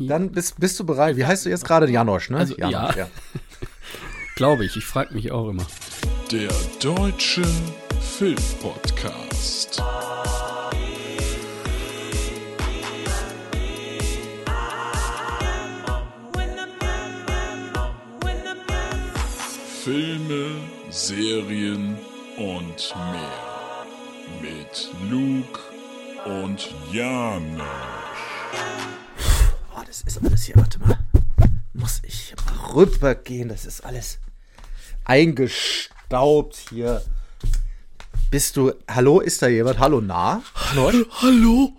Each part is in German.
Dann bist, bist du bereit. Wie heißt du jetzt gerade? Janosch, ne? Also, Janosch, ja. Glaube ich. Ich frage mich auch immer. Der Deutsche Filmpodcast. Filme, Serien und mehr. Mit Luke und Janosch. Oh, das ist alles hier. Warte mal. Muss ich mal rübergehen. Das ist alles eingestaubt hier. Bist du. Hallo, ist da jemand? Hallo, nah? Hallo? Hallo?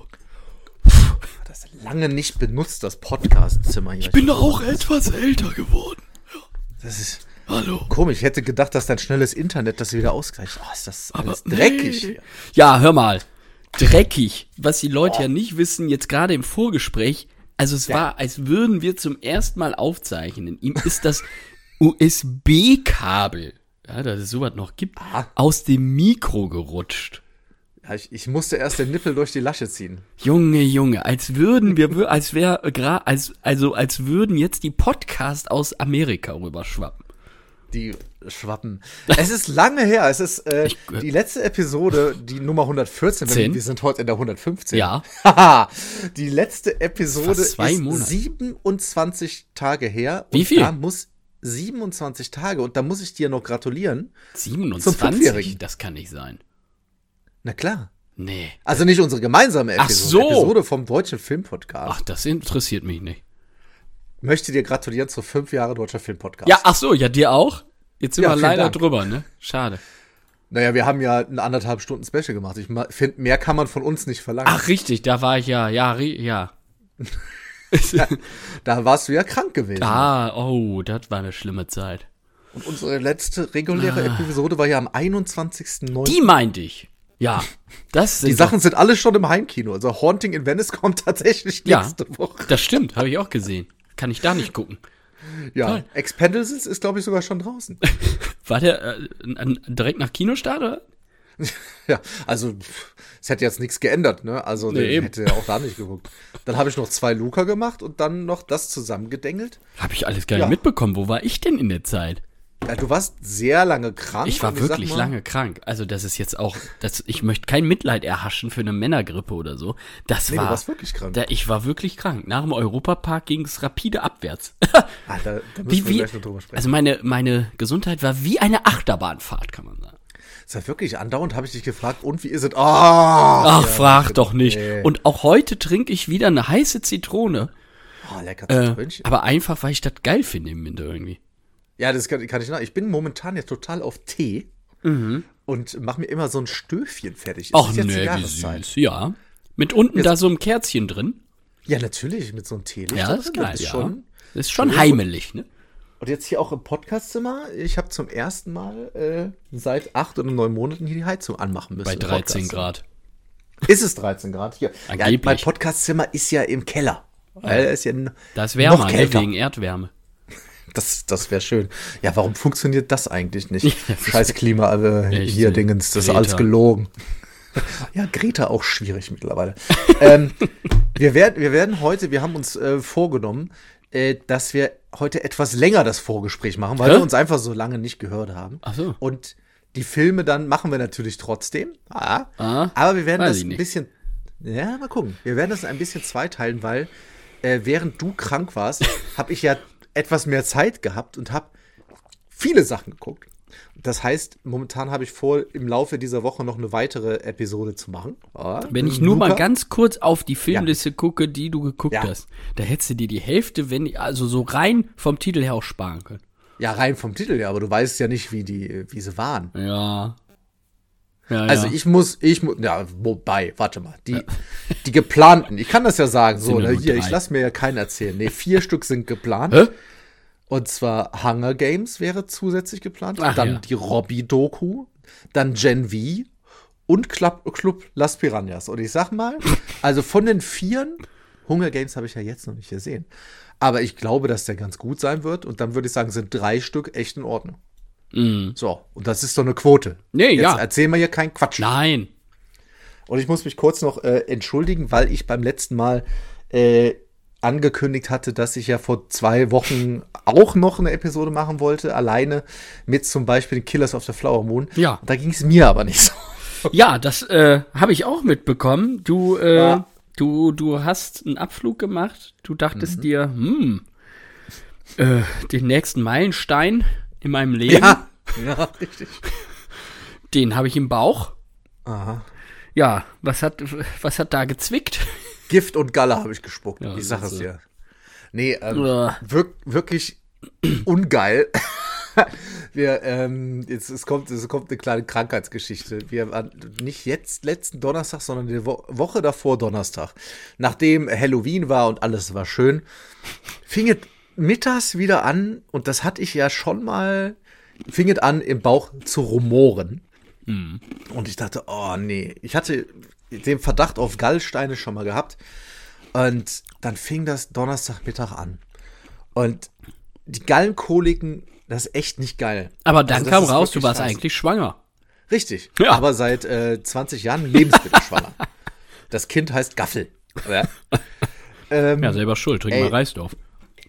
Das ist lange nicht benutzt, das Podcast-Zimmer hier. Ich bin doch auch etwas älter geworden. Das ist Hallo? komisch. Ich hätte gedacht, dass dein schnelles Internet das wieder ausgleicht. Oh, ist das Aber alles dreckig. nee. Ja, hör mal. Dreckig. Was die Leute ja nicht wissen, jetzt gerade im Vorgespräch, also es war, als würden wir zum ersten Mal aufzeichnen. Ihm ist das USB-Kabel, ja, dass es sowas noch gibt, Ah. aus dem Mikro gerutscht. Ja, ich, ich musste erst den Nippel durch die Lasche ziehen. Junge, Junge, als würden wir, als wäre, als, also als würden jetzt die Podcast aus Amerika rüberschwappen. Die Schwappen. Es ist lange her. Es ist äh, Ich- die letzte Episode, die Nummer 114. Wenn, Zehn? wir sind heute in der 115. Ja. Haha. die letzte Episode ist Monate. 27 Tage her. Wie und viel? Da muss 27 Tage. Und da muss ich dir noch gratulieren. 27? Fünfjährigen. Das kann nicht sein. Na klar. Nee. Also nicht unsere gemeinsame Ach Episode. so. Episode vom Deutschen Filmpodcast. Ach, das interessiert mich nicht. Möchte dir gratulieren zu fünf Jahre Deutscher Filmpodcast. Ja, ach so, ja, dir auch? Jetzt sind Ja, wir leider Dank. drüber, ne? Schade. Naja, wir haben ja ein anderthalb Stunden Special gemacht. Ich finde, mehr kann man von uns nicht verlangen. Ach, richtig, da war ich ja, ja, ja. Da warst du ja krank gewesen. Ah, oh, das war eine schlimme Zeit. Und unsere letzte reguläre Episode war ja am 21.09. Ah. Die meinte ich. Ja, das sind Die Sachen sind alle schon im Heimkino. Also Haunting in Venice kommt tatsächlich Ja. nächste Woche. doch, das stimmt, habe ich auch gesehen. Kann ich da nicht gucken. Ja, toll. Expendables ist, glaube ich, sogar schon draußen. War der äh, n- n- direkt nach Kinostart, oder? ja, also es hätte jetzt nichts geändert, ne? Also Nee, den eben. hätte er auch da nicht geguckt. Dann habe ich noch zwei Luca gemacht und dann noch das zusammengedengelt. Habe ich alles gar Ja. nicht mitbekommen. Wo war ich denn in der Zeit? Ja, du warst sehr lange krank. Ich war wirklich mal, lange krank. Also das ist jetzt auch, das, ich möchte kein Mitleid erhaschen für eine Männergrippe oder so. Das Nee, du war, warst wirklich krank. Da, ich war wirklich krank. Nach dem Europapark ging es rapide abwärts. Alter, da müssen wie, wir wie, gleich noch drüber sprechen. also meine, meine Gesundheit war wie eine Achterbahnfahrt, kann man sagen. es war wirklich andauernd, habe ich dich gefragt, und wie ist es? Oh, Ach, ja, frag doch nicht. nee. Und auch heute trinke ich wieder eine heiße Zitrone. oh, lecker Äh, aber einfach, weil ich das geil finde im Winter irgendwie. Ja, das kann, kann ich nach. Ich bin momentan jetzt total auf Tee und mache mir immer so ein Stöfchen fertig. Mhm. Ach jetzt nee, wie süß. Ja. Mit unten da so einem Kerzchen drin. Ja, natürlich, mit so einem Teelicht. Ja, da das ist geil, ist ja. schon. Das ist schon heimelig, ne? Und jetzt hier auch im Podcastzimmer. Ich habe zum ersten Mal äh, seit acht oder neun Monaten hier die Heizung anmachen müssen. Bei im 13 Podcastzimmer. Grad. Ist es 13 Grad hier? Ja, Angeblich. mein Podcastzimmer ist ja im Keller. Weil er ist ja n- Da ist wärmer, noch ne? kälter. wegen Erdwärme. Das, das wäre schön. Ja, warum funktioniert das eigentlich nicht? Scheiß Klima, äh, hier Dingens, das ist alles gelogen. ja, Greta auch schwierig mittlerweile. ähm, wir, werden, wir werden heute, wir haben uns äh, vorgenommen, äh, dass wir heute etwas länger das Vorgespräch machen, weil Hä? wir uns einfach so lange nicht gehört haben. Ach so. Und die Filme dann machen wir natürlich trotzdem. Ah, Ah, aber wir werden das ein bisschen. Ja, mal gucken. Wir werden das ein bisschen zweiteilen, weil äh, während du krank warst, habe ich ja etwas mehr Zeit gehabt und habe viele Sachen geguckt. Das heißt, momentan habe ich vor, im Laufe dieser Woche noch eine weitere Episode zu machen. Ah, Wenn ich nur mal Luca? ganz kurz auf die Filmliste gucke, die du geguckt Ja. hast, da hättest du dir die Hälfte, wenn also so rein vom Titel her auch sparen können. Ja, rein vom Titel her, aber du weißt ja nicht, wie die, wie sie waren. Ja. Ja, Also ja. ich muss, ich muss, ja, wobei, warte mal, die, die geplanten, ich kann das ja sagen, so, ja ne, hier, drei. ich lass mir ja keinen erzählen. Nee, vier Stück sind geplant. Hä? Und zwar Hunger Games wäre zusätzlich geplant. Ach, dann ja. die Robby-Doku, dann Gen V und Club, Club Las Piranhas. Und ich sag mal, also von den Vieren, Hunger Games habe ich ja jetzt noch nicht gesehen. Aber ich glaube, dass der ganz gut sein wird. Und dann würde ich sagen, sind drei Stück echt in Ordnung. Mm. So, und das ist doch eine Quote. Nee, Jetzt ja. erzähl mal hier keinen Quatsch. Nein. Und ich muss mich kurz noch äh, entschuldigen, weil ich beim letzten Mal äh, angekündigt hatte, dass ich ja vor zwei Wochen auch noch eine Episode machen wollte, alleine mit zum Beispiel den Killers of the Flower Moon. Ja. Da ging es mir aber nicht so. Ja, das äh, habe ich auch mitbekommen. Du, äh, Ja. du, du hast einen Abflug gemacht. Du dachtest Mhm. dir, hm, äh, den nächsten Meilenstein in meinem Leben, Ja, ja, richtig. den habe ich im Bauch. Aha. Ja, was hat, was hat da gezwickt? Gift und Galle habe ich gespuckt. Ja, ich sag es ist, dir. Nee, ähm, wirk wirklich ungeil. Wir, ähm, jetzt, es, kommt, es kommt eine kleine Krankheitsgeschichte. Wir waren nicht jetzt letzten Donnerstag, sondern die Wo Woche davor Donnerstag. Nachdem Halloween war und alles war schön, fing es mittags wieder an, und das hatte ich ja schon mal, fing es an, im Bauch zu rumoren. Und ich dachte, oh nee, ich hatte den Verdacht auf Gallsteine schon mal gehabt. Und dann fing das Donnerstagmittag an. Und die Gallenkoliken, das ist echt nicht geil. Aber dann Also kam raus, du warst scheiße. eigentlich schwanger. Richtig. Ja. Aber seit äh, 20 Jahren lebensmittelschwanger. das Kind heißt Gaffel. Ja, ähm, Ja, selber schuld. Trink Ey. mal Reisdorf.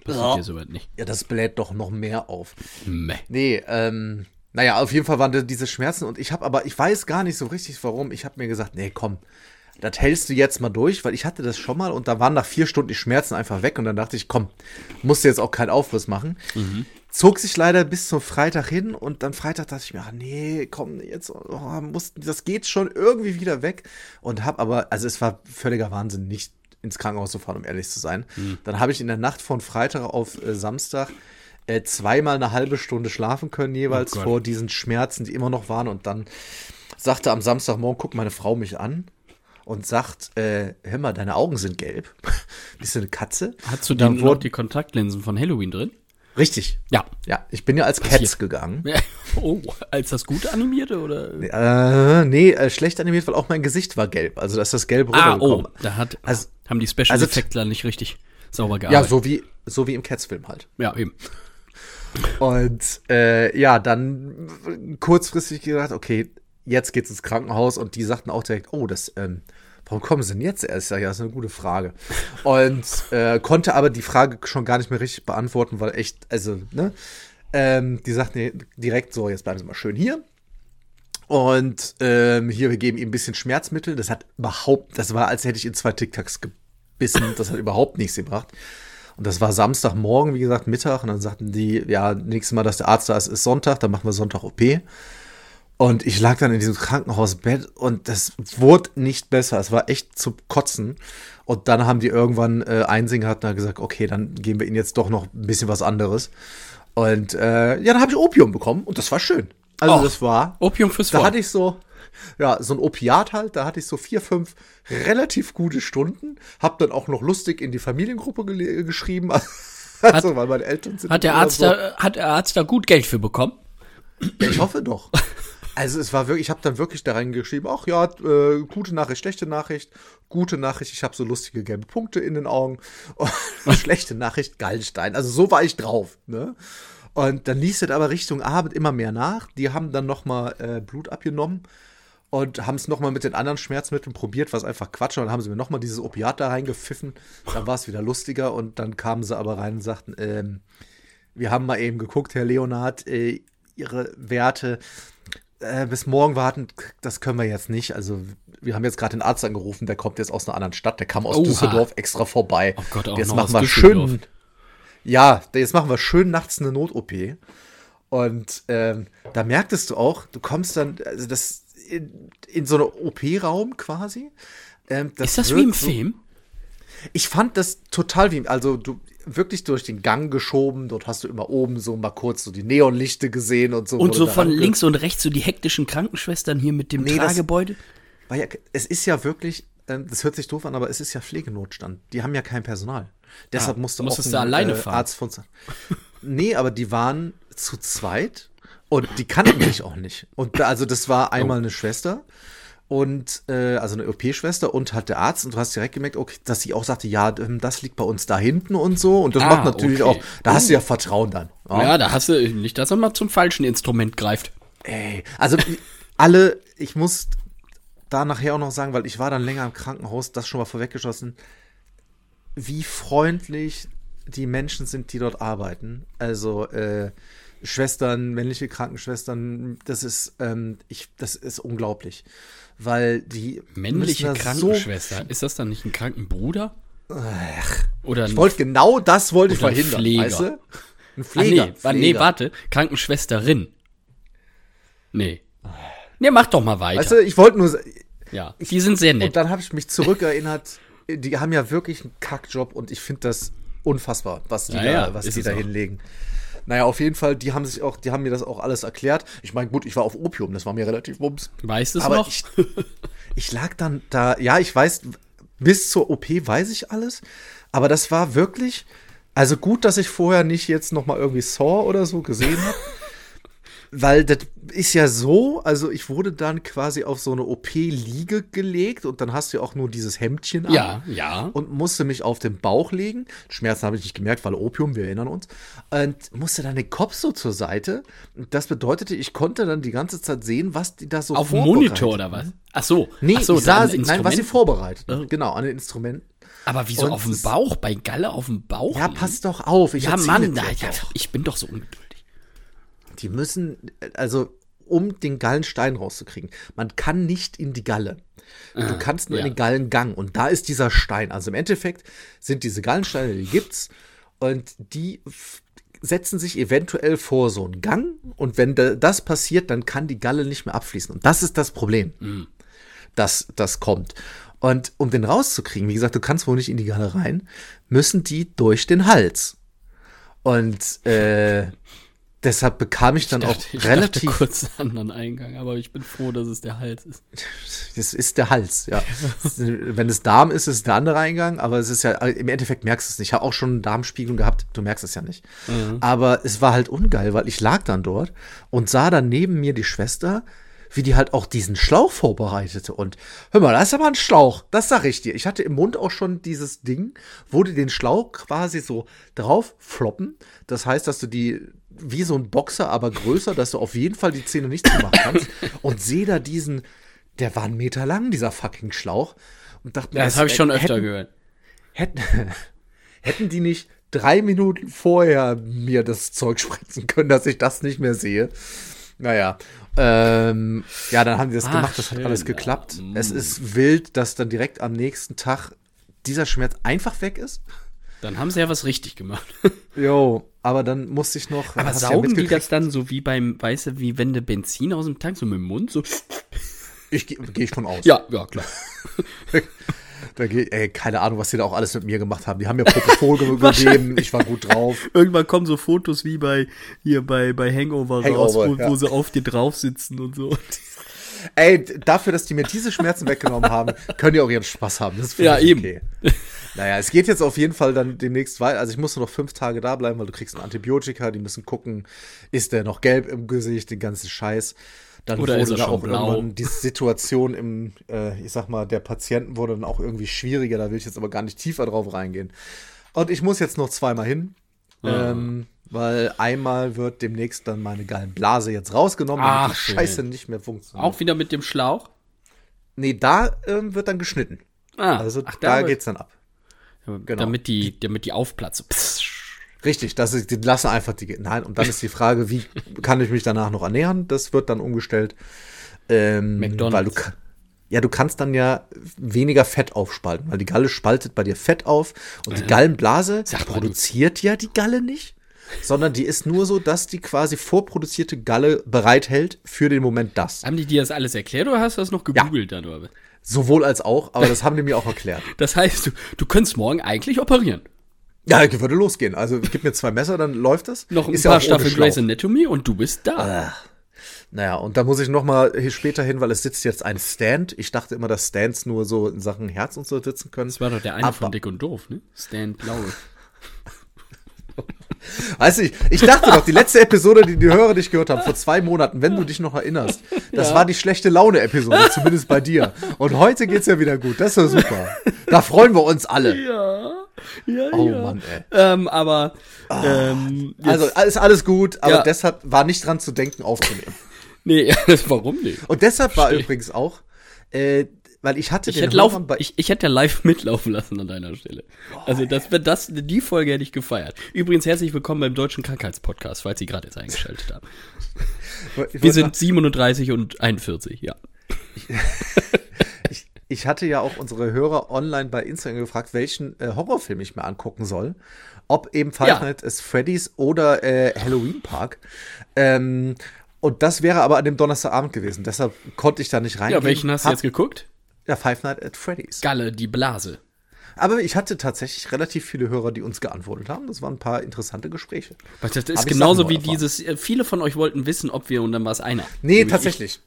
Passiert Ja. dir soweit nicht. ja, das bläht doch noch mehr auf. Meh. Nee, ähm, naja, auf jeden Fall waren diese Schmerzen und ich habe aber, ich weiß gar nicht so richtig warum. Ich habe mir gesagt, nee, komm, das hältst du jetzt mal durch, weil ich hatte das schon mal und da waren nach vier Stunden die Schmerzen einfach weg und dann dachte ich, komm, musst du jetzt auch keinen Aufriss machen. Zog sich leider bis zum Freitag hin und dann Freitag dachte ich mir, ach nee, komm, jetzt, oh, muss, das geht schon irgendwie wieder weg und hab aber, also es war völliger Wahnsinn, nicht ins Krankenhaus zu fahren, um ehrlich zu sein. Dann habe ich in der Nacht von Freitag auf äh, Samstag äh, zweimal eine halbe Stunde schlafen können, jeweils Oh vor diesen Schmerzen, die immer noch waren. Und dann sagte am Samstagmorgen, guckt meine Frau mich an und sagt, äh, hör mal, deine Augen sind gelb. Bist du eine Katze? Hast du dann wurde- die Kontaktlinsen von Halloween drin? Richtig. Ja. Ja, ich bin ja als Cats gegangen. Oh, als das gut animierte oder? Äh, nee, äh, schlecht animiert, weil auch mein Gesicht war gelb. Also, dass das Gelb Ah, rübergekommen. oh, da hat, Also- haben die Special also- Effektler nicht richtig sauber Ja, gearbeitet. so wie, so wie im Cats-Film halt. Ja, eben. Und äh, ja, dann kurzfristig gedacht, okay, jetzt geht's ins Krankenhaus und die sagten auch direkt, oh, das, ähm, warum kommen sie denn jetzt erst? Ja, das ist eine gute Frage. Und äh, konnte aber die Frage schon gar nicht mehr richtig beantworten, weil echt, also, ne? Ähm, die sagten dir direkt so, jetzt bleiben Sie mal schön hier. Und ähm, hier, wir geben ihm ein bisschen Schmerzmittel. Das hat überhaupt, das war, als hätte ich in zwei Tic-Tacs gebissen. Das hat überhaupt nichts gebracht. Und das war Samstagmorgen, wie gesagt, Mittag. Und dann sagten die, ja, nächstes Mal, dass der Arzt da ist, ist Sonntag, dann machen wir Sonntag OP. Und ich lag dann in diesem Krankenhausbett und das wurde nicht besser. Es war echt zu kotzen. Und dann haben die irgendwann äh, Einsehen gehabt und gesagt, okay, dann geben wir ihnen jetzt doch noch ein bisschen was anderes. Und äh, ja, dann habe ich Opium bekommen und das war schön. Also Oh. das war. Opium fürs Da Volk. hatte ich so, ja, so ein Opiat halt, da hatte ich so vier, fünf relativ gute Stunden. Hab dann auch noch lustig in die Familiengruppe gele- geschrieben. Also, weil meine Eltern sind. Hat der Arzt so. da, hat der Arzt da gut Geld für bekommen? Ich hoffe doch. Also es war wirklich, ich habe dann wirklich da reingeschrieben, ach ja, äh, gute Nachricht, schlechte Nachricht, gute Nachricht, ich habe so lustige gelbe Punkte in den Augen. Und schlechte Nachricht, Gallenstein. Also so war ich drauf. Ne? Und dann ließ es aber Richtung Abend immer mehr nach. Die haben dann noch mal äh, Blut abgenommen und haben es noch mal mit den anderen Schmerzmitteln probiert, was einfach Quatsch war. Und dann haben sie mir noch mal dieses Opiat da reingepfiffen. Dann war es wieder lustiger und dann kamen sie aber rein und sagten, ähm, wir haben mal eben geguckt, Herr Leonard, äh, Ihre Werte äh, bis morgen warten, das können wir jetzt nicht. Also wir haben jetzt gerade den Arzt angerufen, der kommt jetzt aus einer anderen Stadt, der kam aus Oha. Düsseldorf extra vorbei. Oh Gott, auch jetzt machen wir schön, ja, jetzt machen wir schön nachts eine Not-OP. Und ähm, da merktest du auch, du kommst dann, also das in, in so eine OP-Raum quasi. Ähm, Ist das wie im so- Film? ich fand das total wie, also du wirklich durch den Gang geschoben, dort hast du immer oben so mal kurz so die Neonlichte gesehen und so. Und so von links und rechts so die hektischen Krankenschwestern hier mit dem Nee, das- Tragebeutel? Weil ja, es ist ja wirklich, ähm, das hört sich doof an, aber es ist ja Pflegenotstand. Die haben ja kein Personal. Deshalb Ah, musste musstest auch du alleine äh, fahren? Arzt von Nee, aber die waren zu zweit und die kannten sich auch nicht. Und da, also das war einmal Oh. eine Schwester und äh, also eine OP-Schwester und halt der Arzt und du hast direkt gemerkt, okay, dass sie auch sagte, ja, ähm, das liegt bei uns da hinten und so und das Ah, macht natürlich okay. auch, da hast du ja Vertrauen dann. Ja, da hast du nicht, dass er mal zum falschen Instrument greift. Ey, also alle, ich muss da nachher auch noch sagen, weil ich war dann länger im Krankenhaus, das schon mal vorweggeschossen. wie freundlich die Menschen sind, die dort arbeiten. Also äh, Schwestern, männliche Krankenschwestern, das ist, ähm, ich, das ist unglaublich. Weil die Männliche Krankenschwester. Ist das dann nicht ein Krankenbruder? Oder So, ich wollte genau das wollte ich ein verhindern, Pfleger. weißt du? Ein Pfleger. nee, wa- nee, Pfleger. warte. Krankenschwesterin. Nee. Nee, mach doch mal weiter. Weißt du, ich wollte nur, ja, die sind sehr und nett. dann habe ich mich zurückerinnert, die haben ja wirklich einen Kackjob und ich finde das unfassbar, was die Ja, da, ja, was die da auch. Naja, auf jeden Fall, die haben sich auch, die haben mir das auch alles erklärt. Ich meine, gut, ich war auf Opium, das war mir relativ wumms. Weißt du es noch? ich, ich lag dann da, ja, ich weiß, bis zur OP weiß ich alles, aber das war wirklich, also gut, dass ich vorher nicht jetzt noch mal irgendwie Saw oder so gesehen habe, weil das ist ja so, also ich wurde dann quasi auf so eine OP-Liege gelegt und dann hast du ja auch nur dieses Hemdchen an ja, ja. und musste mich auf den Bauch legen. Schmerzen habe ich nicht gemerkt, weil Opium, wir erinnern uns. Und musste dann den Kopf so zur Seite. Und das bedeutete, ich konnte dann die ganze Zeit sehen, was die da so Auf dem Monitor oder was? Ach so. Nee, Ach so, sah sie, nein, was sie vorbereitet. Oh. Genau, an den Instrumenten. Aber wieso Und auf dem Bauch? Bei Galle auf dem Bauch? Ja, liegen? pass doch auf. Ich Ja, Mann, na, ja, ich bin doch so ungeduldig. Die müssen, also um den Gallenstein rauszukriegen, man kann nicht in die Galle. Du kannst nur ja. in den Gallengang und da ist dieser Stein. Also im Endeffekt sind diese Gallensteine, die gibt's und die setzen sich eventuell vor so einen Gang und wenn da, das passiert, dann kann die Galle nicht mehr abfließen und das ist das Problem, dass das kommt. Und um den rauszukriegen, wie gesagt, du kannst wohl nicht in die Galle rein, müssen die durch den Hals. Und äh, deshalb bekam ich dann Ich auch dachte, ich relativ dachte kurz einen anderen Eingang, aber ich bin froh, dass es der Hals ist. Das ist der Hals, ja. Wenn es Darm ist, ist es der andere Eingang, aber es ist ja, im Endeffekt merkst du es nicht. Ich habe auch schon Darmspiegelung gehabt, du merkst es ja nicht. Aber es war halt ungeil, weil ich lag dann dort und sah dann neben mir die Schwester, wie die halt auch diesen Schlauch vorbereitete. Und hör mal, da ist aber ein Schlauch, das sag ich dir. Ich hatte im Mund auch schon dieses Ding, wo die den Schlauch quasi so drauf floppen. Das heißt, dass du die wie so ein Boxer, aber größer, dass du auf jeden Fall die Zähne nicht zumachen kannst. und sehe da diesen, der war einen Meter lang, dieser fucking Schlauch. Und dachte mir, Das habe ich schon öfter hätten, gehört. Hätten, hätten die nicht drei Minuten vorher mir das Zeug spritzen können, dass ich das nicht mehr sehe. Naja, ähm, ja, dann haben die das Ach, gemacht, das hat schön, alles ja. geklappt. Mm. Es ist wild, dass dann direkt am nächsten Tag dieser Schmerz einfach weg ist. Dann haben sie ja was richtig gemacht. Jo, aber dann musste ich noch. Aber du ja saugen die das dann so wie beim, weißt du, wie wenn du Benzin aus dem Tank so mit dem Mund so. Ich gehe geh ich von aus. Ja, ja, klar. Da geht, ey, keine Ahnung, was die da auch alles mit mir gemacht haben. Die haben mir Propofol ge- gegeben, ich war gut drauf. Irgendwann kommen so Fotos wie bei hier bei, bei Hangover, raus, Hangover, wo, ja. wo sie auf dir drauf sitzen und so. Ey, dafür, dass die mir diese Schmerzen weggenommen haben, können die auch ihren Spaß haben. Das Ja, ich eben. okay. Naja, es geht jetzt auf jeden Fall dann demnächst weiter. Also ich muss nur noch fünf Tage da bleiben, weil du kriegst ein Antibiotika. Die müssen gucken, ist der noch gelb im Gesicht, den ganzen Scheiß. Dann Oder ist er da auch blau? irgendwann die Situation im, äh, ich sag mal, der Patienten wurde dann auch irgendwie schwieriger. Da will ich jetzt aber gar nicht tiefer drauf reingehen. Und ich muss jetzt noch zweimal hin. Ah. Ähm, weil einmal wird demnächst dann meine Gallenblase jetzt rausgenommen, Ach, die schön. Scheiße nicht mehr funktioniert. Auch wieder mit dem Schlauch? Nee, da ähm, wird dann geschnitten. Ah, Also ach, da geht's dann ab. genau. Damit die, damit die aufplatzen. Richtig, das ist, die lassen einfach die. Nein, und dann ist die Frage, wie kann ich mich danach noch ernähren? Das wird dann umgestellt. Ähm, McDonald's. Weil du, ja, du kannst dann ja weniger Fett aufspalten, weil die Galle spaltet bei dir Fett auf und die Gallenblase Sag mal, du- produziert ja die Galle nicht, sondern die ist nur so, dass die quasi vorproduzierte Galle bereithält für den Moment das. Haben die dir das alles erklärt oder hast du das noch gegoogelt dann? Oder? was? Sowohl als auch, aber das haben die mir auch erklärt. Das heißt, du, du könntest morgen eigentlich operieren. Ja, ich würde losgehen. Also gib mir zwei Messer, dann läuft das. Noch ein Ist paar ja Staffeln. Grey's Anatomy und du bist da. Naja, und da muss ich noch mal hier später hin, weil es sitzt jetzt ein Stand. Ich dachte immer, dass Stands nur so in Sachen Herz und so sitzen können. Das war doch der eine Aber- von Dick und Doof, ne? Stan Blaue. Weißt du, ich, ich dachte doch, die letzte Episode, die die Hörer nicht gehört haben, vor zwei Monaten, wenn du dich noch erinnerst, das war die schlechte Laune-Episode, zumindest bei dir. Und heute geht's ja wieder gut. Das ist ja super. Da freuen wir uns alle. Ja, ja, Oh ja. Mann, ey. Ähm, aber ähm, jetzt, Also, ist alles gut, aber Ja. deshalb war nicht dran zu denken, aufzunehmen. nee, warum nicht? Und deshalb war übrigens auch, äh, weil ich hatte Ich den hätte, Hörern ich, ich hätte ja live mitlaufen lassen an deiner Stelle. Also das, das, die Folge hätte ich gefeiert. Übrigens herzlich willkommen beim Deutschen Krankheitspodcast, falls Sie gerade jetzt eingeschaltet haben. Wir sind 37 und 41, ja. Ich, ich hatte ja auch unsere Hörer online bei Instagram gefragt, welchen äh, Horrorfilm ich mir angucken soll. Ob eben Five Ja. Nights at Freddy's oder äh, Halloween Park. Ähm, und das wäre aber an dem Donnerstagabend gewesen. Deshalb konnte ich da nicht rein. Ja, welchen hast du jetzt geguckt? Ja, Five Nights at Freddy's. Galle, die Blase. Aber ich hatte tatsächlich relativ viele Hörer, die uns geantwortet haben. Das waren ein paar interessante Gespräche. Das Hab ist ich genauso wie erfahren. dieses, äh, viele von euch wollten wissen, ob wir und dann war es einer. Nee, So tatsächlich.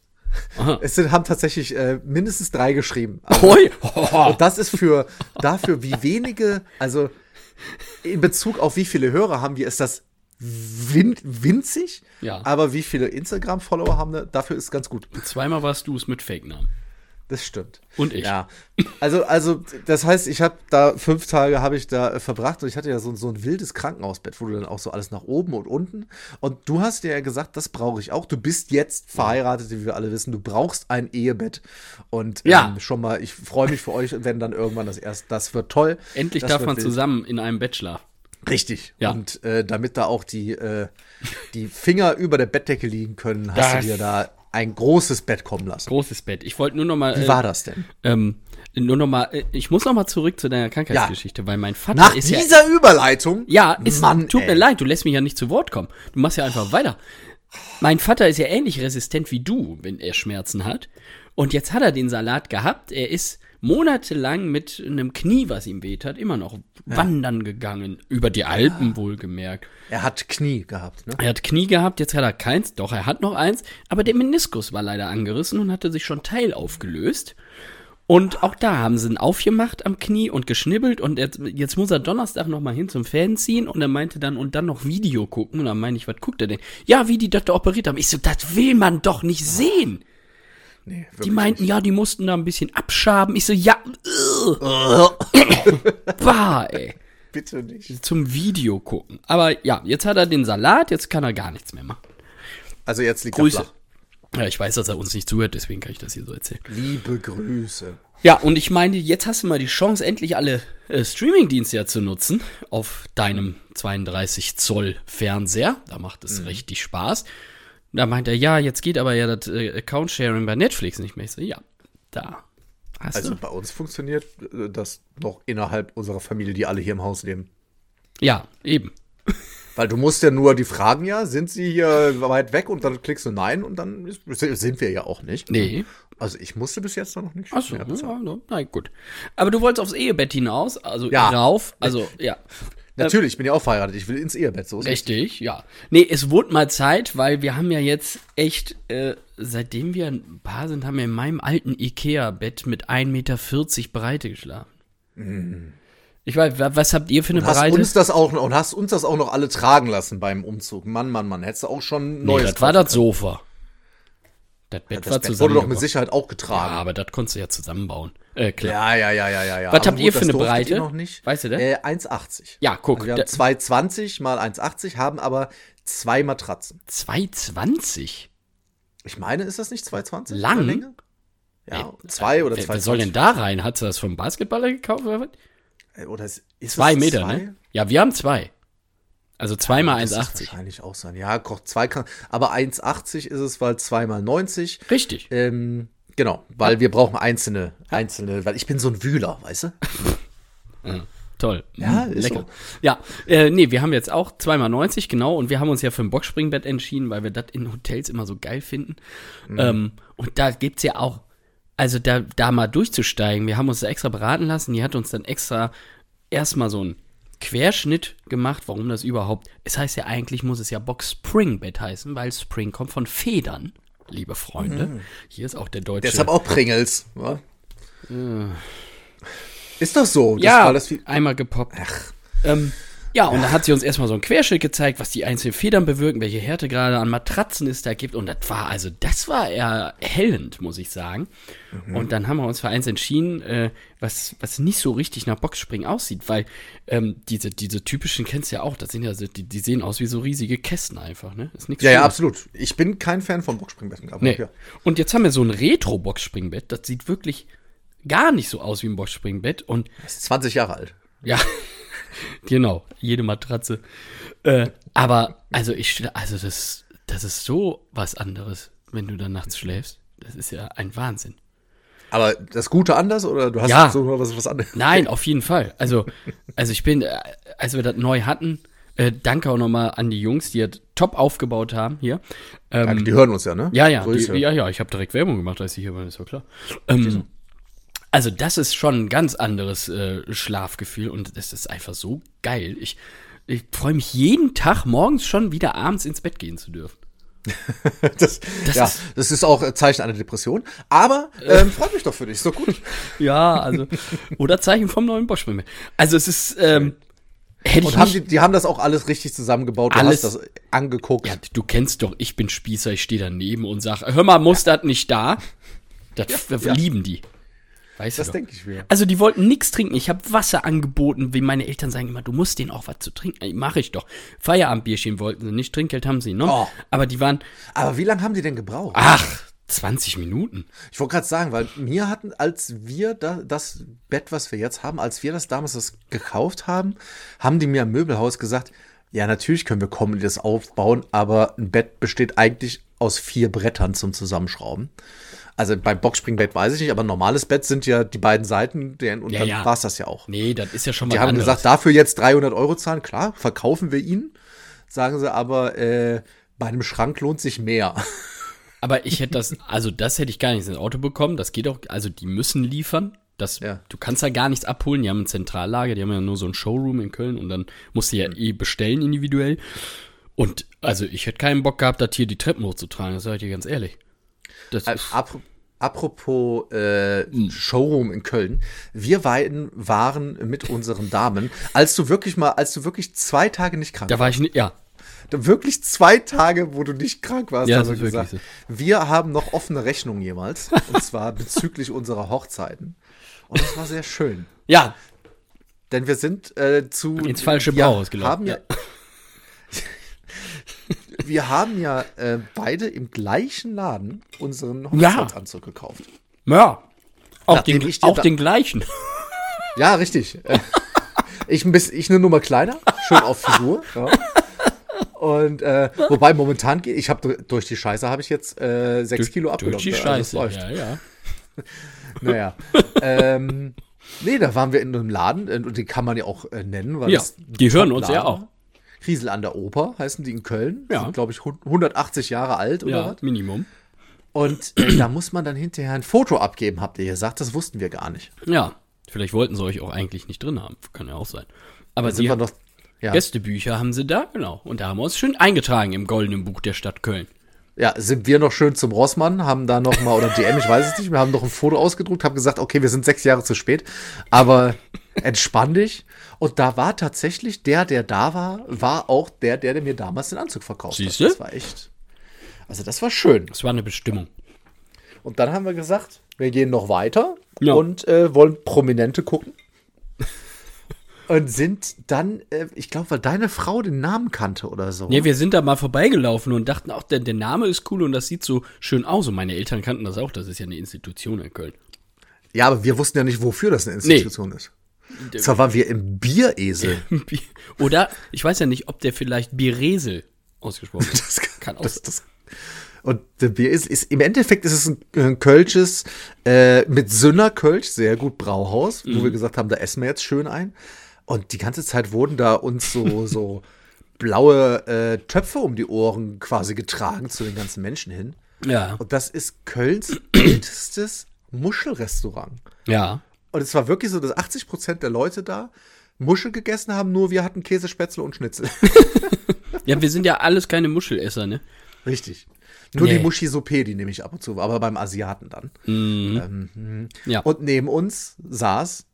Es sind, haben tatsächlich äh, mindestens drei geschrieben. Also. Und das ist für dafür, wie wenige, also in Bezug auf wie viele Hörer haben wir, ist das win winzig. Ja. Aber wie viele Instagram-Follower haben wir, dafür ist ganz gut. Zweimal warst du es mit Fake-Namen. Das stimmt. Und ich. Ja. Also, also das heißt, ich habe da fünf Tage habe ich da äh, verbracht und ich hatte ja so, so ein wildes Krankenhausbett, wo du dann auch so alles nach oben und unten. Und du hast dir ja gesagt, das brauche ich auch. Du bist jetzt verheiratet, wie wir alle wissen. Du brauchst ein Ehebett. Und Ja. ähm, schon mal, ich freue mich für euch, wenn dann irgendwann das erst, das wird toll. Endlich das darf man wild. zusammen in einem Bett schlafen. Richtig. Ja. Und äh, damit da auch die, äh, die Finger über der Bettdecke liegen können, hast Das- du dir da ein großes Bett kommen lassen. Großes Bett. Ich wollte nur noch mal. Wie äh, war das denn? Ähm, nur noch mal. äh, Ich muss noch mal zurück zu deiner Krankheitsgeschichte, weil mein Vater Nach ist ja. dieser Überleitung? Ja, ist, Mann, tut ey. mir leid, du lässt mich ja nicht zu Wort kommen. Du machst ja einfach weiter. Mein Vater ist ja ähnlich resistent wie du, wenn er Schmerzen hat. Und jetzt hat er den Salat gehabt. Er ist monatelang mit einem Knie, was ihm weht hat, immer noch wandern gegangen. Über die Alpen wohlgemerkt. Er hat Knie gehabt, ne? Er hat Knie gehabt, jetzt hat er keins. Doch, er hat noch eins. Aber der Meniskus war leider angerissen und hatte sich schon Teil aufgelöst. Und auch da haben sie ihn aufgemacht am Knie und geschnibbelt und jetzt, jetzt muss er Donnerstag noch mal hin zum Fan ziehen und er meinte dann und dann noch Video gucken und dann meine ich, was guckt er denn? Ja, wie die das da operiert haben. Ich so, das will man doch nicht sehen. Nee, Die meinten, ja, die mussten da ein bisschen abschaben. Ich so, ja, bah, ey. bitte nicht. Zum Video gucken. Aber ja, jetzt hat er den Salat, jetzt kann er gar nichts mehr machen. Also jetzt liegt Grüße. er flach. Ja, ich weiß, dass er uns nicht zuhört, deswegen kann ich das hier so erzählen. Liebe Grüße. Ja, und ich meine, jetzt hast du mal die Chance, endlich alle äh, Streaming-Dienste ja zu nutzen auf deinem 32 Zoll Fernseher. Da macht es richtig Spaß. Da meint er, ja, jetzt geht aber ja das äh, Account-Sharing bei Netflix nicht mehr. Ich so, ja, da hast Also du. bei uns funktioniert äh, das noch innerhalb unserer Familie, die alle hier im Haus leben. Ja, eben. Weil du musst ja nur, die fragen ja, sind sie hier weit weg und dann klickst du Nein und dann ist, sind wir ja auch nicht. Nee. Also ich musste bis jetzt noch nicht. Achso, ja, ja, na gut. Aber du wolltest aufs Ehebett hinaus, also Ja. rauf, also ja. Natürlich, ich bin ja auch verheiratet, ich will ins Ehebett. So ist. Richtig, ja. Nee, es wurde mal Zeit, weil wir haben ja jetzt echt, äh, seitdem wir ein paar sind, haben wir in meinem alten Ikea-Bett mit 1,40 Meter Breite geschlafen. Ich weiß, wa- was habt ihr für eine Und hast Breite? uns das auch noch, und hast uns das auch noch alle tragen lassen beim Umzug. Mann, Mann, Mann, hättest du auch schon nee, neues. das war das Sofa. Das Bett war Das Bett wurde zusammen. doch mit Sicherheit auch ja, getragen. aber das konntest du ja zusammenbauen. Äh, klar. Ja, ja, ja, ja, ja. ja. Was Aber habt ihr für eine Breite? Noch nicht. Weißt du das? Äh, 1,80. Ja, guck. Also wir haben 2,20 mal 1,80, haben aber zwei Matratzen. 2,20? Ich meine, ist das nicht 2,20? Lang? Ja, zwei oder Wer, zwei. wer soll denn da rein? Hat sie das vom Basketballer gekauft oder was? Oder ist, ist Zwei Meter, zwei? ne? Ja, wir haben zwei. Also zweimal Das ist 1,80. wahrscheinlich auch sein. Ja, kocht zwei kann. Aber 1,80 ist es, weil zweimal 90. Richtig. Ähm, genau, weil wir brauchen einzelne, einzelne, weil ich bin so ein Wühler, weißt du? Toll. Ja, Mm, ist lecker. so. Ja, äh, nee, wir haben jetzt auch zweimal 90, genau, und wir haben uns ja für ein Boxspringbett entschieden, weil wir das in Hotels immer so geil finden. Mhm. Ähm, und da gibt's ja auch, also da, da mal durchzusteigen, wir haben uns da extra beraten lassen, die hat uns dann extra erstmal so einen Querschnitt gemacht, warum das überhaupt, es heißt ja eigentlich, muss es ja Box Springbett heißen, weil Spring kommt von Federn, liebe Freunde. Hier ist auch der deutsche. Mhm. Deshalb auch Pringles. wa? Ist doch so. Das ja, war das wie, einmal gepoppt. Ähm, ja, und da hat sie uns erstmal so ein Querschnitt gezeigt, was die einzelnen Federn bewirken, welche Härte gerade an Matratzen es da gibt. Und das war, also das war erhellend, muss ich sagen. Mhm. Und dann haben wir uns für eins entschieden, äh, was, was nicht so richtig nach Boxspringen aussieht, weil ähm, diese, diese typischen kennst du ja auch, das sind ja so, die, die sehen aus wie so riesige Kästen einfach, ne? Ist nichts ja, ja, absolut. Ich bin kein Fan von Boxspringbetten. Aber Nee. ja. Und jetzt haben wir so ein Retro-Boxspringbett, das sieht wirklich gar nicht so aus wie ein Boxspringbett und Das ist 20 Jahre alt. ja, genau, jede Matratze. Äh, aber also ich, also das, das ist so was anderes, wenn du dann nachts schläfst. Das ist ja ein Wahnsinn. Aber das Gute anders oder du hast Ja. so was, was anderes? Nein, auf jeden Fall. Also, also ich bin, äh, als wir das neu hatten, äh, danke auch nochmal an die Jungs, die das top aufgebaut haben hier. Ähm, Die hören uns ja, ne? Ja, ja, Grüße. die, ja, ja, ich habe direkt Werbung gemacht, als ich hier war, ist ja klar. Ähm, also das ist schon ein ganz anderes äh, Schlafgefühl und das ist einfach so geil. Ich, ich freue mich jeden Tag morgens schon wieder abends ins Bett gehen zu dürfen. Das, Das ja, ist- das ist auch ein Zeichen einer Depression. Aber ähm, freut mich doch für dich, ist doch gut. Ja, also oder Zeichen vom neuen Bosch. Also es ist ähm, hätte ich Und haben die, die haben das auch alles richtig zusammengebaut. Du Alles- hast das angeguckt. ja, du kennst doch, ich bin Spießer, ich stehe daneben und sag, hör mal, muss das nicht da? Das ja. lieben die. Weißt das denke ich mir. Also die wollten nichts trinken. Ich habe Wasser angeboten, wie meine Eltern sagen immer, du musst denen auch was zu trinken. Mache ich doch. Feierabendbierchen wollten sie nicht, Trinkgeld haben sie noch. Oh. Aber die waren, Aber wie lange haben die denn gebraucht? ach, 20 Minuten. Ich wollte gerade sagen, weil mir hatten, als wir da, das Bett, was wir jetzt haben, als wir das damals das gekauft haben, haben die mir im Möbelhaus gesagt, ja, natürlich können wir kommen und das aufbauen, aber ein Bett besteht eigentlich aus vier Brettern zum Zusammenschrauben. Also beim Boxspringbett weiß ich nicht, aber ein normales Bett sind ja die beiden Seiten der- und Ja, dann ja. war es das ja auch. Nee, das ist ja schon Die was haben anderes. gesagt, dafür jetzt 300 Euro zahlen, klar, verkaufen wir ihn. Sagen sie aber, äh, bei einem Schrank lohnt sich mehr. Aber ich hätte das, also das hätte ich gar nicht ins Auto bekommen. Das geht auch, also die müssen liefern. Das, Ja. Du kannst ja gar nichts abholen. Die haben ein Zentrallager, die haben ja nur so ein Showroom in Köln und dann musst du ja Mhm. eh bestellen individuell. Und also ich hätte keinen Bock gehabt, das hier die Treppen hochzutragen, das sage ich dir ganz ehrlich. Das Äh, ist, Ap apropos äh, Showroom in Köln. Wir beiden waren mit unseren Damen, als du wirklich mal, als du wirklich zwei Tage nicht krank da war ich nicht, ja. warst, wirklich zwei Tage, wo du nicht krank warst, Ja, wirklich gesagt, wir haben noch offene Rechnungen jemals. und zwar bezüglich unserer Hochzeiten. Und das war sehr schön. Ja, Denn wir sind äh, zu. Ins falsche wir Brauhaus gelaufen, Haben ja, wir haben ja äh, beide im gleichen Laden unseren Hochzeitsanzug gekauft. ja. Auch, Nachdem den, auch den gleichen. Ja, richtig. Ich, ein bisschen, ich eine Nummer kleiner, schön auf Figur. Ja. Und äh, wobei momentan geht, ich habe durch die Scheiße habe ich jetzt äh, sechs Kilo abgenommen. Durch die Also Scheiße. läuft. Ja, ja. Naja. ähm, nee, da waren wir in einem Laden äh, und den kann man ja auch äh, nennen, weil Ja, die hören uns ja auch. Riesel an der Oper heißen die in Köln. Ja. Sind, glaube ich, hun- 180 Jahre alt oder Ja, was. Minimum. Und äh, da muss man dann hinterher ein Foto abgeben, habt ihr gesagt. Das wussten wir gar nicht. Ja. Vielleicht wollten sie euch auch eigentlich nicht drin haben. Kann ja auch sein. Aber Da sind sie wir noch. Ja, Gästebücher haben sie da, genau. Und da haben wir uns schön eingetragen im goldenen Buch der Stadt Köln. ja, sind wir noch schön zum Rossmann, haben da noch mal, oder DM, ich weiß es nicht, wir haben noch ein Foto ausgedruckt, haben gesagt, okay, wir sind sechs Jahre zu spät, aber entspann dich. Und da war tatsächlich der, der da war, war auch der, der, der mir damals den Anzug verkauft Siehste? hat. Das war echt, also das war schön. Das war eine Bestimmung. Und dann haben wir gesagt, wir gehen noch weiter Ja. und äh, wollen Prominente gucken. Und sind dann, äh, ich glaube, weil deine Frau den Namen kannte oder so. Ja, wir sind da mal vorbeigelaufen und dachten auch, der, der Name ist cool und das sieht so schön aus. Und meine Eltern kannten das auch. Das ist ja eine Institution in Köln. Ja, aber wir wussten ja nicht, wofür das eine Institution ist. Zwar waren wir im Bieresel. Oder, ich weiß ja nicht, ob der vielleicht Bieresel ausgesprochen wird. Das Kann auch das, das, und der Bier ist, im Endeffekt ist es ein, ein Kölsches äh, mit Sünner Kölsch, sehr gut Brauhaus, wo wir gesagt haben, da essen wir jetzt schön ein. Und die ganze Zeit wurden da uns so, so blaue äh, Töpfe um die Ohren quasi getragen zu den ganzen Menschen hin. Ja. Und das ist Kölns ältestes Muschelrestaurant. Ja. Und es war wirklich so, dass 80 Prozent der Leute da Muschel gegessen haben, nur wir hatten Käsespätzle und Schnitzel. Ja, wir sind ja alles keine Muschelesser, ne? Richtig. Nur Nee. die Muschi-Soupé, die nehme ich ab und zu, aber beim Asiaten dann. Ja. Und neben uns saß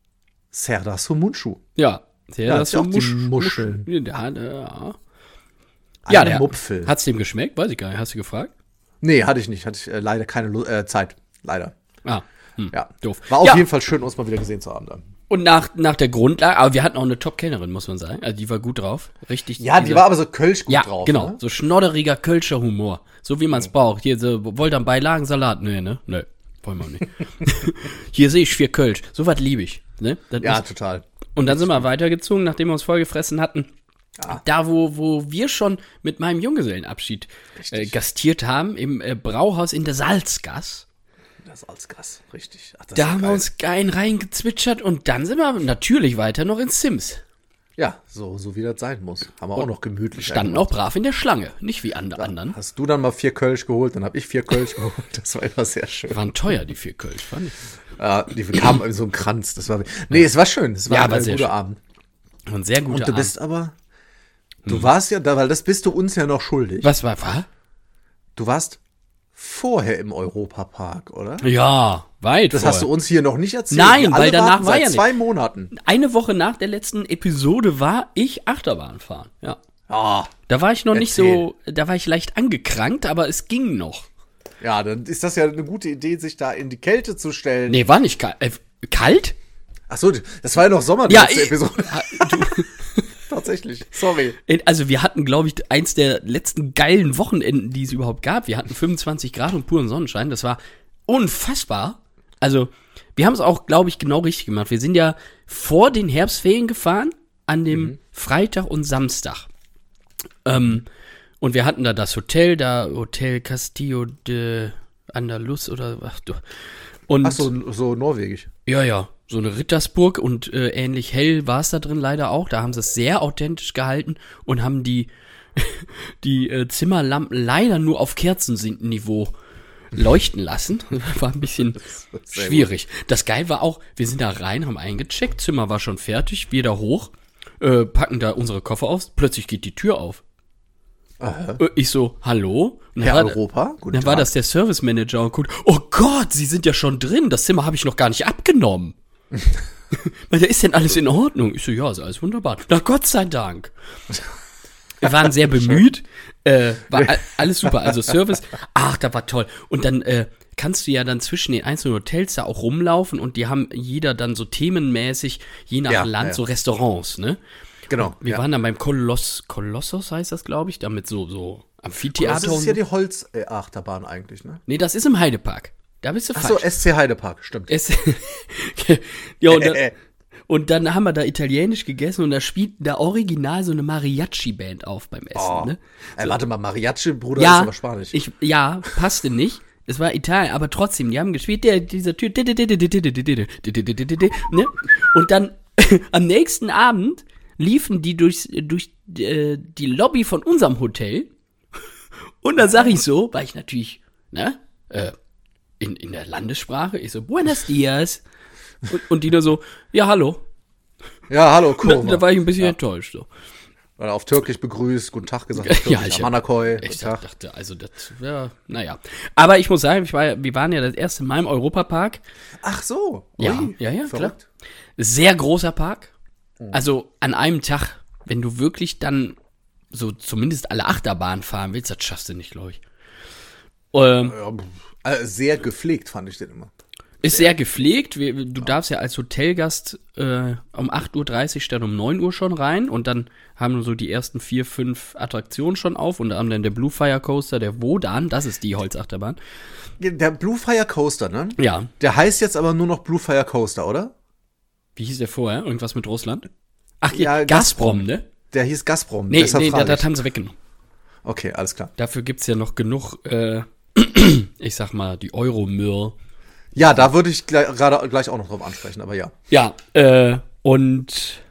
Serdar Sumunchu. ja. Der Ja, Musch- Muscheln. Musch- Ja, der, ja. Ja, der Mupfel. hat's dem geschmeckt? Weiß ich gar nicht. Hast du gefragt? nee, hatte ich nicht. Hatte ich äh, leider keine äh, Zeit. Leider. Ah, hm. Ja. Doof. War auf Ja. jeden Fall schön, uns mal wieder gesehen zu haben dann. Und nach, nach der Grundlage, aber wir hatten auch eine Top-Kennerin, muss man sagen. Also die war gut drauf. Richtig. Ja, die war aber so Kölsch gut ja, drauf. genau. Ne? So schnodderiger Kölscher Humor. So wie man es braucht. Hier, so, wollt ihr Beilagensalat? Nee, ne? Nö. wollen wir nicht. Hier sehe ich vier Kölsch. So was liebe ich. Ne? Das Ja, ist- total. und dann sind wir weitergezogen, nachdem wir uns vollgefressen hatten. Da, wo, wo wir schon mit meinem Junggesellenabschied äh, gastiert haben, im äh, Brauhaus in der Salzgass. Das ist als Gas, richtig. Ach, Da haben wir uns geil reingezwitschert und dann sind wir natürlich weiter noch in Sims. Ja, so, so wie das sein muss. Haben wir auch noch gemütlich. Standen auch brav in der Schlange, nicht wie andere anderen. Hast du dann mal vier Kölsch geholt, dann habe ich vier Kölsch geholt. Das war immer sehr schön. Waren teuer, die vier Kölsch, fand ich. Ja, die kamen in so einem Kranz. Das war, nee, es war schön. Es war Ja, ein war sehr guter schön. Abend. Ein sehr guter Und du bist aber, du warst ja da, weil das bist du uns ja noch schuldig. Was war, war? Du warst vorher im Europapark, oder? Ja, weit Das vorher. hast du uns hier noch nicht erzählt. Nein, weil danach war ja nicht. zwei Monaten. Eine Woche nach der letzten Episode war ich Achterbahn fahren, ja. Ah, Da war ich noch nicht Erzähl. so, da war ich leicht angekrankt, aber es ging noch. ja, dann ist das ja eine gute Idee, sich da in die Kälte zu stellen. Nee, war nicht kalt. Äh, kalt? Ach so, das war ja noch Sommer, die Ja, letzte ich- Episode. Tatsächlich. Sorry. Also wir hatten, glaube ich, eins der letzten geilen Wochenenden, die es überhaupt gab. Wir hatten 25 Grad und puren Sonnenschein. Das war unfassbar. Also wir haben es auch, glaube ich, genau richtig gemacht. Wir sind ja vor den Herbstferien gefahren, an dem Freitag und Samstag. Ähm, und wir hatten da das Hotel, da Hotel Castillo de Andalus oder ach du. Und Ach so, so norwegisch. Ja, ja, so eine Rittersburg und äh, ähnlich hell war es da drin leider auch. Da haben sie es sehr authentisch gehalten und haben die, die äh, Zimmerlampen leider nur auf Kerzenniveau leuchten lassen. War ein bisschen sehr schwierig. Das geil war auch, wir sind da rein, haben eingecheckt, Zimmer war schon fertig, wir da hoch, äh, packen da unsere Koffer aus, plötzlich geht die Tür auf. Äh, Ich so, hallo? Und Herr war- Europa? Guten dann war Tag. das der Service Manager und guckt, oh Gott, Sie sind ja schon drin, das Zimmer habe ich noch gar nicht abgenommen. Weil, ist denn alles in Ordnung? Ich so, ja, ist alles wunderbar. Na Gott sei Dank. Wir waren sehr bemüht, äh, war alles super, also Service, ach, da war toll. Und dann äh, kannst du ja dann zwischen den einzelnen Hotels da auch rumlaufen und die haben jeder dann so themenmäßig, je nach Ja, Land, ja. so Restaurants, ne? Genau. Wir ja. waren dann beim Koloss, Kolossos heißt das, glaube ich, damit so, so Das Amphitheater. ist und ja so. die Holzachterbahn eigentlich, ne? Nee, das ist im Heidepark. Da bist du Ach so, falsch. SC Heidepark, stimmt. Es, ja, und, dann, Äh, äh. und dann haben wir da italienisch gegessen und da spielt da original so eine Mariachi-Band auf beim Essen. Oh. Ne? Ey, warte mal, Mariachi, Bruder, ist Ja, aber Spanisch. ich, ja, passte nicht. Es war Italien, aber trotzdem, die haben gespielt, der, dieser Typ, ne? Und dann am nächsten Abend liefen die durchs, durch äh, die Lobby von unserem Hotel. Und dann sag ich so, weil ich natürlich, ne, äh, in, in der Landessprache, ich so, Buenos dias. Und, und die nur so, ja, hallo. ja, hallo, Da, Kurva. da war ich ein bisschen enttäuscht. So. Oder auf Türkisch begrüßt, guten Tag gesagt, auf Ja, Türkisch, ich- Amanakoi, Ich Tag. dachte, also das, ja, naja. Aber ich muss sagen, ich war, wir waren ja das erste Mal im Europapark. Ach so. Ja, ui, ja, ja, klar. verrückt. Sehr großer Park. Also an einem Tag, wenn du wirklich dann so zumindest alle Achterbahnen fahren willst, das schaffst du nicht, glaube ich. Ähm, Ja, äh, sehr gepflegt fand ich den immer. ist sehr gepflegt. Du darfst ja als Hotelgast äh, um 8.30 Uhr statt um 9 Uhr schon rein und dann haben so die ersten vier, fünf Attraktionen schon auf. Unter anderem der Blue Fire Coaster, der Wodan, das ist die Holzachterbahn. Der Blue Fire Coaster, ne? Ja, Der heißt jetzt aber nur noch Blue Fire Coaster, oder? Wie hieß der vorher? Irgendwas mit Russland? Ach, Ja, ja, Gazprom, ne? Der hieß Gazprom. Nee, deshalb nee frag das, haben sie weggenommen. Okay, alles klar. Dafür gibt's ja noch genug, äh, ich sag mal, die Euromüll. Ja, da würde ich gleich, gerade gleich auch noch drauf ansprechen, aber ja. Ja, äh, und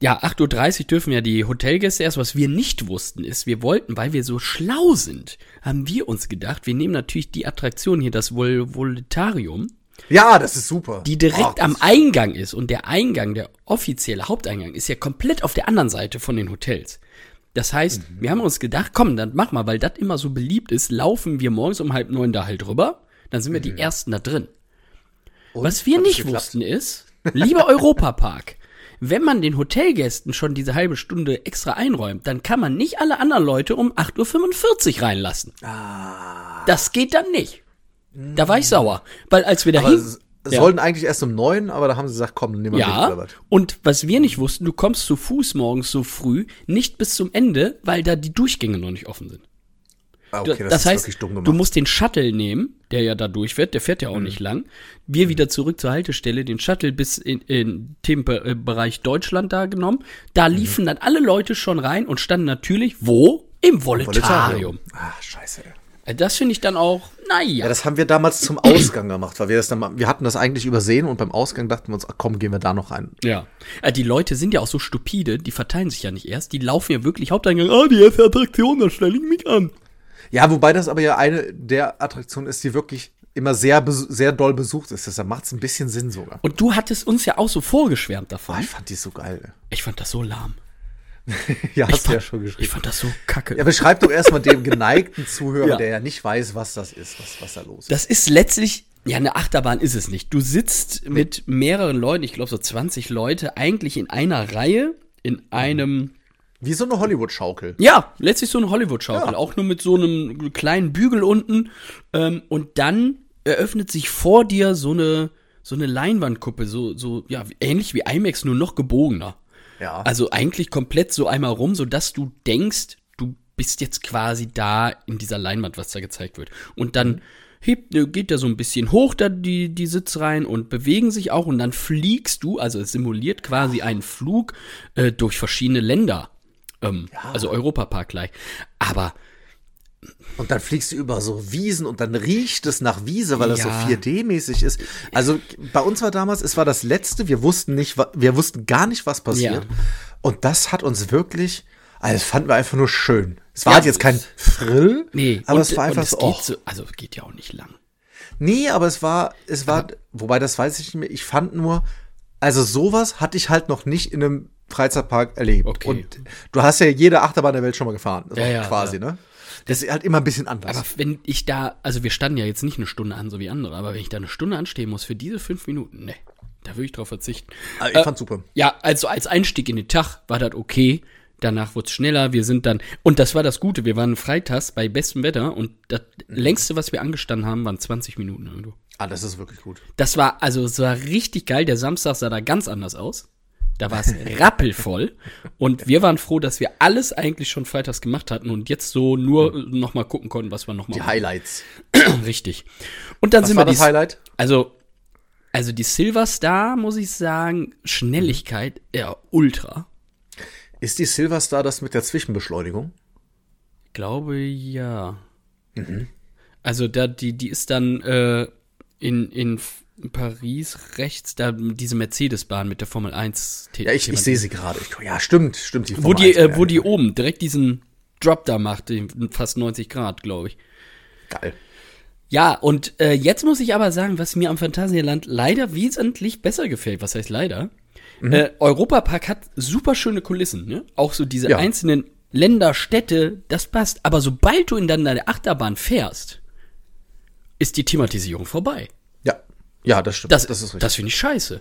ja, 8.30 Uhr dürfen ja die Hotelgäste erst. Was wir nicht wussten ist, wir wollten, weil wir so schlau sind, haben wir uns gedacht, wir nehmen natürlich die Attraktion hier, das Vol Volitarium, Ja, das ist super. die direkt das am Eingang ist. Und der Eingang, der offizielle Haupteingang, ist ja komplett auf der anderen Seite von den Hotels. Das heißt, Mhm. wir haben uns gedacht, komm, dann mach mal, weil das immer so beliebt ist, laufen wir morgens um halb neun da halt rüber, dann sind wir die Ersten da drin. Und? Was wir Hat nicht wussten ist, lieber Europapark, wenn man den Hotelgästen schon diese halbe Stunde extra einräumt, dann kann man nicht alle anderen Leute um 8.45 Uhr reinlassen. Das geht dann nicht. Da war ich sauer. Weil als wir da Aber hin, es, es Ja. sollten eigentlich erst um neun, aber da haben sie gesagt, komm, dann nehmen wir mit oder ja, was. und was wir nicht wussten, du kommst zu Fuß morgens so früh, nicht bis zum Ende, weil da die Durchgänge noch nicht offen sind. Ah, okay, Du- das das ist heißt, wirklich dumm gemacht. du musst den Shuttle nehmen, der ja da durchfährt, der fährt ja Mhm. auch nicht lang. Wir wieder zurück zur Haltestelle, den Shuttle bis in, in Themenbereich Deutschland da genommen. Da Mhm. liefen dann alle Leute schon rein und standen natürlich wo? Im Voletarium. Ah, scheiße. Äh, Das finde ich dann auch, naja. Ja, das haben wir damals zum Ausgang gemacht, weil wir das dann wir hatten das eigentlich übersehen und beim Ausgang dachten wir uns, ach komm, gehen wir da noch rein. Ja. Äh, Die Leute sind ja auch so stupide, die verteilen sich ja nicht erst, die laufen ja wirklich Haupteingang, ah, die erste Attraktion, da stelle ich mich an. Ja, wobei das aber ja eine der Attraktionen ist, die wirklich immer sehr, sehr doll besucht ist. Deshalb macht es ein bisschen Sinn sogar. Und du hattest uns ja auch so vorgeschwärmt davon. ich fand die so geil. Ich fand das so lahm. Ja, Ich hast du ja fand, schon ich geschrieben. fand das so kacke. Ja, beschreib doch erstmal dem geneigten Zuhörer, Ja. der ja nicht weiß, was das ist, was, was da los ist. Das ist letztlich, ja, eine Achterbahn ist es nicht. Du sitzt mit mehreren Leuten, ich glaube so 20 Leute, eigentlich in einer Reihe, in einem, Wie so eine Hollywood-Schaukel. ja, letztlich so eine Hollywood-Schaukel, Ja. auch nur mit so einem kleinen Bügel unten. Ähm, und dann eröffnet sich vor dir so eine, so eine Leinwandkuppe, so, so, ja, ähnlich wie IMAX, nur noch gebogener. Ja. Also eigentlich komplett so einmal rum, so dass du denkst, du bist jetzt quasi da in dieser Leinwand, was da gezeigt wird. Und dann hebt, äh, geht der so ein bisschen hoch, da die, die Sitzreihen und bewegen sich auch und dann fliegst du, also es simuliert quasi einen Flug äh, durch verschiedene Länder. Ähm, Also Europapark gleich. Aber Und dann fliegst du über so Wiesen und dann riecht es nach Wiese, weil das Ja. so 4D-mäßig ist. Also bei uns war damals, es war das letzte, wir wussten nicht, wir wussten gar nicht, was passiert. Ja. Und das hat uns wirklich, also das fanden wir einfach nur schön. Es war Ja, halt jetzt kein Thrill, nee, aber und, es war einfach es so, oh, so, also es geht ja auch nicht lang. Nee, aber es war, es war, wobei das weiß ich nicht mehr. Ich fand nur, also sowas hatte ich halt noch nicht in einem Freizeitpark erlebt. Okay. Und du hast ja jede Achterbahn der Welt schon mal gefahren. Also Ja, ja, quasi, ne? Das ist halt immer ein bisschen anders. Aber wenn ich da, also wir standen ja jetzt nicht eine Stunde an, so wie andere, aber wenn ich da eine Stunde anstehen muss für diese fünf Minuten, ne, da würde ich drauf verzichten. Aber ich Äh, fand's super. Ja, also als Einstieg in den Tag war das okay. Danach wurde es schneller. Wir sind dann, und das war das Gute, wir waren freitags bei bestem Wetter und das längste, was wir angestanden haben, waren 20 Minuten irgendwo. Ah, das ist wirklich gut. Das war, also es war richtig geil. Der Samstag sah da ganz anders aus. Da war es rappelvoll. Und wir waren froh, dass wir alles eigentlich schon freitags gemacht hatten und jetzt so nur Mhm. noch mal gucken konnten, was wir noch mal Die Highlights. Richtig. Und dann Was sind war wir das die, Highlight? also also die Silver Star, muss ich sagen, Schnelligkeit ja ultra. Ist die Silver Star das mit der Zwischenbeschleunigung? Glaube ja. Mhm. Also da die die ist dann äh, in in Paris rechts da diese Mercedes-Bahn mit der Formel 1 Ja, ich, ich sehe sie gerade. Ja, stimmt, stimmt. Die wo Formel die 1 äh, wo die oben direkt diesen Drop da macht, fast 90 Grad, glaube ich. Geil. Ja, und äh, jetzt muss ich aber sagen, was mir am Phantasialand leider wesentlich besser gefällt. Was heißt leider? Mhm. Äh, Europapark hat super schöne Kulissen, ne? Auch so diese Ja. einzelnen Länder, Städte, das passt. Aber sobald du in dann deine Achterbahn fährst, ist die Thematisierung vorbei. Ja. Das stimmt. Das, das ist richtig. das finde ich scheiße.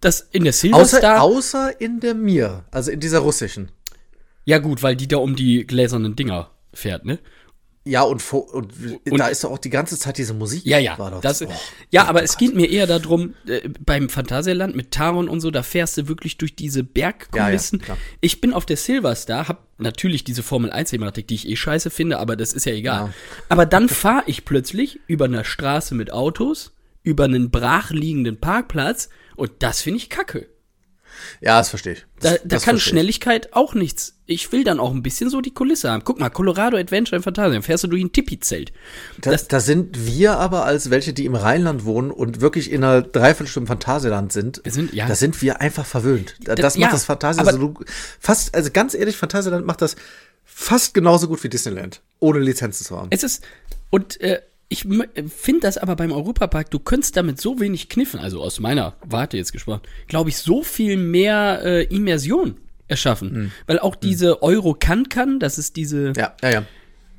Das in der Silver außer, Star, außer in der Mir, also in dieser russischen. ja gut, weil die da um die gläsernen Dinger fährt, ne? Ja, und, vor, und, Und- da ist doch auch die ganze Zeit diese Musik. Ja, ja. Doch, Das, oh. ja, aber es geht mir eher darum, äh, beim Phantasialand mit Taron und so, da fährst du wirklich durch diese Bergkulissen. Ja, ja, ich bin auf der Silver Star, hab natürlich diese Formel 1 Thematik, die ich eh scheiße finde, aber das ist ja egal. Ja. Aber dann fahre ich plötzlich über eine Straße mit Autos, über einen brachliegenden Parkplatz und das finde ich kacke. Ja, das verstehe ich. Da, Das, da das kann. Schnelligkeit auch nichts. Ich will dann auch ein bisschen so die Kulisse haben. Guck mal, Colorado Adventure in Phantasialand, fährst du durch ein Tipi-Zelt. Da, da sind wir aber als welche, die im Rheinland wohnen und wirklich in einer Dreiviertelstunde Phantasialand sind, Wir sind- ja. da sind wir einfach verwöhnt. Da, Da- das macht ja, das Phantasialand aber- so du- fast, also ganz ehrlich, Phantasialand macht das fast genauso gut wie Disneyland, ohne Lizenzen zu haben. Es ist, und äh, ich finde das aber beim Europapark, du könntest damit so wenig kniffen, also aus meiner Warte jetzt gesprochen, glaube ich, so viel mehr äh, Immersion erschaffen. Hm. Weil auch diese Euro kann kann, das ist diese, Ja, ja, ja.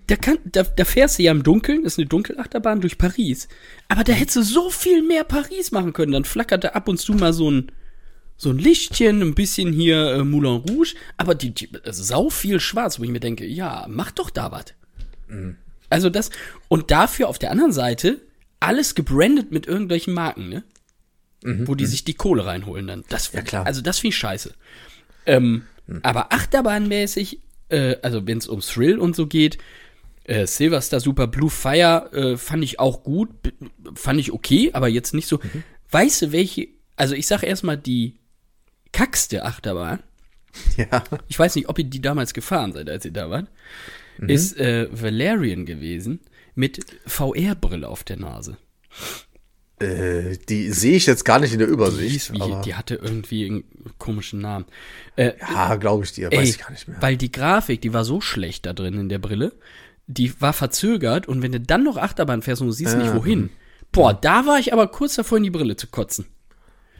da, kann, da, da fährst du ja im Dunkeln, das ist eine Dunkelachterbahn durch Paris. Aber da hättest du so viel mehr Paris machen können. Dann flackert da ab und zu mal so ein, so ein Lichtchen, ein bisschen hier äh, Moulin Rouge, aber die, die also sau viel schwarz, wo ich mir denke, ja, mach doch da was. Also das, und dafür auf der anderen Seite alles gebrandet mit irgendwelchen Marken, ne? Wo die sich die Kohle reinholen dann. Das, Ja, klar. Also das finde ich scheiße. Ähm, Aber achterbahnmäßig, äh, also wenn es um Thrill und so geht, Äh, Silverstar Super Blue Fire äh, fand ich auch gut, fand ich okay, aber jetzt nicht so. Weißt du, welche, also ich sag erstmal die kackste Achterbahn, Ja. ich weiß nicht, ob ihr die damals gefahren seid, als ihr da wart, Mhm. ist äh, Valerian gewesen mit VR-Brille auf der Nase. Äh, die sehe ich jetzt gar nicht in der Die, Übersicht. hieß wie, die hatte irgendwie einen komischen Namen. Äh, ja, glaube ich dir. Weiß Ey, ich gar nicht mehr. Weil die Grafik, die war so schlecht da drin in der Brille, die war verzögert und wenn du dann noch Achterbahn fährst und du siehst nicht wohin, boah, da war ich aber kurz davor in die Brille zu kotzen.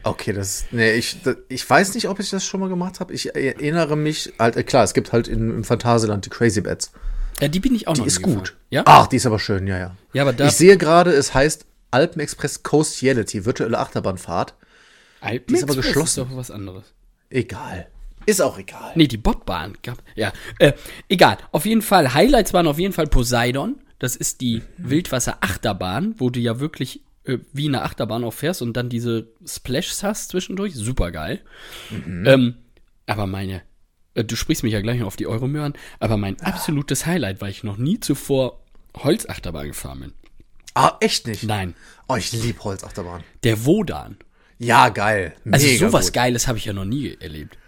Okay, das, nee, ich, da- ich weiß nicht, ob ich das schon mal gemacht habe. Ich erinnere mich, halt, äh, klar, es gibt halt in, im Phantasialand die Crazy Bats. Ja, die bin ich auch noch Die ist gefahren. gut. Ja? Ach, die ist aber schön, ja, ja. Ja, aber da ich sehe gerade, es heißt Alpenexpress Coastiality, virtuelle Achterbahnfahrt. Alpen ist aber geschlossen. Ist doch was anderes. Egal. Ist auch egal. Nee, die Bobbahn gab. Ja, äh, egal. Auf jeden Fall, Highlights waren auf jeden Fall Poseidon. Das ist die Wildwasser-Achterbahn, wo du ja wirklich äh, wie eine Achterbahn auch fährst und dann diese Splashs hast zwischendurch. Super geil. Ähm, aber meine, du sprichst mich ja gleich noch auf die Euromühe an, aber mein absolutes Highlight, weil ich noch nie zuvor Holzachterbahn gefahren bin. Ah, echt nicht? Nein, Oh, ich lieb Holzachterbahn. der Wodan. Ja, geil. Also Mega sowas gut. Geiles habe ich ja noch nie erlebt.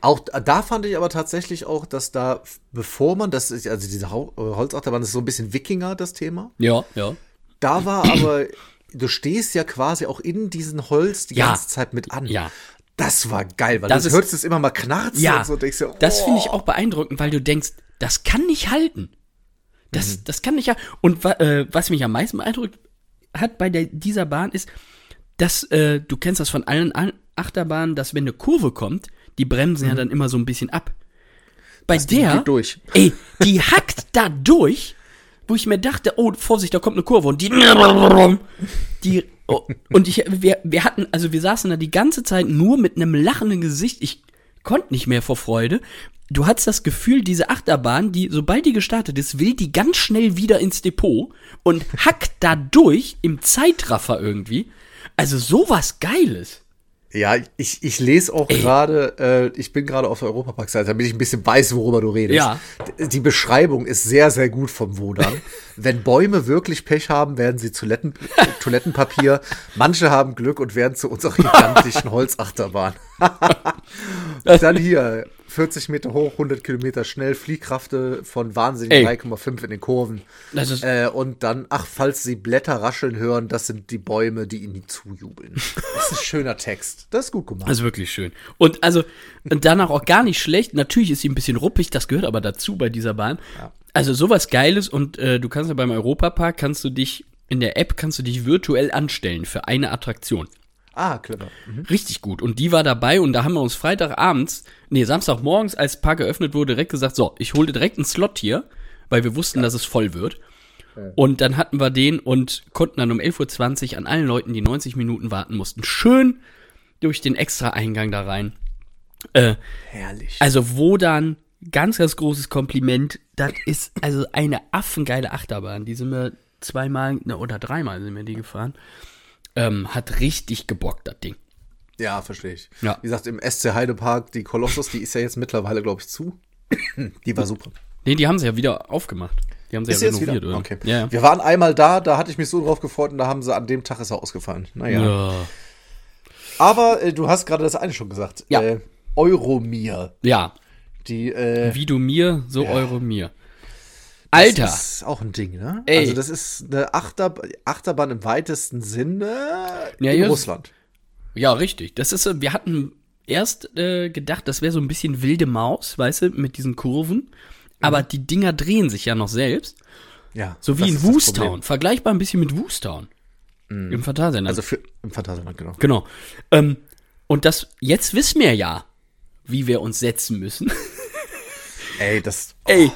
Auch da fand ich aber tatsächlich auch, dass da, bevor man das, ist, also diese äh, Holzachterbahn ist so ein bisschen Wikinger, das Thema. Ja, ja. Da war aber, du stehst ja quasi auch in diesen Holz die Ja. ganze Zeit mit an. Ja. Das war geil, weil Das du ist- hörst es immer mal knarzen Ja, und so denkst du, das finde ich oh. auch beeindruckend, weil du denkst, das kann nicht halten. Das, Mhm. das kann nicht ja. Und äh, was mich am meisten beeindruckt hat bei der, dieser Bahn ist, dass äh, du kennst das von allen Achterbahnen, dass wenn eine Kurve kommt, die bremsen ja dann immer so ein bisschen ab. Bei Mhm. die der, geht durch. ey, die hackt da durch, wo ich mir dachte, oh Vorsicht, da kommt eine Kurve und die, die oh, und ich, wir, wir hatten, also wir saßen da die ganze Zeit nur mit einem lachenden Gesicht. Ich konnte nicht mehr vor Freude. Du hattest das Gefühl, diese Achterbahn, die, sobald die gestartet ist, will die ganz schnell wieder ins Depot und hackt da durch im Zeitraffer irgendwie. Also sowas Geiles. Ja, ich, ich lese auch gerade, äh, ich bin gerade auf der Europapark-Seite, damit ich ein bisschen weiß, worüber du redest. Ja. Die Beschreibung ist sehr, sehr gut vom Wodan. Wenn Bäume wirklich Pech haben, werden sie Toiletten, Toilettenpapier. Manche haben Glück und werden zu unserer gigantischen Holzachterbahn. Dann hier, 40 Meter hoch, 100 Kilometer schnell, Fliehkrafte von wahnsinnig Ey. 3,5 in den Kurven. Äh, und dann, ach, falls Sie Blätter rascheln hören, das sind die Bäume, die Ihnen zujubeln. Das ist ein schöner Text. Das ist gut gemacht. Das ist wirklich schön. Und also, und danach auch gar nicht schlecht. Natürlich ist sie ein bisschen ruppig, das gehört aber dazu bei dieser Bahn. Also sowas Geiles und äh, du kannst ja beim Europapark, kannst du dich, in der App kannst du dich virtuell anstellen für eine Attraktion. Ah, clever. Mhm. Richtig gut. Und die war dabei und da haben wir uns Freitagabends, nee, Samstagmorgens, als Park geöffnet wurde, direkt gesagt, so, ich hole direkt einen Slot hier, weil wir wussten, dass es voll wird. Und dann hatten wir den und konnten dann um 11.20 Uhr an allen Leuten, die 90 Minuten warten mussten, schön durch den extra Eingang da rein. Äh, Herrlich. also wo dann, ganz, ganz großes Kompliment, das ist also eine affengeile Achterbahn. Die sind wir zweimal ne, oder dreimal sind wir die gefahren. Ähm, hat richtig gebockt, das Ding. Ja, verstehe ich. Ja. Wie gesagt, im SC Heidepark, die Kolossus, die ist ja jetzt mittlerweile, glaube ich, zu. Die war super. Nee, die haben sie ja wieder aufgemacht. Die haben sie Ist ja jetzt wieder? renoviert. oder? Okay. Ja, ja. Wir waren einmal da, da hatte ich mich so drauf gefreut und da haben sie an dem Tag ist er ausgefallen. Naja. Ja. Aber äh, du hast gerade das eine schon gesagt. Ja. Äh, Euromir. ja, Die, äh, wie du mir, so Euro mir. Alter, Das ist auch ein Ding, ne? Ey. Also das ist eine Achter Achterbahn im weitesten Sinne Ja, in. Russland. ja, richtig. Das ist, wir hatten erst äh, gedacht, das wäre so ein bisschen wilde Maus, weißt du, mit diesen Kurven. Aber die Dinger drehen sich ja noch selbst. Ja. So wie in Woostown. Vergleichbar ein bisschen mit Woostown. Im Phantasialand. Also für, im Phantasialand, genau. genau. Ähm, und das, jetzt wissen wir ja, wie wir uns setzen müssen. Ey, das. Ey.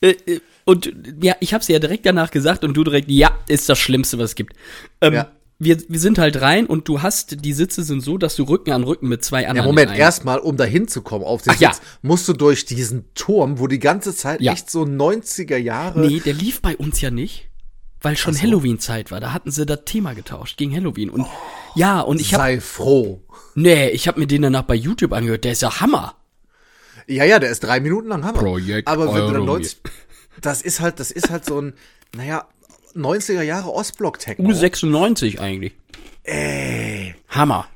Äh, äh, und ja, ich hab's ja direkt danach gesagt und du direkt, ja, ist das Schlimmste, was es gibt. Ähm, Ja. wir, wir sind halt rein und du hast, die Sitze sind so, dass du Rücken an Rücken mit zwei Ja, anderen. Moment, in einem- erstmal, um da hinzukommen auf den Ach ja. Sitz, musst du durch diesen Turm, wo die ganze Zeit Ja. echt so 90er Jahre. Nee, der lief bei uns ja nicht, weil schon Halloween-Zeit war. Da hatten sie das Thema getauscht gegen Halloween. Und ja, und ich hab, sei froh. nee, ich hab mir den danach bei YouTube angehört. Der ist ja Hammer. Ja, ja, der ist drei Minuten lang Hammer. Projekt Aber wenn du dann Euromir. 90, das ist halt, das ist halt so ein, naja, 90er Jahre Ostblock-Techno. U96 eigentlich. Ey. Hammer.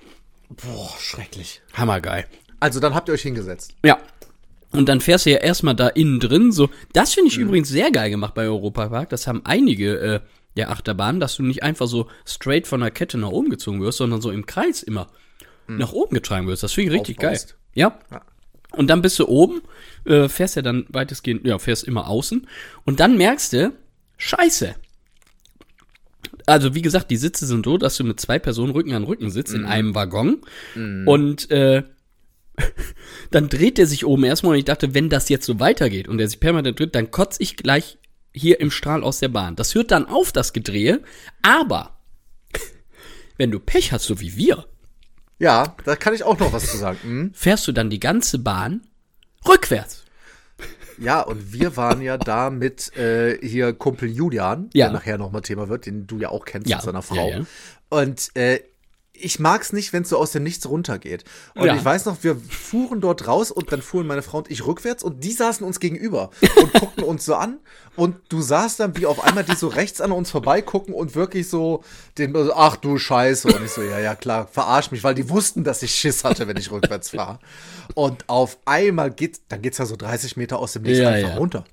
Boah, schrecklich. Hammergeil. Also dann habt ihr euch hingesetzt. Ja. Und dann fährst du ja erstmal da innen drin so. Das finde ich übrigens sehr geil gemacht bei Europa Park. Das haben einige äh, der Achterbahnen, dass du nicht einfach so straight von der Kette nach oben gezogen wirst, sondern so im Kreis immer nach oben getragen wirst. Das finde ich richtig geil. Aufbaust. Ja. Ja. Und dann bist du oben, äh, fährst ja dann weitestgehend, ja, fährst immer außen. Und dann merkst du, scheiße. Also wie gesagt, die Sitze sind so, dass du mit zwei Personen Rücken an Rücken sitzt in einem Waggon. Und äh, dann dreht der sich oben erstmal und ich dachte, wenn das jetzt so weitergeht und der sich permanent dreht, dann kotze ich gleich hier im Strahl aus der Bahn. Das hört dann auf, das Gedrehe. Aber wenn du Pech hast, so wie wir, Ja, da kann ich auch noch was zu sagen. Hm? fährst du dann die ganze Bahn rückwärts. Ja, und wir waren ja da mit äh, hier Kumpel Julian, Ja. der nachher nochmal Thema wird, den du ja auch kennst Ja. mit seiner Frau. Ja, ja. Und äh, ich mag's nicht, wenn es so aus dem Nichts runtergeht. Und Ja. ich weiß noch, wir fuhren dort raus und dann fuhren meine Frau und ich rückwärts und die saßen uns gegenüber und guckten uns so an. Und du sahst dann, wie auf einmal die so rechts an uns vorbeigucken und wirklich so den, ach du Scheiße. Und ich so, ja, ja, klar, verarsch mich, weil die wussten, dass ich Schiss hatte, wenn ich rückwärts fahre. Und auf einmal geht, dann geht's ja so 30 Meter aus dem Nichts Ja, einfach ja. runter.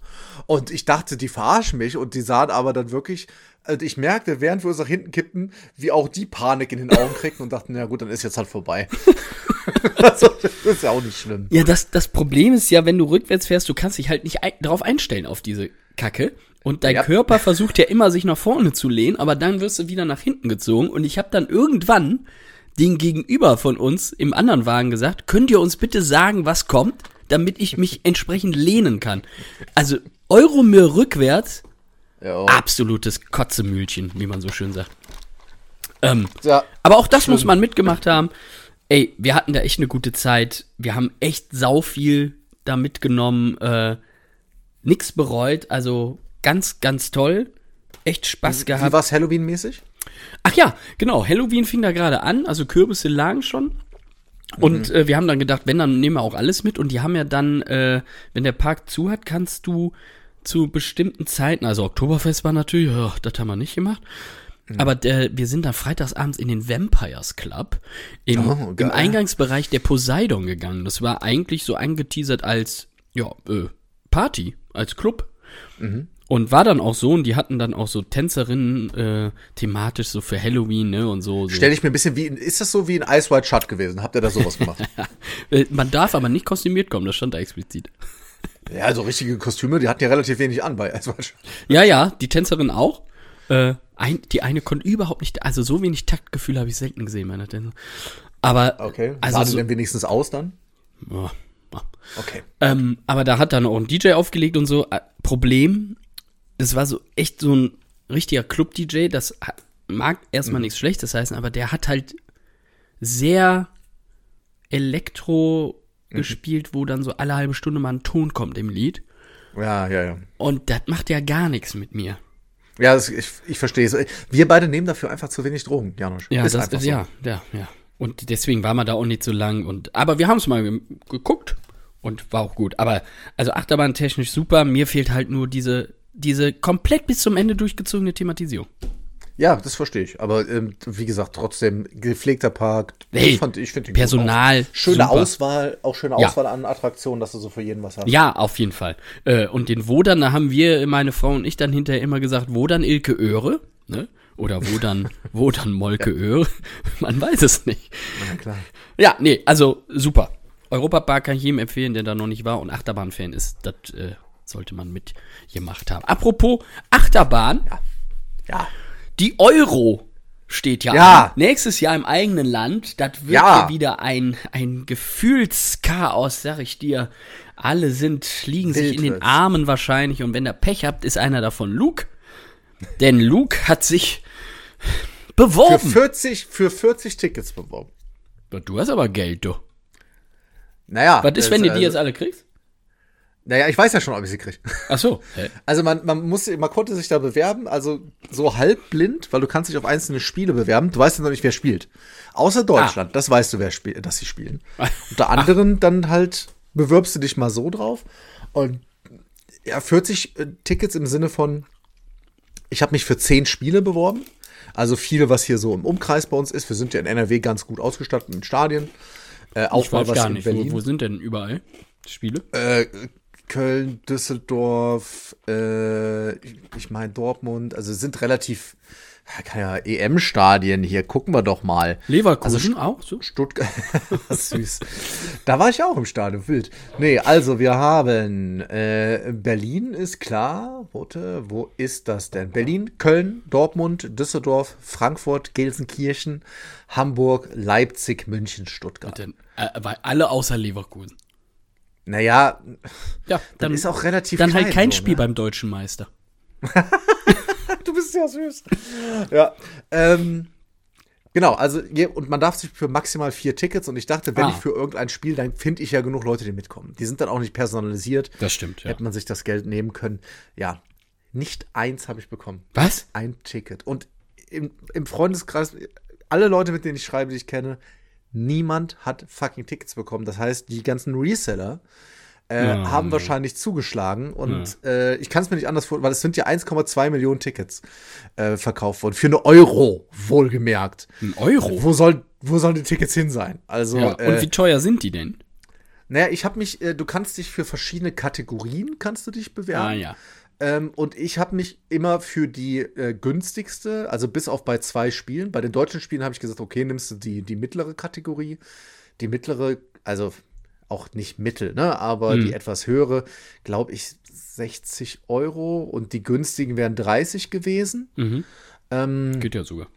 Und ich dachte, die verarschen mich und die sahen aber dann wirklich, also ich merkte, während wir uns nach hinten kippten, wie auch die Panik in den Augen kriegten und dachten, ja gut, dann ist jetzt halt vorbei. also, das ist ja auch nicht schlimm. Ja, das, das Problem ist ja, wenn du rückwärts fährst, du kannst dich halt nicht ein, darauf einstellen auf diese Kacke. Und dein Ja. Körper versucht ja immer, sich nach vorne zu lehnen, aber dann wirst du wieder nach hinten gezogen. Und ich habe dann irgendwann den Gegenüber von uns im anderen Wagen gesagt, könnt ihr uns bitte sagen, was kommt, damit ich mich entsprechend lehnen kann. Also Euromir rückwärts, Ja, absolutes Kotzemühlchen, wie man so schön sagt. Ähm, ja, aber auch das muss man mitgemacht haben. Ey, wir hatten da echt eine gute Zeit. Wir haben echt sau viel da mitgenommen. Äh, nix bereut. Also ganz, ganz toll. Echt Spaß wie gehabt. war's Halloween-mäßig? Ach ja, genau. Halloween fing da gerade an. Also Kürbisse lagen schon. Und äh, wir haben dann gedacht, wenn, dann nehmen wir auch alles mit. Und die haben ja dann, äh, wenn der Park zu hat, kannst du zu bestimmten Zeiten, also Oktoberfest war natürlich, ja, das haben wir nicht gemacht. Aber der, wir sind dann freitagsabends in den Vampires Club im, Oh, im Eingangsbereich der Poseidon gegangen. Das war eigentlich so angeteasert als ja, äh, Party, als Club. Und war dann auch so, und die hatten dann auch so Tänzerinnen äh, thematisch so für Halloween, ne, und so. so. Stell ich mir ein bisschen wie, ist das so wie in Ice White Shut gewesen? Habt ihr da sowas gemacht? Äh, Man darf aber nicht kostümiert kommen, das stand da explizit. Ja, also richtige Kostüme, die hatten ja relativ wenig an bei Shut. Ja, ja, die Tänzerin auch. Äh, ein, die eine konnte überhaupt nicht, also so wenig Taktgefühl habe ich selten gesehen, meine Tänzer. Aber, Okay, also sah die so, denn wenigstens aus dann? ja, ja. Okay. Ähm, aber da hat dann auch ein DJ aufgelegt und so. Äh, Problem, das war so echt so ein richtiger Club-DJ, das mag erstmal nichts Schlechtes heißen, aber der hat halt sehr Elektro gespielt, wo dann so alle halbe Stunde mal ein Ton kommt im Lied. Ja, ja, ja. Und das macht ja gar nichts mit mir. Ja, das, ich, ich verstehe es. Wir beide nehmen dafür einfach zu wenig Drogen, Janusz. Ja, ist das so. ja, ja, ja. Und deswegen war man da auch nicht so lang. Und, aber wir haben es mal ge geguckt und war auch gut. Aber also Achterbahn technisch super. Mir fehlt halt nur diese, diese komplett bis zum Ende durchgezogene Thematisierung. Ja, das verstehe ich. Aber ähm, wie gesagt, trotzdem gepflegter Park. Hey, ich fand, ich find den gut Personal. Schöne super. Auswahl, auch schöne Ja. Auswahl an Attraktionen, dass du so für jeden was hast. Ja, auf jeden Fall. Äh, und den Wodern, da haben wir, meine Frau und ich, dann hinterher immer gesagt, wo dann Ilke Öhre? Ne? Oder wo dann, wo dann Molke Öhre? Man weiß es nicht. Ja, klar. Ja, nee, also super. Europapark kann ich jedem empfehlen, der da noch nicht war und Achterbahn-Fan ist. Das äh, sollte man mitgemacht haben. Apropos Achterbahn, Ja. Die Euro steht ja, Ja. an. Nächstes Jahr im eigenen Land. Das wird Ja. ja wieder ein, ein Gefühlschaos, sag ich dir. Alle sind, liegen sich Wild in den. Armen wahrscheinlich und wenn ihr Pech habt, ist einer davon Luke. Denn Luke hat sich Für beworben. 40, für 40 Tickets beworben. Du hast aber Geld, du. Naja. Was ist, wenn du die jetzt also, alle kriegst? Naja, ich weiß ja schon, ob ich sie kriege. Ach so. Hä? Also man, man muss, man konnte sich da bewerben, also so halb blind, weil du kannst dich auf einzelne Spiele bewerben. Du weißt ja noch nicht, wer spielt. Außer Deutschland, das weißt du, wer spielt, dass sie spielen. Unter anderem dann halt bewirbst du dich mal so drauf. Und ja, 40 äh, Tickets im Sinne von, ich habe mich für 10 Spiele beworben. Also viele, was hier so im Umkreis bei uns ist. Wir sind ja in NRW ganz gut ausgestattet mit Stadien. Äh, auch Ich mal was gar in nicht, wo, Berlin. wo sind denn überall Spiele? Äh, Köln, Düsseldorf, äh, ich, meine Dortmund, also sind relativ ja, EM-Stadien hier, gucken wir doch mal. Leverkusen auch so? Stuttgart, süß. Da war ich auch im Stadion, wild. Nee, also wir haben äh, Berlin ist klar. Warte, wo ist das denn? Berlin, Köln, Dortmund, Düsseldorf, Frankfurt, Gelsenkirchen, Hamburg, Leipzig, München, Stuttgart. Denn, äh, weil alle außer Leverkusen. Naja, Ja, dann ist auch relativ Dann halt klein kein so, Spiel ne? beim deutschen Meister. Du bist ja süß. ja. Ähm, genau, also, und man darf sich für maximal vier Tickets und ich dachte, wenn Ah. ich für irgendein Spiel, dann finde ich ja genug Leute, die mitkommen. Die sind dann auch nicht personalisiert. Das stimmt, ja. Hätte man sich das Geld nehmen können. Ja, nicht eins habe ich bekommen. Was? Ein Ticket. Und im, im Freundeskreis, alle Leute, mit denen ich schreibe, die ich kenne, niemand hat fucking Tickets bekommen. Das heißt, die ganzen Reseller äh, Ja, haben nee. wahrscheinlich zugeschlagen. Und äh, ich kann es mir nicht anders vorstellen, weil es sind ja 1,2 Millionen Tickets äh, verkauft worden. Für eine Euro, wohlgemerkt. Ein Euro? Wo, soll, wo sollen die Tickets hin sein? Also, Ja. äh, Und wie teuer sind die denn? naja, ich habe mich, äh, du kannst dich für verschiedene Kategorien, kannst du dich bewerben. Ah ja. Ähm, und ich habe mich immer für die äh, günstigste, also bis auf bei zwei Spielen. Bei den deutschen Spielen habe ich gesagt, okay, nimmst du die, die mittlere Kategorie. Die mittlere, also auch nicht mittel, ne? Aber Hm. die etwas höhere, glaube ich, 60 Euro und die günstigen wären 30 gewesen. Mhm. Ähm, Geht ja sogar.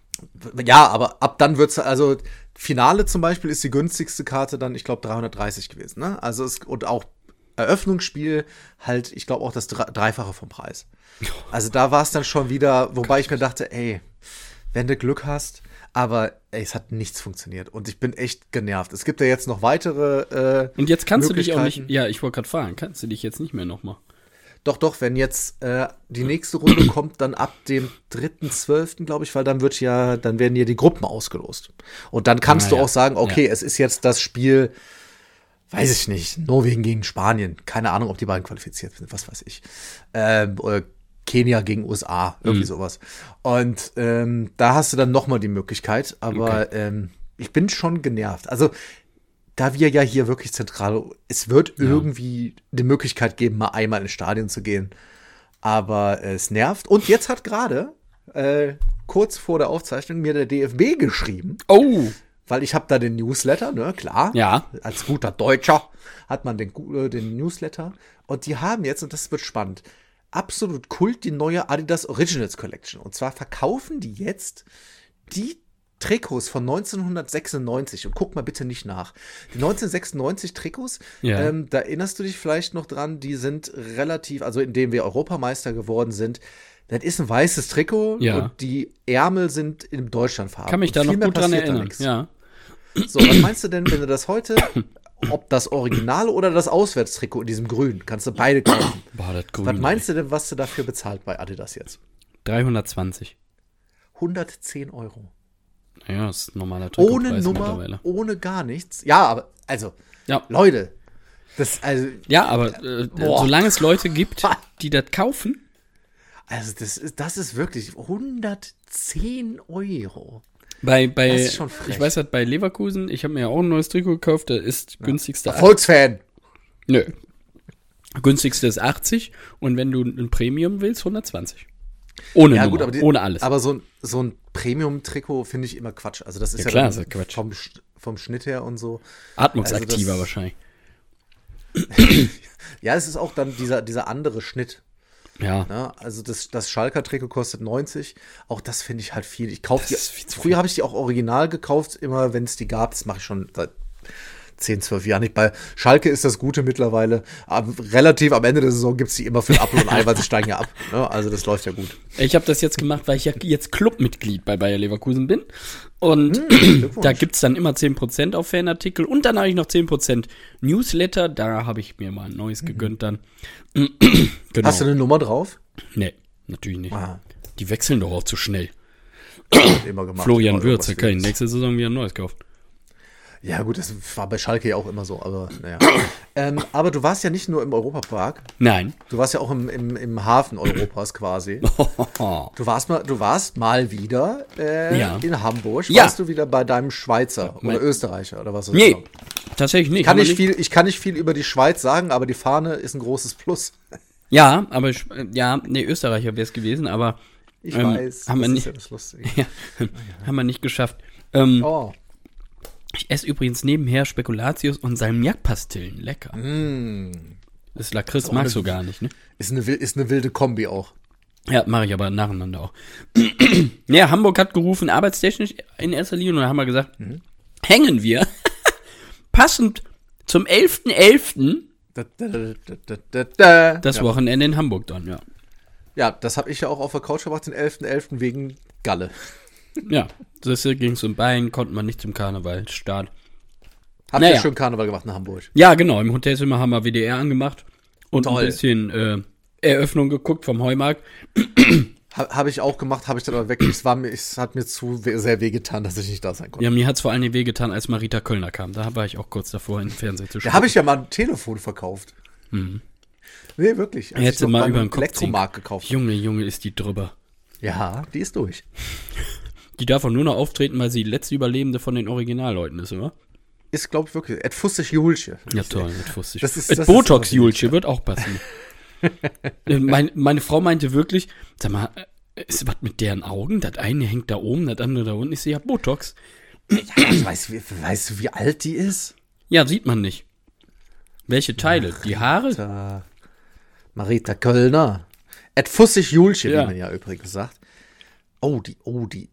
ja, aber ab dann wird's also Finale zum Beispiel ist die günstigste Karte dann, ich glaube, 330 gewesen. Ne? Also es, und auch Eröffnungsspiel halt, ich glaube auch das Dre- Dreifache vom Preis. Also da war es dann schon wieder, wobei ich mir dachte, ey, wenn du Glück hast, aber ey, es hat nichts funktioniert und ich bin echt genervt. Es gibt ja jetzt noch weitere. Äh, Und jetzt kannst du dich auch nicht. Ja, ich wollte gerade fragen, kannst du dich jetzt nicht mehr nochmal? Doch, doch, wenn jetzt äh, die nächste Runde kommt, dann ab dem 3.12., glaube ich, weil dann wird ja, dann werden ja die Gruppen ausgelost. Und dann kannst Ah, du ja. auch sagen, okay, es ist jetzt das Spiel, weiß ich nicht, Norwegen gegen Spanien. Keine Ahnung, ob die beiden qualifiziert sind, was weiß ich. Ähm, oder Kenia gegen USA, irgendwie Mhm. sowas. Und ähm, da hast du dann noch mal die Möglichkeit, aber ähm, ich bin schon genervt. Also da wir ja hier wirklich zentral, es wird irgendwie die Möglichkeit geben, mal einmal ins Stadion zu gehen. Aber äh, es nervt. Und jetzt hat gerade, äh, kurz vor der Aufzeichnung, mir der DFB geschrieben, Oh! Weil ich habe da den Newsletter, ne, klar. Ja. Als guter Deutscher hat man den, äh, den Newsletter. Und die haben jetzt, und das wird spannend, absolut Kult die neue Adidas Originals Collection. Und zwar verkaufen die jetzt die Trikots von 1996 und guck mal bitte nicht nach. Die 1996 Trikots, Ja. ähm, da erinnerst du dich vielleicht noch dran, die sind relativ, also indem wir Europameister geworden sind. Das ist ein weißes Trikot Ja. und die Ärmel sind in Deutschlandfarben. Kann mich da noch gut dran erinnern. Ja. So, was meinst du denn, wenn du das heute, ob das Original oder das Auswärtstrikot in diesem Grün, kannst du beide kaufen. Boah, das Grün. was meinst du denn, was du dafür bezahlt bei Adidas jetzt? 320. 110 Euro. Ja, das ist ein normaler Ohne Trikotpreis Nummer, mittlerweile. ohne gar nichts. Ja, aber, also, Ja. Leute, das, also, Ja, aber äh, solange es Leute gibt, die das kaufen, also das ist, das ist wirklich 110 Euro. bei, bei Das ist schon frech. ich weiß halt bei Leverkusen, ich habe mir ja auch ein neues Trikot gekauft, da ist günstigste ach- Volksfan. Nö. Günstigste ist 80 und wenn du ein Premium willst, 120. Ohne Ja, Nummer, gut, die, ohne alles. aber so, ein- so ein Premium-Trikot finde ich immer Quatsch. Also, das ist Ja, ja, klar, dann ist ja Quatsch. Vom, vom Schnitt her und so. Atmungsaktiver also wahrscheinlich. Ja, es ist auch dann dieser, dieser andere Schnitt. Ja. Ne? Also das, das Schalker-Trikot kostet 90. Auch das finde ich halt viel. Ich kaufe die. Früher habe ich die auch original gekauft, immer wenn es die gab. Das mache ich schon seit 10, 12 Jahren nicht. Bei Schalke ist das Gute mittlerweile. Aber relativ am Ende der Saison gibt es die immer für Apfel und Ei, weil sie steigen ja ab. Ne? Also das läuft ja gut. Ich habe das jetzt gemacht, weil ich ja jetzt Clubmitglied bei Bayer Leverkusen bin. Und Hm, da gibt's dann immer 10% auf Fanartikel und dann habe ich noch 10% Newsletter. Da habe ich mir mal ein neues gegönnt dann. genau. Mhm. Hast du eine Nummer drauf? Nee, natürlich nicht. Ah, Die wechseln doch auch zu schnell. Florian Würz, da kann nächste Saison wieder ein neues kaufen. Ja, gut, das war bei Schalke ja auch immer so, aber naja. ähm, aber du warst ja nicht nur im Europapark, Nein. du warst ja auch im, im, im Hafen Europas quasi. Du warst mal, du warst mal wieder äh, Ja. in Hamburg. Ja. Warst du wieder bei deinem Schweizer mein- oder Österreicher oder was? auch Nee, immer? tatsächlich nicht. Kann ich, viel, ich kann nicht viel über die Schweiz sagen, aber die Fahne ist ein großes Plus. Ja, aber ich, äh, ja, nee, Österreicher wäre es gewesen, aber Ich Ähm, weiß. haben wir das nicht- ja ja, haben wir nicht geschafft. Ähm, Oh. Ich esse übrigens nebenher Spekulatius und Salmiak-Pastillen. Lecker. Mm. Das Lakritz auch magst du eine- gar nicht, ne? Ist, eine, ist eine wilde Kombi auch. Ja, mache ich aber nacheinander auch. ja, Hamburg hat gerufen, arbeitstechnisch in erster Linie, und da haben wir gesagt, hängen wir. Passend zum 11.11. Da, da, da, da, da, da. das ja. Wochenende in Hamburg dann, ja. ja, das habe ich ja auch auf der Couch gemacht, den 11.11. wegen Galle. Ja, das ging es um Bein, konnten wir nicht zum Karnevalstart. Habt Naja. ihr schön Karneval gemacht in Hamburg? Ja, genau, im Hotelzimmer haben wir WDR angemacht und Toll. ein bisschen äh, Eröffnung geguckt vom Heumarkt. Ha, habe ich auch gemacht, habe ich dann aber weg. Es, war mir, es hat mir zu sehr wehgetan, dass ich nicht da sein konnte. Ja, mir hat's vor allem wehgetan, als Marita Kölner kam. Da war ich auch kurz davor, in den Fernseher zu Da schauen. habe ich ja mal ein Telefon verkauft. Nee, wirklich. Als noch mal über den Kopf Elektromarkt gekauft. Junge, Junge, ist die drüber. Ja, die ist durch. Die darf auch nur noch auftreten, weil sie die letzte Überlebende von den Originalleuten ist, oder? Ist, glaube ich, wirklich. Et fussig Julche. Ja, toll, mit Fussig. Das ist- ist Botox Julche wird auch passen. Äh, mein, meine Frau meinte wirklich, sag mal, äh, ist was mit deren Augen? Das eine hängt da oben, das andere da unten. Ich sehe ja Botox. Weißt, du, wie- weißt du, wie alt die ist? Ja, sieht man nicht. Welche Teile? Die Haare? Marita Kölner. Et fussig Julche, Ja. wie man ja übrigens sagt. Oh, die, oh, die.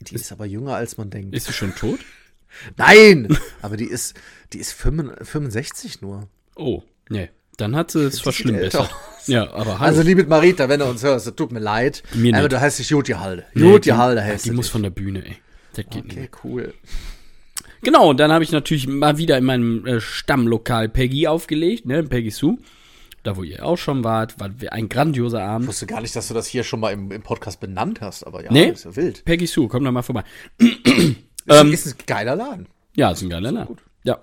Die ist aber jünger, als man denkt. Ist sie schon tot? Nein! Aber die ist, die ist 65 65 nur. Oh, nee. Dann hat sie es verschlimmbessert. Ja, aber hallo. Also, liebe Marita, wenn du uns hörst, tut mir leid. Mir aber nicht. du heißt dich Jutje Halde. Nee, Jutje die- Halde heißt Die muss dich. von der Bühne, ey. Das geht nicht. Okay, cool. Genau, und dann habe ich natürlich mal wieder in meinem äh, Stammlokal Peggy aufgelegt, ne, Peggy Sue. Da, wo ihr auch schon wart, war ein grandioser Ich Abend. wusste gar nicht, dass du das hier schon mal im, im Podcast benannt hast, aber ja, Nee. ist ja wild. Peggy Sue, komm da mal vorbei. Ähm, ist ein geiler Laden. Ja, ist ein geiler Laden. Ja.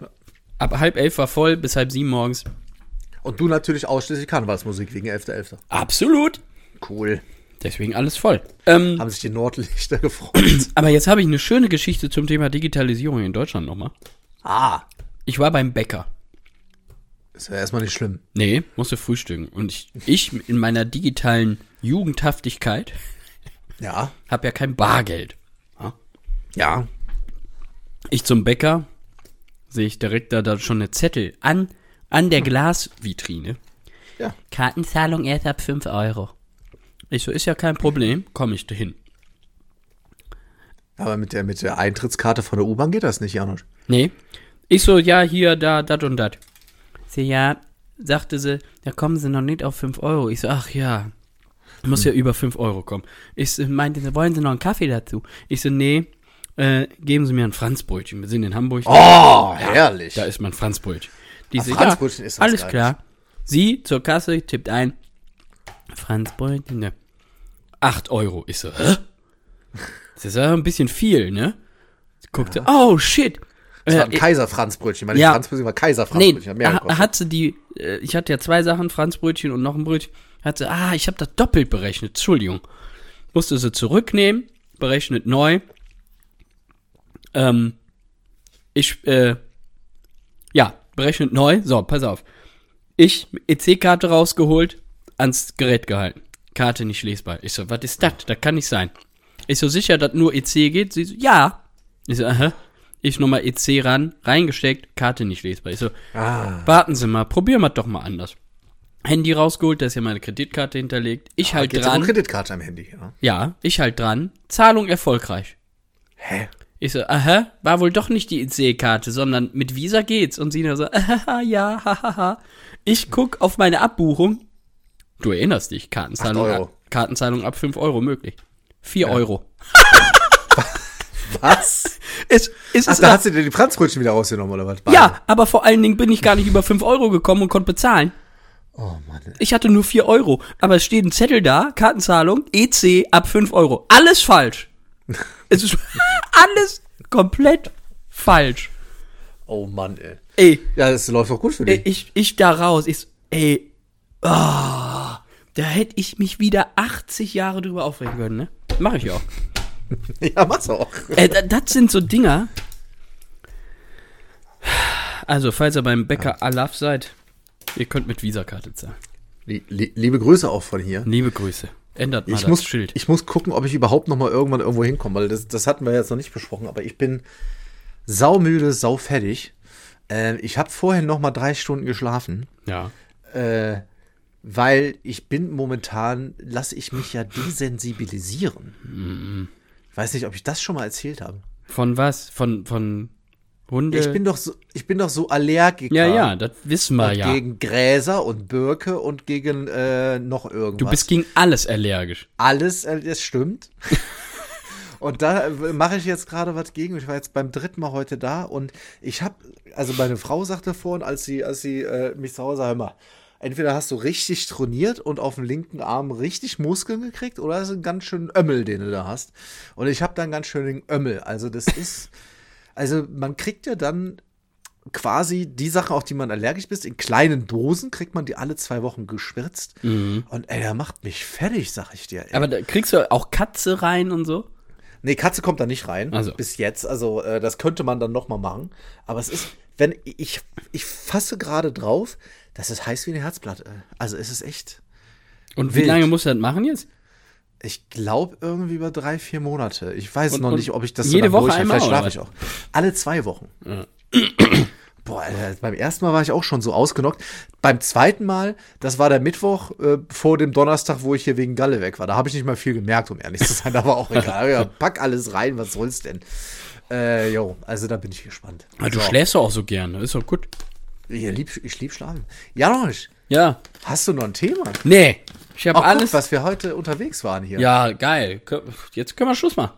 Ab halb elf war voll, bis halb sieben morgens. Und du natürlich ausschließlich Karnevalsmusik wegen 11.11. Absolut. Cool. Deswegen alles voll. Ähm, Haben sich die Nordlichter gefreut. aber jetzt habe ich eine schöne Geschichte zum Thema Digitalisierung in Deutschland nochmal. ah. Ich war beim Bäcker. Ist ja erstmal nicht schlimm. Nee, musste frühstücken. Und ich, ich in meiner digitalen Jugendhaftigkeit Ja. habe ja kein Bargeld. Ja. Ich zum Bäcker, sehe ich direkt da, da schon eine Zettel an, an der Glasvitrine. Ja. Kartenzahlung erst ab 5 Euro. Ich so, ist ja kein Problem, komme ich dahin. Aber mit der, mit der Eintrittskarte von der U-Bahn geht das nicht, Janosch. Nee. Ich so, ja, hier, da, dat und dat. Sie, ja, sagte sie, da kommen sie noch nicht auf 5 Euro. Ich so, ach ja, muss ja über 5 Euro kommen. Ich so, meinte, sie, wollen Sie noch einen Kaffee dazu? Ich so, nee, äh, geben Sie mir ein Franzbrötchen. Wir sind in Hamburg. Oh, herrlich. Da ist mein Franzbrötchen. Die so, Franzbrötchen ja, ist alles klar. Sie zur Kasse, tippt ein, Franzbrötchen, ne. 8 Euro. Ich so, hä? Das ist ja ein bisschen viel, ne? Sie guckte, oh shit. Das war ein Äh, Kaiser-Franzbrötchen. Meine ja. Franzbrötchen war Nee, Kaiser-Franzbrötchen. hat mehr ha- gekostet. hat sie die, äh, ich hatte ja zwei Sachen, Franzbrötchen und noch ein Brötchen, hat sie, ah, ich habe das doppelt berechnet, Entschuldigung. Musste sie zurücknehmen, berechnet neu. Ähm, ich, äh, ja, berechnet neu, so, pass auf. Ich, EC-Karte rausgeholt, ans Gerät gehalten. Karte nicht lesbar. Ich so, was ist das? Das kann nicht sein. Ich so, sicher, dass nur EC geht? Sie so, ja. Ich so, aha. Ich nochmal EC ran, reingesteckt, Karte nicht lesbar. Ich so, Ah. warten Sie mal, probieren wir doch mal anders. Handy rausgeholt, da ist ja meine Kreditkarte hinterlegt. Ich halt Geht's um dran. Kreditkarte am Handy, ja. Ja, ich halt dran. Zahlung erfolgreich. Hä? Ich so, aha, war wohl doch nicht die EC-Karte, sondern mit Visa geht's. Und sie nur so, aha, ja, hahaha. Ich guck auf meine Abbuchung. Du erinnerst dich, Kartenzahlung, ab, Kartenzahlung ab 5 Euro möglich. 4 Euro. Was? Es, es Ach, da hat sie dir die Franzbrötchen wieder rausgenommen, oder was? ja, aber vor allen Dingen bin ich gar nicht über 5 Euro gekommen und konnte bezahlen. Oh Mann. Ich hatte nur 4 Euro, aber es steht ein Zettel da, Kartenzahlung, EC ab 5 Euro. Alles falsch. es ist alles komplett falsch. Oh Mann, ey. Ey, Ja, das läuft doch gut für ey dich. ich, ich da raus, ich, ey, ah, da hätte ich mich wieder 80 Jahre drüber aufregen können, ne? Mach ich auch. Ja, mach's auch. Äh, da- das sind so Dinger. Also, falls ihr beim Bäcker Alaf seid, ihr könnt mit Visakarte zahlen. Lie- lie- Liebe Grüße auch von hier. Liebe Grüße. Ändert mal Ich das muss, Schild. ich muss gucken, ob ich überhaupt noch mal irgendwann irgendwo hinkomme, weil das, das hatten wir jetzt noch nicht besprochen, aber ich bin saumüde, saufertig. Äh, ich habe vorhin noch mal drei Stunden geschlafen, ja. äh, weil ich bin momentan, lasse ich mich ja desensibilisieren. Ich weiß nicht, ob ich das schon mal erzählt habe. Von was? Von, von Hunde? Ich bin doch so, ich bin doch so Allergiker. ja, ja, das wissen wir und ja. Gegen Gräser und Birke und gegen äh, noch irgendwas. Du bist gegen alles allergisch. alles, äh, das stimmt. und da äh, mache ich jetzt gerade was gegen. Ich war jetzt beim dritten Mal heute da und ich habe, also meine Frau sagte vorhin, als sie, als sie äh, mich zu Hause hör mal, entweder hast du richtig trainiert und auf dem linken Arm richtig Muskeln gekriegt oder es ist ein ganz schön Ömmel, den du da hast. Und ich habe dann ganz schön den Ömmel. Also das ist, also man kriegt ja dann quasi die Sachen, auf die man allergisch ist, in kleinen Dosen kriegt man die alle zwei Wochen gespritzt. Und ey, der macht mich fertig, sag ich dir. Ey. Mhm. Aber da kriegst du auch Katze rein und so? Nee, Katze kommt da nicht rein. Also. Bis jetzt. Also, äh, das könnte man dann noch mal machen. Aber es ist, wenn ich, ich fasse gerade drauf, das ist heiß wie eine Herzplatte. Also, es ist echt. Und wie Wild. lange musst du das machen jetzt? Ich glaube irgendwie über drei, vier Monate. Ich weiß Und- noch und nicht, ob ich das jede dann Woche einmal, Vielleicht schlafe ich auch. Alle zwei Wochen. Boah, Alter, beim ersten Mal war ich auch schon so ausgenockt. Beim zweiten Mal, das war der Mittwoch äh, vor dem Donnerstag, wo ich hier wegen Galle weg war. Da habe ich nicht mal viel gemerkt, um ehrlich zu sein. Da war auch egal. Ja, pack alles rein, was soll's denn? Äh, jo, also da bin ich gespannt. Ah, Du So. schläfst doch auch so gerne, ist doch gut. Ich lieb, ich lieb schlafen. Janosch, Ja. hast du noch ein Thema? Nee, ich habe alles. guck, was wir heute unterwegs waren hier. Ja, geil. Jetzt können wir Schluss machen.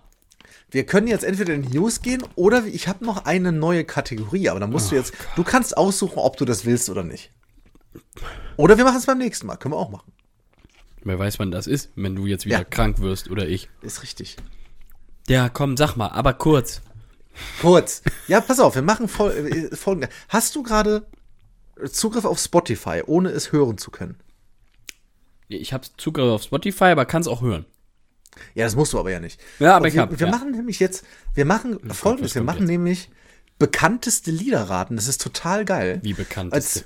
Wir können jetzt entweder in die News gehen oder ich habe noch eine neue Kategorie, aber da musst du jetzt, du kannst aussuchen, ob du das willst oder nicht. Oder wir machen es beim nächsten Mal, können wir auch machen. Wer weiß, wann das ist, wenn du jetzt wieder Ja. krank wirst oder ich. Ist richtig. Ja, komm, sag mal, aber kurz. Kurz. Ja, pass auf, wir machen fol äh, folgende. Hast du gerade Zugriff auf Spotify, ohne es hören zu können? Ich habe Zugriff auf Spotify, aber kann es auch hören. Ja, das musst du aber ja nicht. Ja, aber Und ich wir, hab, wir ja. machen nämlich jetzt, wir machen folgendes, wir machen jetzt? nämlich bekannteste Lieder raten. Das ist total geil. Wie bekannt Als,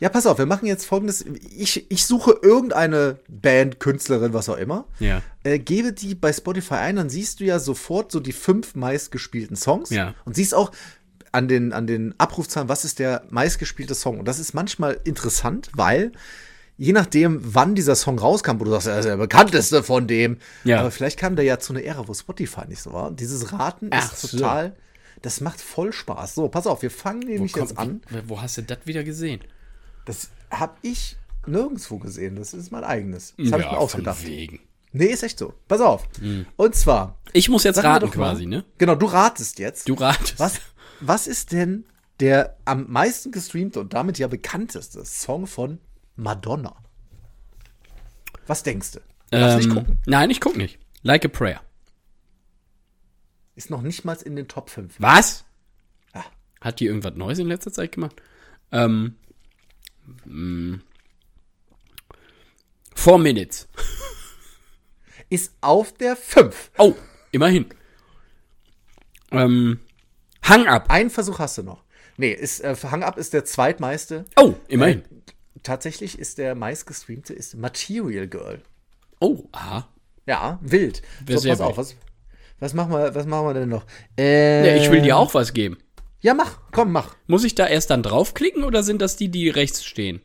ja, pass auf, wir machen jetzt folgendes. Ich, ich suche irgendeine Band, Künstlerin, was auch immer. Ja. Äh, gebe die bei Spotify ein, dann siehst du ja sofort so die fünf meistgespielten Songs. Ja. Und siehst auch an den, an den Abrufzahlen, was ist der meistgespielte Song. Und das ist manchmal interessant, weil je nachdem, wann dieser Song rauskam, wo du sagst, er ist der bekannteste von dem. Ja. Aber vielleicht kam der ja zu einer Ära, wo Spotify nicht so war. Und dieses Raten Ach ist so. total, das macht voll Spaß. So, pass auf, wir fangen nämlich Wo, jetzt an. kommt, wo hast du das wieder gesehen? Das habe ich nirgendwo gesehen. Das ist mein eigenes. Das habe ich mir ausgedacht. wegen. Nee, ist echt so. Pass auf. Und zwar. Ich muss jetzt raten quasi, ne? Genau, du ratest jetzt. Du ratest. Was, was ist denn der am meisten gestreamte und damit ja bekannteste Song von Madonna? Was denkst du? Du darfst nicht Ähm, gucken. nein, ich guck nicht. Like a Prayer. Ist noch nicht mal in den Top 5. Was? Ah. Hat die irgendwas Neues in letzter Zeit gemacht? Ähm. Four Minutes. Ist auf der 5. Oh, immerhin. Ähm. Hang Up. Ein Versuch hast du noch. Nee, ist, äh, Hang Up ist der zweitmeiste. Oh, immerhin. Tatsächlich ist der meistgestreamte ist Material Girl. Oh, aha. Ja, wild. So, pass auf, was, was, machen wir, was machen wir denn noch? Äh, Ja, ich will dir auch was geben. Ja, mach, komm, mach. Muss ich da erst dann draufklicken oder sind das die, die rechts stehen?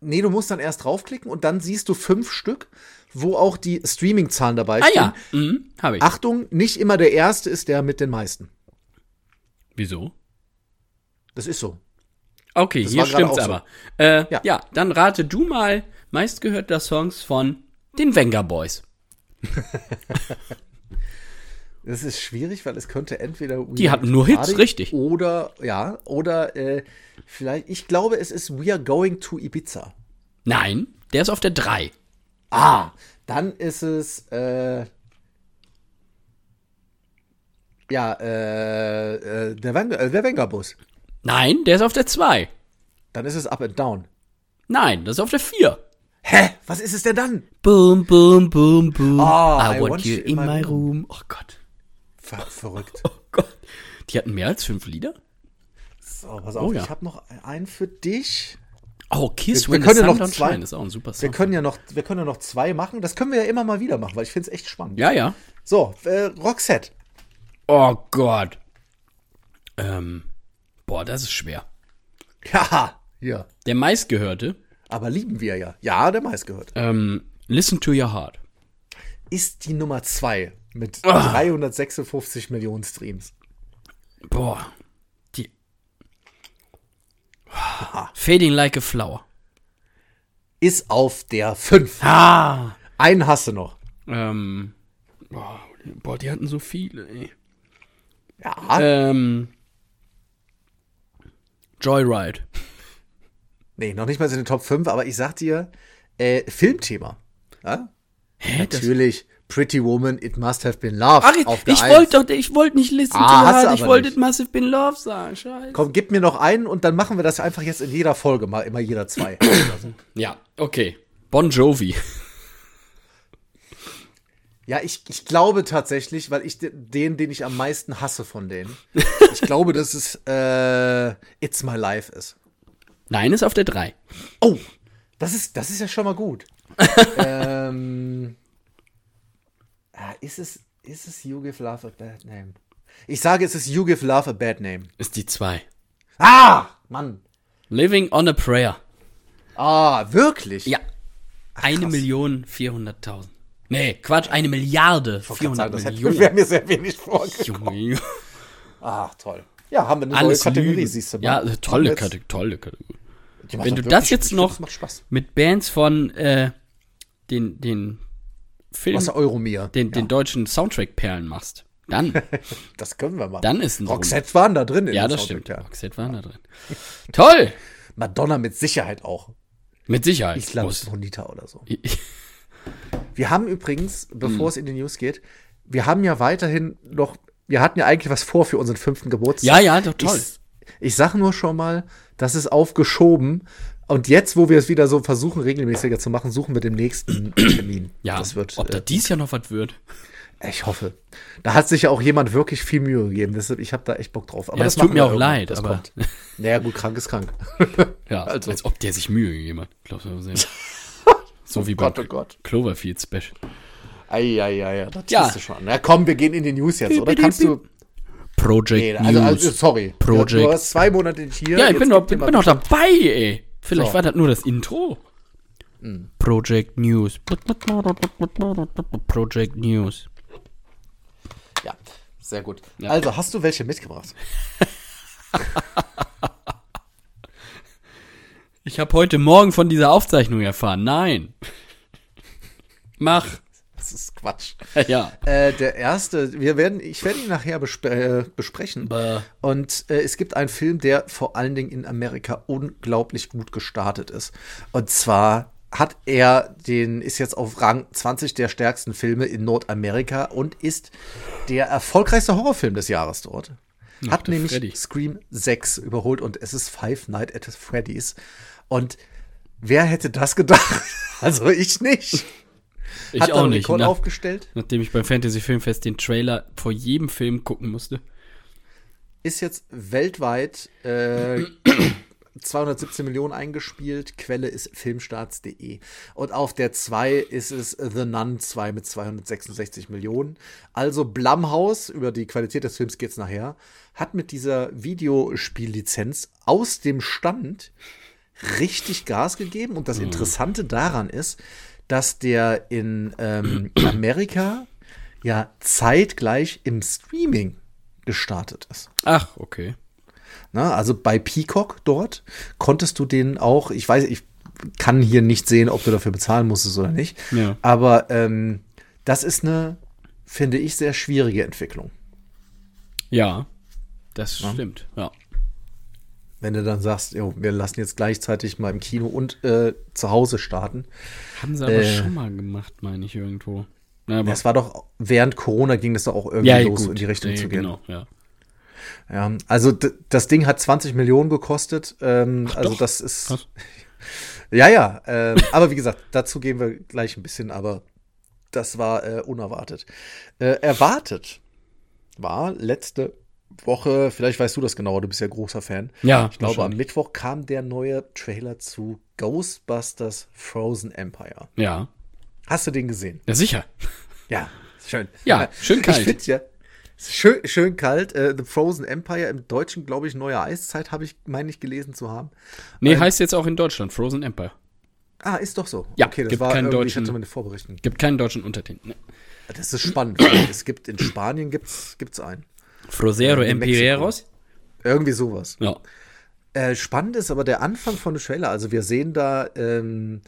Nee, du musst dann erst draufklicken und dann siehst du fünf Stück, wo auch die Streaming-Zahlen dabei Ah stehen. ja, mhm, habe ich. Achtung, nicht immer der erste ist der mit den meisten. Wieso? Das ist so. Okay, Das hier stimmt's auch so. aber. Äh, Ja. ja. dann rate du mal meistgehörter Songs von den Venga Boys. Das ist schwierig, weil es könnte entweder We Die hatten nur Hits, richtig. Oder, ja, oder äh, vielleicht, ich glaube, es ist We Are Going to Ibiza. Nein, der ist auf der 3. Ah, dann ist es, äh, ja, äh, äh, der, Wenger, äh, der Wengerbus. Nein, der ist auf der 2. Dann ist es Up and Down. Nein, das ist auf der 4. Hä? Was ist es denn dann? Boom, boom, boom, boom. Ah, I, want, you in my room. Oh Gott. Ver verrückt. Oh Gott. Die hatten mehr als fünf Lieder? So, pass auf, Oh ja. ich habe noch einen für dich. Oh, Kiss Wir- wir können ja noch zwei- ist auch ein super Wir Song. können ja noch, wir können ja noch zwei machen. Das können wir ja immer mal wieder machen, weil ich finde es echt spannend. Ja, ja. So, äh, Roxette. Oh Gott. Ähm, boah, das ist schwer. Ja, ja. Der meistgehörte, Aber lieben wir ja. Ja, der meistgehört. ähm, Listen to Your Heart. Ist die Nummer zwei mit Ah. 356 Millionen Streams. Boah. Die. Fading like a flower. Ist auf der 5. Ah. Einen hast du noch. Ähm. Boah, boah, die hatten so viele, ey. Ja. Ähm. Joyride. Nee, noch nicht mal in den Top 5, aber ich sag dir, äh, Filmthema. Ja? Hä? Natürlich, Pretty Woman, It Must Have Been Love. ach, ich, auf der ich wollte doch, ich wollte nicht Listen Ah, to Heart, ich wollte nicht. Massive Been Love sagen, scheiße. Komm, gib mir noch einen und dann machen wir das einfach jetzt in jeder Folge mal, immer jeder zwei. Ja, okay. Bon Jovi. Ja, ich, ich glaube tatsächlich, weil ich de- den, den ich am meisten hasse von denen, ich glaube, dass es äh, It's My Life ist. Nein, ist auf der 3. Oh, das ist, das ist ja schon mal gut. ähm, ah, ist, es, ist es You Give Love a Bad Name? Ich sage, es ist You Give Love a Bad Name. Ist die 2. Ah, Mann. Living on a Prayer. Ah, wirklich? Ja. Eine Million vierhunderttausend. Nee, Quatsch, eine Milliarde Ich wollte gerade vierhundert sagen, das Millionen. wäre mir sehr wenig vorgekommen. Junge, Ach, toll. Ja, haben wir eine alles neue Kategorie, Lügen. siehst du mal. Ja, tolle Kategorie, tolle Kategorie. Wenn du das jetzt noch Das mit Bands von äh, den, den Film, Was der Euromir. den, den deutschen Soundtrack-Perlen machst, dann, Das können wir machen. dann ist ein Roxette waren da drin. in Ja, das stimmt. ja. Roxette waren da drin. Toll! Madonna mit Sicherheit auch. Mit Sicherheit. Ich glaube, Bonita oder so. Wir haben übrigens, bevor Hm. es in die News geht, wir haben ja weiterhin noch, wir hatten ja eigentlich was vor für unseren fünften Geburtstag. Ja, ja, doch, toll. Ich, ich sage nur schon mal, das ist aufgeschoben. Und jetzt, wo wir es wieder so versuchen, regelmäßiger zu machen, suchen wir den nächsten Termin. Ja, das wird. ob da Äh, dies Jahr noch was wird. ich hoffe. Da hat sich ja auch jemand wirklich viel Mühe gegeben. Deshalb, ich habe da echt Bock drauf. Aber Ja, das es tut mir auch leid, das aber- kommt. Naja, gut, krank ist krank. Ja, Also. als ob der sich Mühe gegeben hat. Glaubst du sehr. So wie Gott, bei oh Gott. Cloverfield Special. Eieiei, das Ja. du schon. Na komm, wir gehen in die News jetzt, oder? Kannst du. Project Nee, also, News. also sorry. Project. Du warst zwei Monate hier. ja, ich bin bin, Bescheid. dabei, ey. Vielleicht So. war das nur das Intro. Hm. Project News. Project News. Ja, sehr gut. Ja. Also, hast du welche mitgebracht? Ich habe heute Morgen von dieser Aufzeichnung erfahren. Nein. Mach. Das ist Quatsch. Ja. Äh, der erste, wir werden, ich werde ihn nachher besp äh, besprechen. Bäh. Und äh, es gibt einen Film, der vor allen Dingen in Amerika unglaublich gut gestartet ist. Und zwar hat er den, ist jetzt auf Rang 20 der stärksten Filme in Nordamerika und ist der erfolgreichste Horrorfilm des Jahres dort. Hat nämlich Freddy. Scream 6 überholt und es ist Five Nights at Freddy's. Und wer hätte das gedacht? Also ich nicht. Ich Hat auch einen nicht. Rekord Nach, aufgestellt. nachdem ich beim Fantasy Filmfest den Trailer vor jedem Film gucken musste. ist jetzt weltweit äh, 217 Millionen eingespielt. Quelle ist filmstarts.de. Und auf der 2 ist es The Nun 2 mit 266 Millionen. Also Blumhouse, über die Qualität des Films geht's nachher, hat mit dieser Videospiellizenz aus dem Stand richtig Gas gegeben. Und das Interessante daran ist, dass der in ähm, Amerika ja zeitgleich im Streaming gestartet ist. Ach, okay. Na, also bei Peacock dort konntest du den auch, ich weiß, ich kann hier nicht sehen, ob du dafür bezahlen musstest oder nicht. Ja. Aber ähm, das ist eine, finde ich, sehr schwierige Entwicklung. Ja, das stimmt. Ja. Wenn du dann sagst, jo, wir lassen jetzt gleichzeitig mal im Kino und äh, zu Hause starten. Haben sie aber Äh. schon mal gemacht, meine ich irgendwo. Na, aber Das war doch, während Corona ging das doch auch irgendwie ja, los, gut. in die Richtung Nee, zu gehen. Genau, ja. Ja, also das Ding hat 20 Millionen gekostet. Ähm, also doch. das ist. Ja, ja. Ähm, aber wie gesagt, dazu gehen wir gleich ein bisschen, aber das war äh, unerwartet. Äh, erwartet war letzte Woche, vielleicht weißt du das genauer, du bist ja großer Fan. Ja, Ich glaube, am. Mittwoch kam der neue Trailer zu Ghostbusters Frozen Empire. Ja. Hast du den gesehen? Ja, sicher. Ja, schön. Ja, schön kalt. Ich finde ja, schön, schön kalt. Äh, The Frozen Empire im Deutschen, glaube ich, neue Eiszeit, habe ich, meine ich, gelesen zu haben. Nee, Ähm, heißt jetzt auch in Deutschland Frozen Empire. Ah, ist doch so. Ja, okay, das gibt war keinen irgendwie, ich deutschen- hatte meine Vorberichten. Gibt keinen deutschen Untertitel. Ne. Das ist spannend. es gibt in Spanien gibt's, gibt's einen. Frosero Empireros. Irgendwie sowas. Ja. Äh, spannend ist aber der Anfang von dem Trailer. Also wir sehen da ähm,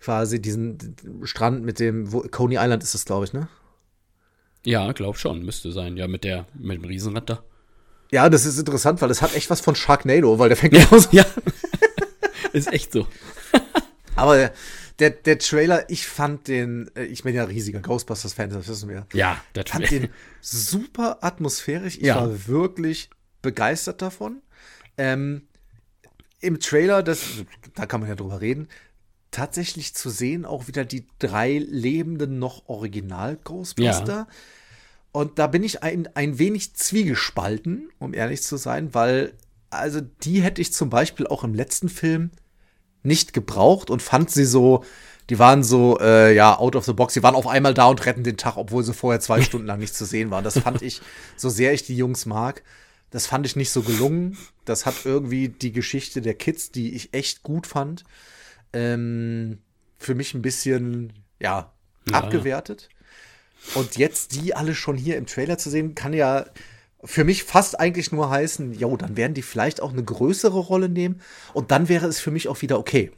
quasi diesen Strand mit dem, wo, Coney Island ist das, glaube ich, ne? Ja, glaub schon, müsste sein. Ja, mit der, mit dem Riesenrad da. Ja, das ist interessant, weil das hat echt was von Sharknado, weil der fängt genauso Ja. Ist echt so. Aber der, der, der Trailer, ich fand den, äh, ich bin ja riesiger Ghostbusters-Fan, das wissen wir. Ja, das fand den super atmosphärisch. Ich Ja. war wirklich begeistert davon. Ähm, Im Trailer, das, da kann man ja drüber reden, tatsächlich zu sehen auch wieder die drei lebenden noch Original-Ghostbuster. Und da bin ich ein, ein wenig zwiegespalten, um ehrlich zu sein, weil, also die hätte ich zum Beispiel auch im letzten Film nicht gebraucht und fand sie so, die waren so, äh, ja, out of the box. Die waren auf einmal da und retten den Tag, obwohl sie vorher zwei Stunden lang nicht zu sehen waren. Das fand ich, so sehr ich die Jungs mag, das fand ich nicht so gelungen. Das hat irgendwie die Geschichte der Kids, die ich echt gut fand, ähm, für mich ein bisschen, ja, Ja. abgewertet. Und jetzt die alle schon hier im Trailer zu sehen, kann ja für mich fast eigentlich nur heißen, jo, dann werden die vielleicht auch eine größere Rolle nehmen und dann wäre es für mich auch wieder okay.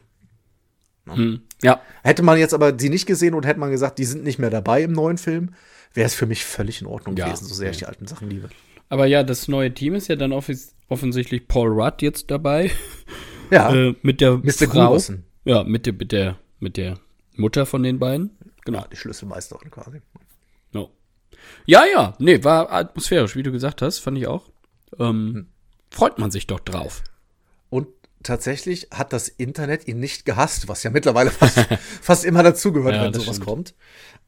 Hm. Ja. Hätte man jetzt aber die nicht gesehen und hätte man gesagt, die sind nicht mehr dabei im neuen Film, wäre es für mich völlig in Ordnung Ja. gewesen, so sehr ich die alten Sachen liebe. Aber ja, das neue Team ist ja dann offis offensichtlich Paul Rudd jetzt dabei. Ja, Äh, mit der Mr. Frau. Ja, mit der, mit der, mit der Mutter von den beiden. Genau. die Schlüsselmeisterin quasi. Ja, ja, nee, war atmosphärisch, wie du gesagt hast, fand ich auch. Ähm, Hm. Freut man sich doch drauf. Und tatsächlich hat das Internet ihn nicht gehasst, was ja mittlerweile fast, fast immer dazugehört, Ja, wenn sowas stimmt. kommt.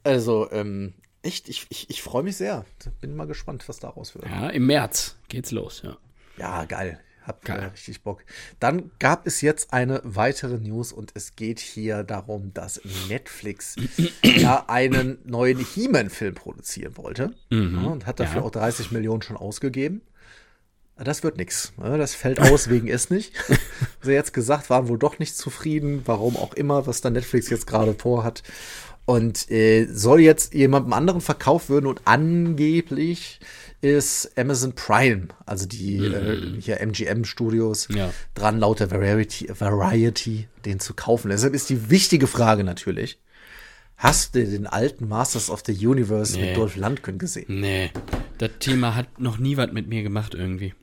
Also, ähm, echt, ich, ich, ich freue mich sehr. Bin mal gespannt, was daraus wird. Ja, im März geht's los, ja. Ja, geil. Hab Geil. Richtig Bock. Dann gab es jetzt eine weitere News und es geht hier darum, dass Netflix ja einen neuen He-Man-Film produzieren wollte ja, und hat dafür Ja. auch 30 Millionen schon ausgegeben. Das wird nix. ne? Das fällt aus wegen es nicht. Sie jetzt gesagt, waren wohl doch nicht zufrieden, warum auch immer, was da Netflix jetzt gerade vorhat. Und äh, soll jetzt jemandem anderen verkauft werden und angeblich ist Amazon Prime, also die äh, hier MGM Studios, Ja. dran laut der Variety, Variety, den zu kaufen. Deshalb ist die wichtige Frage natürlich, hast du den alten Masters of the Universe Nee. mit Dolph Lundgren gesehen? Nee, das Thema hat noch nie was mit mir gemacht irgendwie.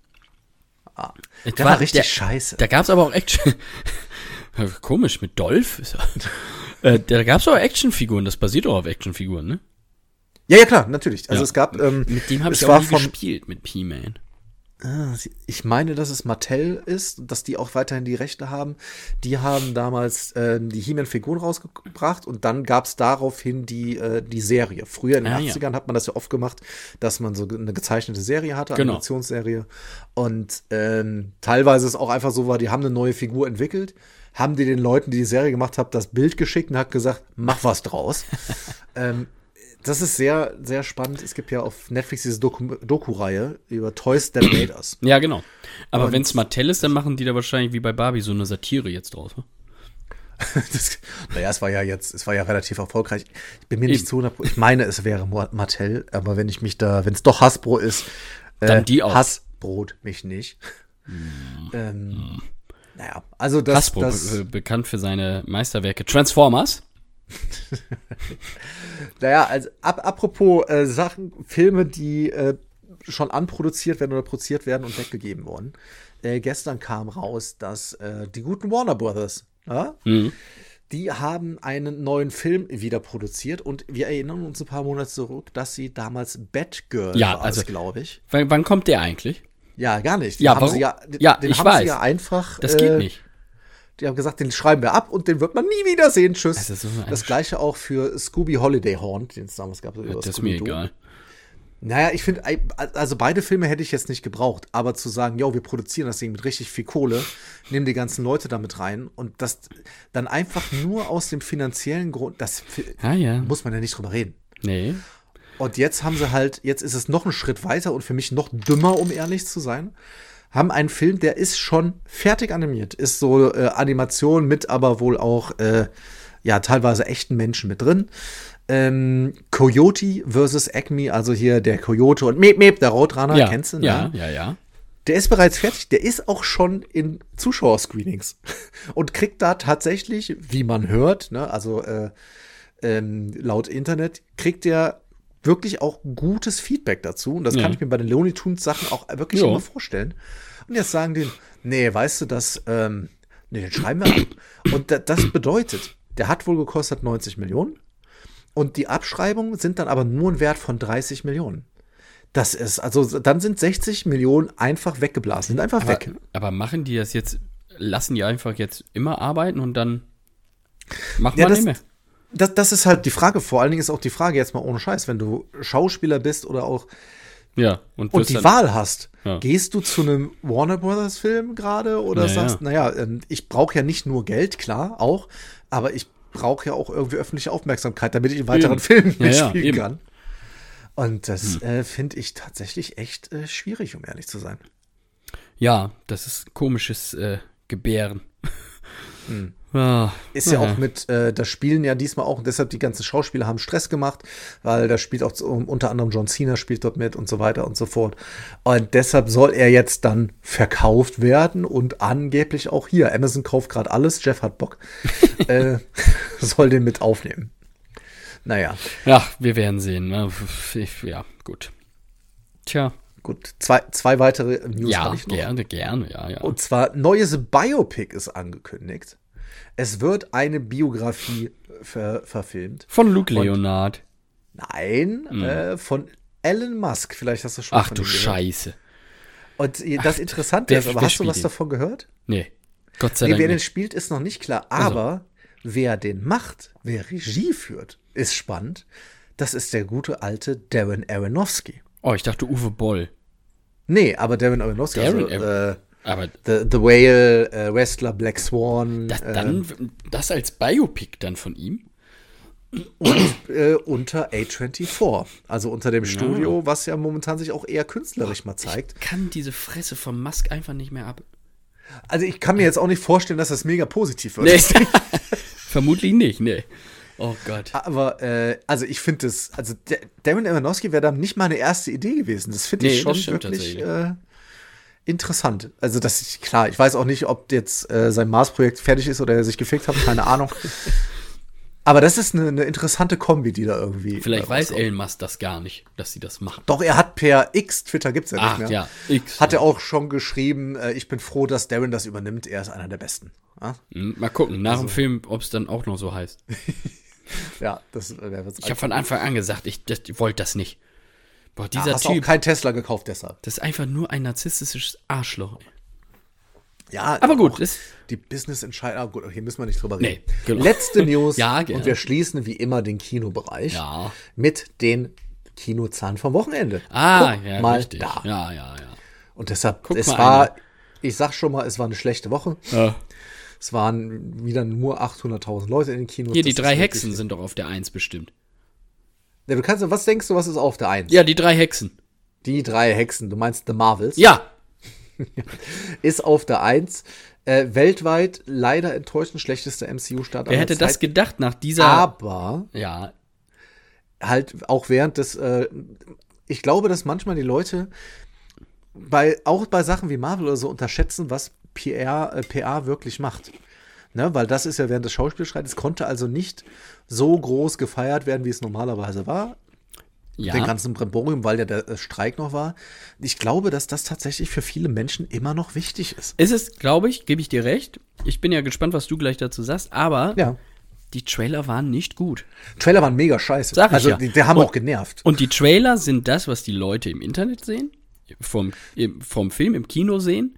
Ah, Es der war, war- richtig der- scheiße. Da gab's aber auch Action. Komisch, mit Dolph? Äh, da gab's auch Actionfiguren, das basiert auch auf Actionfiguren, ne? Ja, ja, klar, natürlich. Also Ja. es gab, ähm, Mit dem habe es ich war auch nie von, gespielt, mit P-Man. Ah, Ich meine, dass es Mattel ist, dass die auch weiterhin die Rechte haben. Die haben damals ähm, die He-Man-Figuren rausgebracht und dann gab es daraufhin die, äh, die Serie. Früher in den Ah, ja. 80ern hat man das ja oft gemacht, dass man so eine gezeichnete Serie hatte, Genau. Animationsserie. Und ähm, teilweise es auch einfach so war, die haben eine neue Figur entwickelt, haben die den Leuten, die die Serie gemacht haben, das Bild geschickt und hat gesagt, mach was draus. ähm, das ist sehr, sehr spannend. Es gibt ja auf Netflix diese Doku- Doku-Reihe über Toys That Made Us. Ja, genau. Aber Und- wenn's Mattel ist, dann machen die da wahrscheinlich wie bei Barbie so eine Satire jetzt draus. Ne? Das, naja, es war ja jetzt, es war ja relativ erfolgreich. Ich bin mir nicht zu 100 Ich meine, es wäre Mattel, aber wenn ich mich da, wenn es doch Hasbro ist, äh, Dann die auch. Hasbrot mich nicht. Ähm, naja, also das, Hasbro, das be bekannt für seine Meisterwerke Transformers. naja, also ab, apropos äh, Sachen, Filme, die äh, schon anproduziert werden oder produziert werden und weggegeben wurden. Äh, gestern kam raus, dass äh, die guten Warner Brothers, Mhm. die haben einen neuen Film wieder produziert und wir erinnern uns ein paar Monate zurück, dass sie damals Batgirl Ja, war, also- glaube ich. Wann kommt der eigentlich? Ja, gar nicht. Den Ja, warum? ja, den, Ja, den ich haben weiß. sie ja einfach. Das geht äh, nicht. Die haben gesagt, den schreiben wir ab und den wird man nie wieder sehen. Tschüss. Das ist so das gleiche auch für Scooby Holiday Horn, den es damals gab. über Das ist mir egal. Naja, ich finde, also beide Filme hätte ich jetzt nicht gebraucht, aber zu sagen, yo, wir produzieren das Ding mit richtig viel Kohle, nehmen die ganzen Leute damit rein und das dann einfach nur aus dem finanziellen Grund, das Ah ja. muss man ja nicht drüber reden. Nee. Und jetzt haben sie halt, jetzt ist es noch einen Schritt weiter und für mich noch dümmer, um ehrlich zu sein. Haben einen Film, der ist schon fertig animiert, ist so äh, Animation mit aber wohl auch, äh, ja, teilweise echten Menschen mit drin. Ähm, Coyote versus Acme, also hier der Coyote und Meep Meep, der Roadrunner, Ja, kennst du, ne? ja, ja, ja. Der ist bereits fertig, der ist auch schon in Zuschauerscreenings und kriegt da tatsächlich, wie man hört, ne, also äh, ähm, laut Internet, kriegt der wirklich auch gutes Feedback dazu. Und das Ja. kann ich mir bei den Looney Tunes Sachen auch wirklich Ja. immer vorstellen. Und jetzt sagen die, nee, weißt du, das, ähm, nee, den schreiben wir ab. Und da, das bedeutet, der hat wohl gekostet 90 Millionen. Und die Abschreibungen sind dann aber nur ein Wert von 30 Millionen. Das ist, also dann sind 60 Millionen einfach weggeblasen, sind einfach Aber, weg. aber machen die das jetzt, lassen die einfach jetzt immer arbeiten und dann macht Ja, man das- nicht mehr. Das, das ist halt die Frage. Vor allen Dingen ist auch die Frage jetzt mal ohne Scheiß, wenn du Schauspieler bist oder auch Ja, und, und die dann, Wahl hast, Ja. gehst du zu einem Warner Brothers Film gerade oder Ja, sagst, ja. naja, ähm, ich brauche ja nicht nur Geld, klar, auch, aber ich brauche ja auch irgendwie öffentliche Aufmerksamkeit, damit ich in weiteren Eben. Filmen Ja, ja, mitspielen eben. kann. Und das äh, finde ich tatsächlich echt äh, schwierig, um ehrlich zu sein. Ja, das ist komisches äh, Gebären. Ah, Ist ja naja. auch mit, äh, das Spielen ja diesmal auch, und deshalb die ganzen Schauspieler haben Stress gemacht, weil da spielt auch unter anderem John Cena spielt dort mit und so weiter und so fort. Und deshalb soll er jetzt dann verkauft werden und angeblich auch hier. Amazon kauft gerade alles, Jeff hat Bock, äh, soll den mit aufnehmen. Naja, Ja, wir werden sehen. ne? Ja, gut. Tja, gut. Zwei, zwei weitere News ja, habe ich noch. gerne, gerne, ja, ja. Und zwar neues Biopic ist angekündigt. Es wird eine Biografie ver verfilmt. Von Luke Leonard. Nein, äh, von Elon Musk. Vielleicht hast du schon. Ach du gehört. Scheiße. Und äh, das Interessante wer- ist, aber hast du was ihn? davon gehört? Nee, Gott sei Nee, Dank wer den spielt, ist noch nicht klar. Also. Aber wer den macht, wer Regie führt, ist spannend. Das ist der gute alte Darren Aronofsky. Oh, ich dachte Uwe Boll. Nee, aber Darren Aronofsky, Darren also, äh, Aber The, The Whale, äh, Wrestler, Black Swan, das, äh, dann, das als Biopic dann von ihm? äh, unter A24, also unter dem Studio, was ja momentan sich auch eher künstlerisch mal zeigt. Kann diese Fresse vom Musk einfach nicht mehr ab. Also ich kann mir jetzt auch nicht vorstellen, dass das mega positiv wird. Nee. Vermutlich nicht, nee. Oh Gott. Aber, äh, also ich finde das, also der, Darren Aronofsky wäre dann nicht meine erste Idee gewesen. Das finde ich Nee, schon wirklich tatsächlich. äh, interessant. Also das ist klar, ich weiß auch nicht, ob jetzt äh, sein Mars-Projekt fertig ist oder er sich gefickt hat, keine Ahnung. Aber das ist eine, eine interessante Kombi, die da irgendwie. Vielleicht weiß rauskommt. Elon Musk das gar nicht, dass sie das machen. Doch, er hat per X, Twitter gibt's ja nicht Ach mehr. ja, X. Hat er auch schon geschrieben, äh, ich bin froh, dass Darren das übernimmt, er ist einer der Besten. Ja, Hm, Mal gucken, nach Also dem Film, ob es dann auch noch so heißt. ja das äh, wäre Ich habe von Anfang an gesagt, ich wollte das nicht. Boah, dieser ja, hast auch Typ, kein Tesla gekauft deshalb. das ist einfach nur ein narzisstisches Arschloch. ey. Ja, Aber gut, auch ist- die Business-Entscheidung. Ah, gut, hier müssen wir nicht drüber reden. Nee, genau. Letzte News. Ja, Und gerne. wir schließen wie immer den Kinobereich Ja. mit den Kinozahlen vom Wochenende. Ah, Guck ja, mal richtig. da. Ja, ja, ja. Und deshalb, Guck es war, einer. ich sag schon mal, es war eine schlechte Woche. ja. Es waren wieder nur 800.000 Leute in den Kinos. Hier, die drei Hexen sind doch auf der Eins bestimmt. Ja, du kannst, was denkst du, was ist auf der 1? Ja, die drei Hexen. Die drei Hexen, du meinst The Marvels? Ja, Ist auf der 1. Äh, weltweit leider enttäuschend schlechtester MCU-Start. wer hätte das Zeiten. gedacht nach dieser. Aber ja, halt auch während des, äh, ich glaube, dass manchmal die Leute bei, auch bei Sachen wie Marvel oder so unterschätzen, was PR, äh, PA wirklich macht. Ne, weil das ist ja während des Schauspielstreites, konnte also nicht so groß gefeiert werden, wie es normalerweise war. ja. Den ganzen Bremborium, weil ja der äh, Streik noch war. Ich glaube, dass das tatsächlich für viele Menschen immer noch wichtig ist. Ist es, glaube ich, gebe ich dir recht. Ich bin ja gespannt, was du gleich dazu sagst, aber Ja. die Trailer waren nicht gut. Trailer waren mega scheiße. Sag ich also, ja. die, die haben Und- auch genervt. Und die Trailer sind das, was die Leute im Internet sehen, vom, im, vom Film im Kino sehen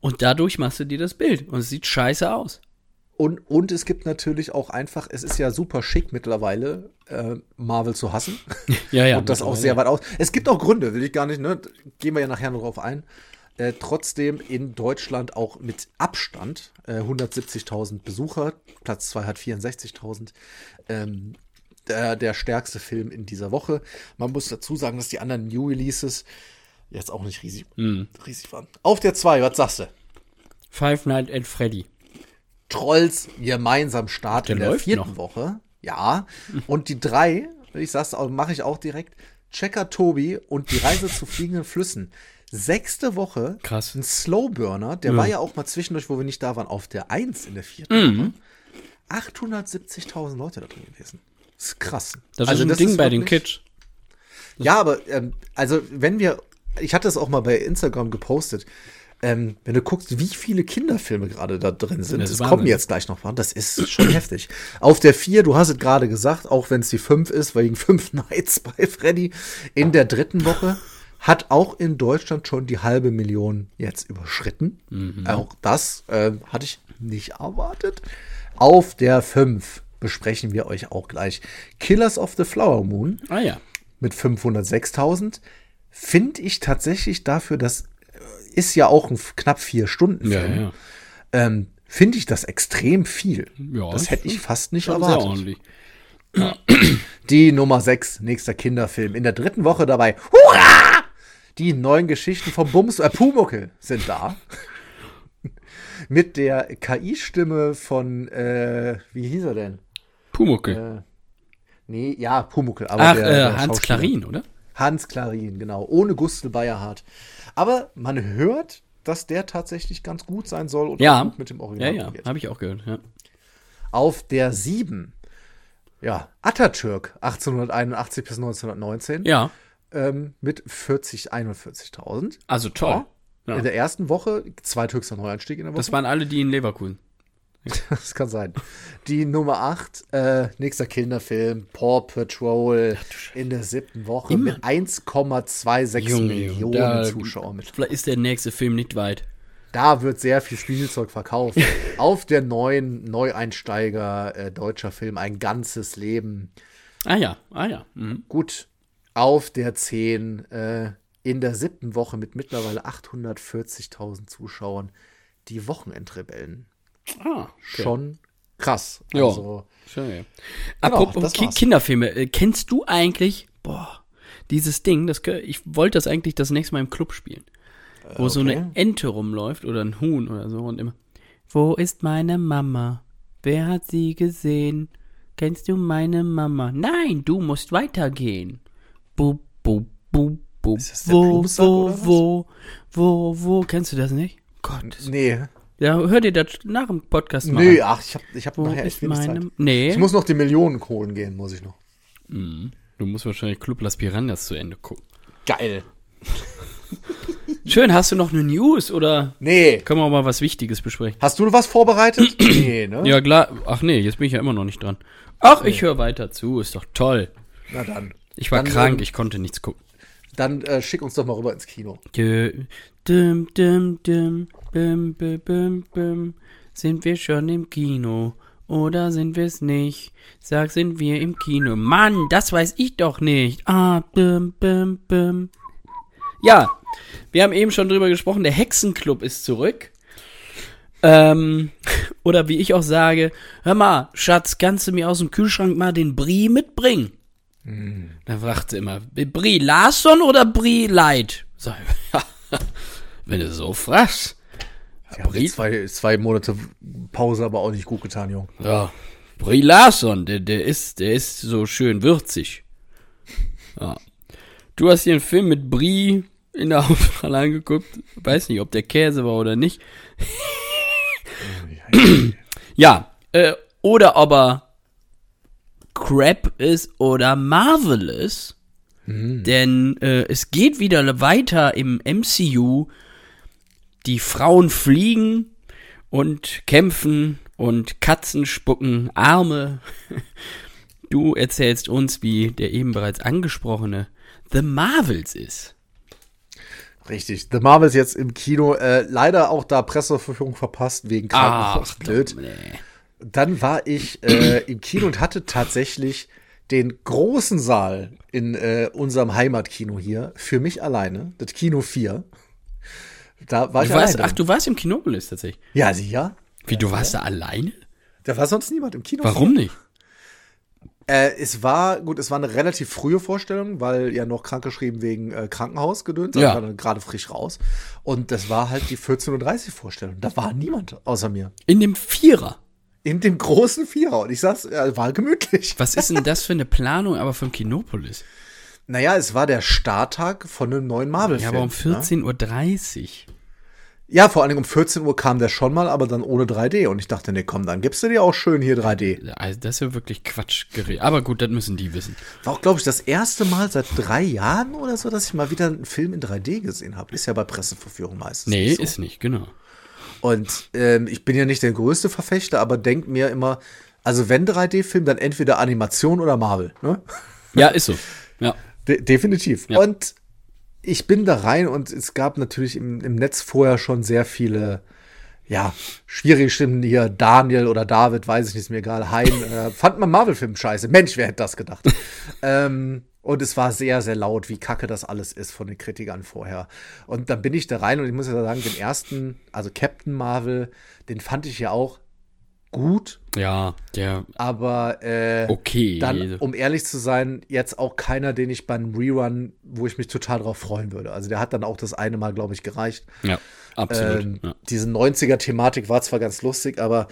und dadurch machst du dir das Bild und es sieht scheiße aus. Und, und es gibt natürlich auch einfach, es ist ja super schick mittlerweile, äh, Marvel zu hassen. Ja, ja. und das auch sehr weit aus. Es gibt auch Gründe, will ich gar nicht, ne? Gehen wir ja nachher noch drauf ein. Äh, trotzdem in Deutschland auch mit Abstand äh, 170.000 Besucher. Platz 2 hat 64.000. Ähm, der, der stärkste Film in dieser Woche. Man muss dazu sagen, dass die anderen New Releases jetzt auch nicht riesig, riesig waren. Auf der 2, was sagst du? Five Nights at Freddy. Trolls gemeinsam Start Der in der vierten noch. Woche. Ja. Und die drei, ich sag's auch, mache ich auch direkt. Checker Tobi und die Reise zu fliegenden Flüssen. Sechste Woche. Krass. Ein Slowburner. Der Ja. war ja auch mal zwischendurch, wo wir nicht da waren, auf der 1 in der vierten Mhm. Woche. 870.000 Leute da drin gewesen. Das ist krass. Das Also ist ein Ding bei den Kids. ja, aber ähm, also wenn wir, ich hatte es auch mal bei Instagram gepostet, ähm, wenn du guckst, wie viele Kinderfilme gerade da drin sind, Das das, kommen jetzt gleich noch mal, das ist schon heftig. Auf der 4, du hast es gerade gesagt, auch wenn es die 5 ist, wegen 5 Nights bei Freddy, in der dritten Woche hat auch in Deutschland schon die halbe Million jetzt überschritten. Auch das ähm, hatte ich nicht erwartet. Auf der 5 besprechen wir euch auch gleich Killers of the Flower Moon Ah ja. mit 506.000 finde ich tatsächlich dafür, das äh, ist ja auch ein knapp vier Stunden Ja, Film, ja. ähm, finde ich das extrem viel. Ja, das hätte ich fast nicht erwartet. Die Nummer 6, nächster Kinderfilm. In der dritten Woche dabei. Hurra! Die neuen Geschichten vom Bums, äh, Pumuckel sind da. Mit der KI-Stimme von, äh, wie hieß er denn? Pumuckel. Äh, nee, ja, Pumuckel. Aber Ach, der, äh, der Hans. Klarin, oder? Hans Klarin, genau. Ohne Gustl Bayerhardt. Aber man hört, dass der tatsächlich ganz gut sein soll und Ja. mit dem Ja, Original ja, umgeht. habe ich auch gehört. Ja. Auf der 7, ja, Atatürk, 1881 bis 1919, ja, ähm, mit 40, 41.000. also toll. Ja. In der ersten Woche, zweithöchster Neuanstieg in der Woche. Das waren alle, die in Leverkusen. Das kann sein. Die Nummer 8, äh, nächster Kinderfilm, Paw Patrol, in der siebten Woche Immer. mit 1,26 Junge, Millionen da- Zuschauern mit. Vielleicht ist der nächste Film nicht weit. Da wird sehr viel Spielzeug verkauft. Auf der neuen Neueinsteiger äh, deutscher Film Ein ganzes Leben. Ah ja, ah ja. Mhm. Gut. Auf der 10 äh, in der siebten Woche mit mittlerweile 840.000 Zuschauern die Wochenendrebellen. Ah, okay. Schon krass. Ja. Also, Schön, ja. Genau, Apropos war's. Kinderfilme, äh, kennst du eigentlich, boah, dieses Ding, das, ich wollte das eigentlich das nächste Mal im Club spielen. Wo so okay. eine Ente rumläuft oder ein Huhn oder so und immer, wo ist meine Mama? Wer hat sie gesehen? Kennst du meine Mama? Nein, du musst weitergehen. Bu, bu, bu, bu. Ist das der wo, Plumpsack wo, was? wo, wo, wo, kennst du das nicht? Gott, nee. Ja, hör dir das nach dem Podcast mal Nö, an. ach, ich hab, ich hab Wo nachher echt wenig meine, Zeit. nee. Ich muss noch die Millionen holen gehen, muss ich noch. Du musst wahrscheinlich Club Las Piranhas zu Ende gucken. Geil. Schön, hast du noch eine News oder Nee. können wir auch mal was Wichtiges besprechen? Hast du was vorbereitet? nee, ne? Ja, klar. Ach nee, jetzt bin ich ja immer noch nicht dran. Ach, ich höre weiter zu, ist doch toll. Na dann. Ich war Dann, krank, ähm, ich konnte nichts gucken. Dann äh, schick uns doch mal rüber ins Kino. Dü- Dum, dum, dum, bim, bim, bim, bim. Sind wir schon im Kino? Oder sind wir es nicht? Sag, sind wir im Kino? Mann, das weiß ich doch nicht. Ah, bim, bim, bim. Ja, wir haben eben schon drüber gesprochen, der Hexenclub ist zurück. Ähm, oder wie ich auch sage, hör mal, Schatz, kannst du mir aus dem Kühlschrank mal den Brie mitbringen? Dann fragt sie immer, Brie Larson oder Brie Light? Sag ich, ja, wenn du so fragst. Ja, die zwei, zwei Monate Pause aber auch nicht gut getan, Jung. Ja, Brie Larson, der, der ist, der ist so schön würzig. Ja. Du hast hier einen Film mit Brie in der Hauptrolle angeguckt. Weiß nicht, ob der Käse war oder nicht. Ja, äh, oder ob er Crap ist oder Marvelous. Denn äh, es geht wieder weiter im MCU. Die Frauen fliegen und kämpfen und Katzen spucken Arme. Du erzählst uns, wie der eben bereits angesprochene The Marvels ist. Richtig. The Marvels jetzt im Kino. Äh, leider auch da Presseverführung verpasst wegen Krankenhaus. Blöd. nee. Dann war ich äh, im Kino und hatte tatsächlich den großen Saal in äh, unserem Heimatkino hier für mich alleine. Das Kino 4. Da war ich Du warst, alleine. ach, du warst im Kinopolis tatsächlich. ja, ja. Wie, du warst da alleine? Da war sonst niemand im Kino. Warum nicht? Äh, es war, gut, es war eine relativ frühe Vorstellung, weil ja noch krankgeschrieben wegen äh, Krankenhaus gedöns, Ja. war dann gerade frisch raus. Und das war halt die 14.30 Uhr Vorstellung. Da war niemand außer mir. In dem Vierer. In dem großen Vierer. Und ich sag's, äh, war gemütlich. Was ist denn das für eine Planung, aber vom Kinopolis? Naja, es war der Starttag von einem neuen Marvel-Film. Ja, aber um ne? 14.30 Uhr. Ja, vor allen Dingen um 14 Uhr kam der schon mal, aber dann ohne 3D. Und ich dachte, nee, komm, dann gibst du dir auch schön hier 3D. Also das ist ja wirklich Quatsch geredet. Aber gut, das müssen die wissen. War auch, glaube ich, das erste Mal seit drei Jahren oder so, dass ich mal wieder einen Film in 3D gesehen habe. Ist ja bei Presseverführung meistens. Nee, so. ist nicht, genau. Und ähm, ich bin ja nicht der größte Verfechter, aber denk mir immer, also wenn 3D-Film, dann entweder Animation oder Marvel. Ne? Ja, ist so. Ja. De definitiv. Ja. Und ich bin da rein und es gab natürlich im, im Netz vorher schon sehr viele, ja, schwierige Stimmen hier. Daniel oder David, weiß ich nicht, ist mir egal. Hein, äh, fand man Marvel-Film scheiße. Mensch, wer hätte das gedacht? ähm, und es war sehr, sehr laut, wie kacke das alles ist von den Kritikern vorher. Und dann bin ich da rein und ich muss ja sagen, den ersten, also Captain Marvel, den fand ich ja auch gut, Ja, der aber äh, okay. dann, um ehrlich zu sein, jetzt auch keiner, den ich beim Rerun, wo ich mich total drauf freuen würde. Also der hat dann auch das eine Mal, glaube ich, gereicht. ja, absolut. Ähm, ja. Diese 90er-Thematik war zwar ganz lustig, aber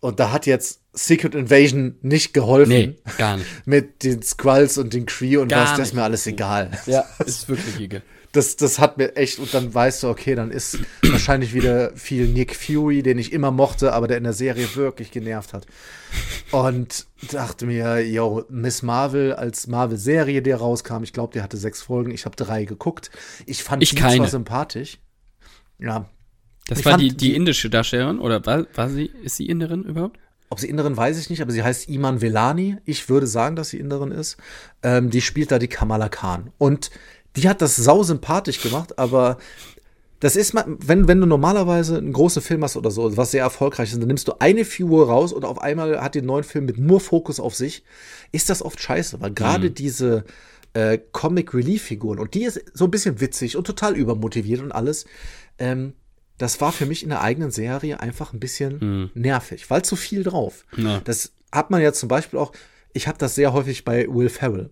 und da hat jetzt Secret Invasion nicht geholfen. Nee, gar nicht. Mit den Skrulls und den Kree und Gar was, das ist mir alles egal. Ja, ist wirklich egal. Das, das hat mir echt, und dann weißt du, okay, dann ist wahrscheinlich wieder viel Nick Fury, den ich immer mochte, aber der in der Serie wirklich genervt hat. Und dachte mir, yo, Miss Marvel als Marvel-Serie, die rauskam, ich glaube, die hatte sechs Folgen, ich habe drei geguckt. Ich fand Ich die keine. zwar sympathisch. Ja. Das Ich war die die- indische Darstellerin oder war, war sie, ist sie Inderin überhaupt? Ob sie Inderin weiß ich nicht, aber sie heißt Iman Velani. Ich würde sagen, dass sie Inderin ist. Ähm, die spielt da die Kamala Khan. Und die hat das sau sympathisch gemacht, aber das ist mal, wenn, wenn du normalerweise einen großen Film hast oder so, was sehr erfolgreich ist, dann nimmst du eine Figur raus und auf einmal hat den neuen Film mit nur Fokus auf sich, ist das oft scheiße, weil gerade diese äh, Comic Relief Figuren und die ist so ein bisschen witzig und total übermotiviert und alles. Ähm, das war für mich in der eigenen Serie einfach ein bisschen nervig, weil zu viel drauf. Ja. Das hat man ja zum Beispiel auch, ich habe das sehr häufig bei Will Ferrell.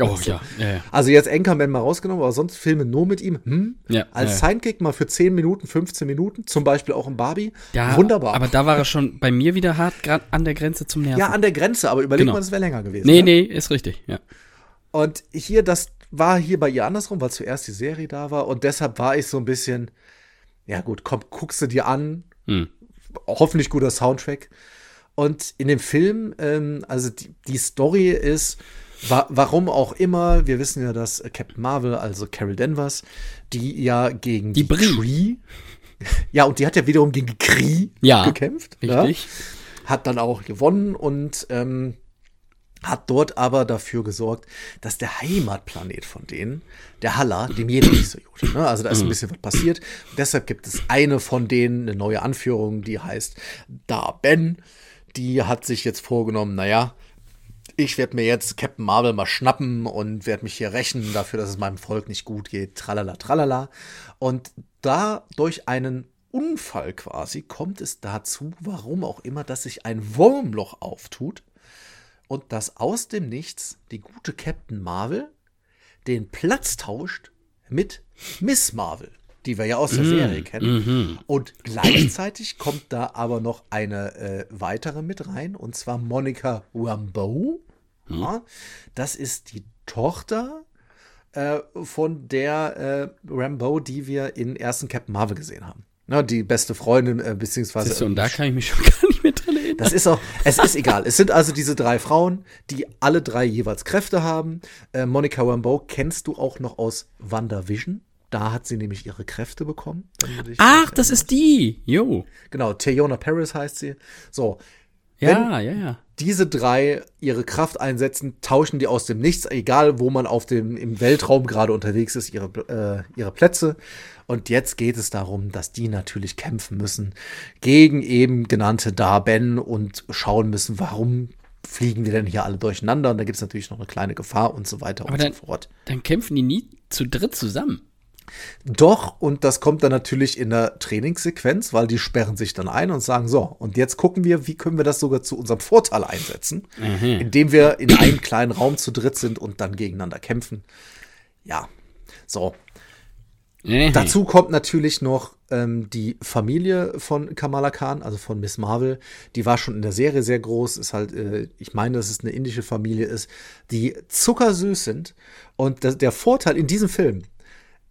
Oh ja, ja, ja. Also jetzt Anchorman mal rausgenommen, aber sonst Filme nur mit ihm. Hm? Ja, Als. Sidekick mal für 10 Minuten, 15 Minuten, zum Beispiel auch in Barbie. Ja, Wunderbar. Aber da war er schon bei mir wieder hart an der Grenze zum Nerven. ja, an der Grenze, aber überleg Genau. mal, das wäre länger gewesen. nee, ne? nee, ist richtig, ja. Und hier, das war hier bei ihr andersrum, weil zuerst die Serie da war. Und deshalb war ich so ein bisschen, ja gut, komm, guckst du dir an. Hm. Hoffentlich guter Soundtrack. Und in dem Film, ähm, also die, die Story ist, wa warum auch immer, wir wissen ja, dass äh, Captain Marvel, also Carol Danvers, die ja gegen Die Brie. Kree, ja, und die hat ja wiederum gegen Kree Ja, gekämpft. Richtig. Ja? Hat dann auch gewonnen und ähm, hat dort aber dafür gesorgt, dass der Heimatplanet von denen, der Halla, dem geht nicht so gut. Ne? Also da ist ein bisschen was passiert. Und deshalb gibt es eine von denen, eine neue Anführung, die heißt Da Ben. Die hat sich jetzt vorgenommen, naja, ich werde mir jetzt Captain Marvel mal schnappen und werde mich hier rächen dafür, dass es meinem Volk nicht gut geht. Tralala, tralala. Und da durch einen Unfall quasi kommt es dazu, warum auch immer, dass sich ein Wurmloch auftut und dass aus dem Nichts die gute Captain Marvel den Platz tauscht mit Miss Marvel, die wir ja aus der Serie kennen. Und gleichzeitig kommt da aber noch eine äh, weitere mit rein, und zwar Monica Rambeau. Ja, das ist die Tochter äh, von der äh, Rambeau, die wir in ersten Captain Marvel gesehen haben. Ja, die beste Freundin, äh, beziehungsweise du, und da kann ich mich schon gar nicht mehr dran. Das ist auch, es ist egal. Es sind also diese drei Frauen, die alle drei jeweils Kräfte haben. Äh, Monica Rambeau kennst du auch noch aus WandaVision. Da hat sie nämlich ihre Kräfte bekommen. Ach, das ist die. Jo. Genau, Teyona Paris heißt sie. So. Ja, ja, ja. diese drei ihre Kraft einsetzen, tauschen die aus dem Nichts, egal wo man auf dem, im Weltraum gerade unterwegs ist, ihre, äh, ihre Plätze. Und jetzt geht es darum, dass die natürlich kämpfen müssen gegen eben genannte Darben und schauen müssen, warum fliegen wir denn hier alle durcheinander? Und da gibt es natürlich noch eine kleine Gefahr und so weiter Aber und dann, so fort. dann kämpfen die nie zu dritt zusammen. Doch, und das kommt dann natürlich in der Trainingssequenz, weil die sperren sich dann ein und sagen, so, und jetzt gucken wir, wie können wir das sogar zu unserem Vorteil einsetzen, indem wir in einem kleinen Raum zu dritt sind und dann gegeneinander kämpfen. Ja, so. Mhm. Dazu kommt natürlich noch ähm, die Familie von Kamala Khan, also von Miss Marvel. Die war schon in der Serie sehr groß. Ist halt, äh, ich meine, dass es eine indische Familie ist, die zuckersüß sind. Und das, der Vorteil in diesem Film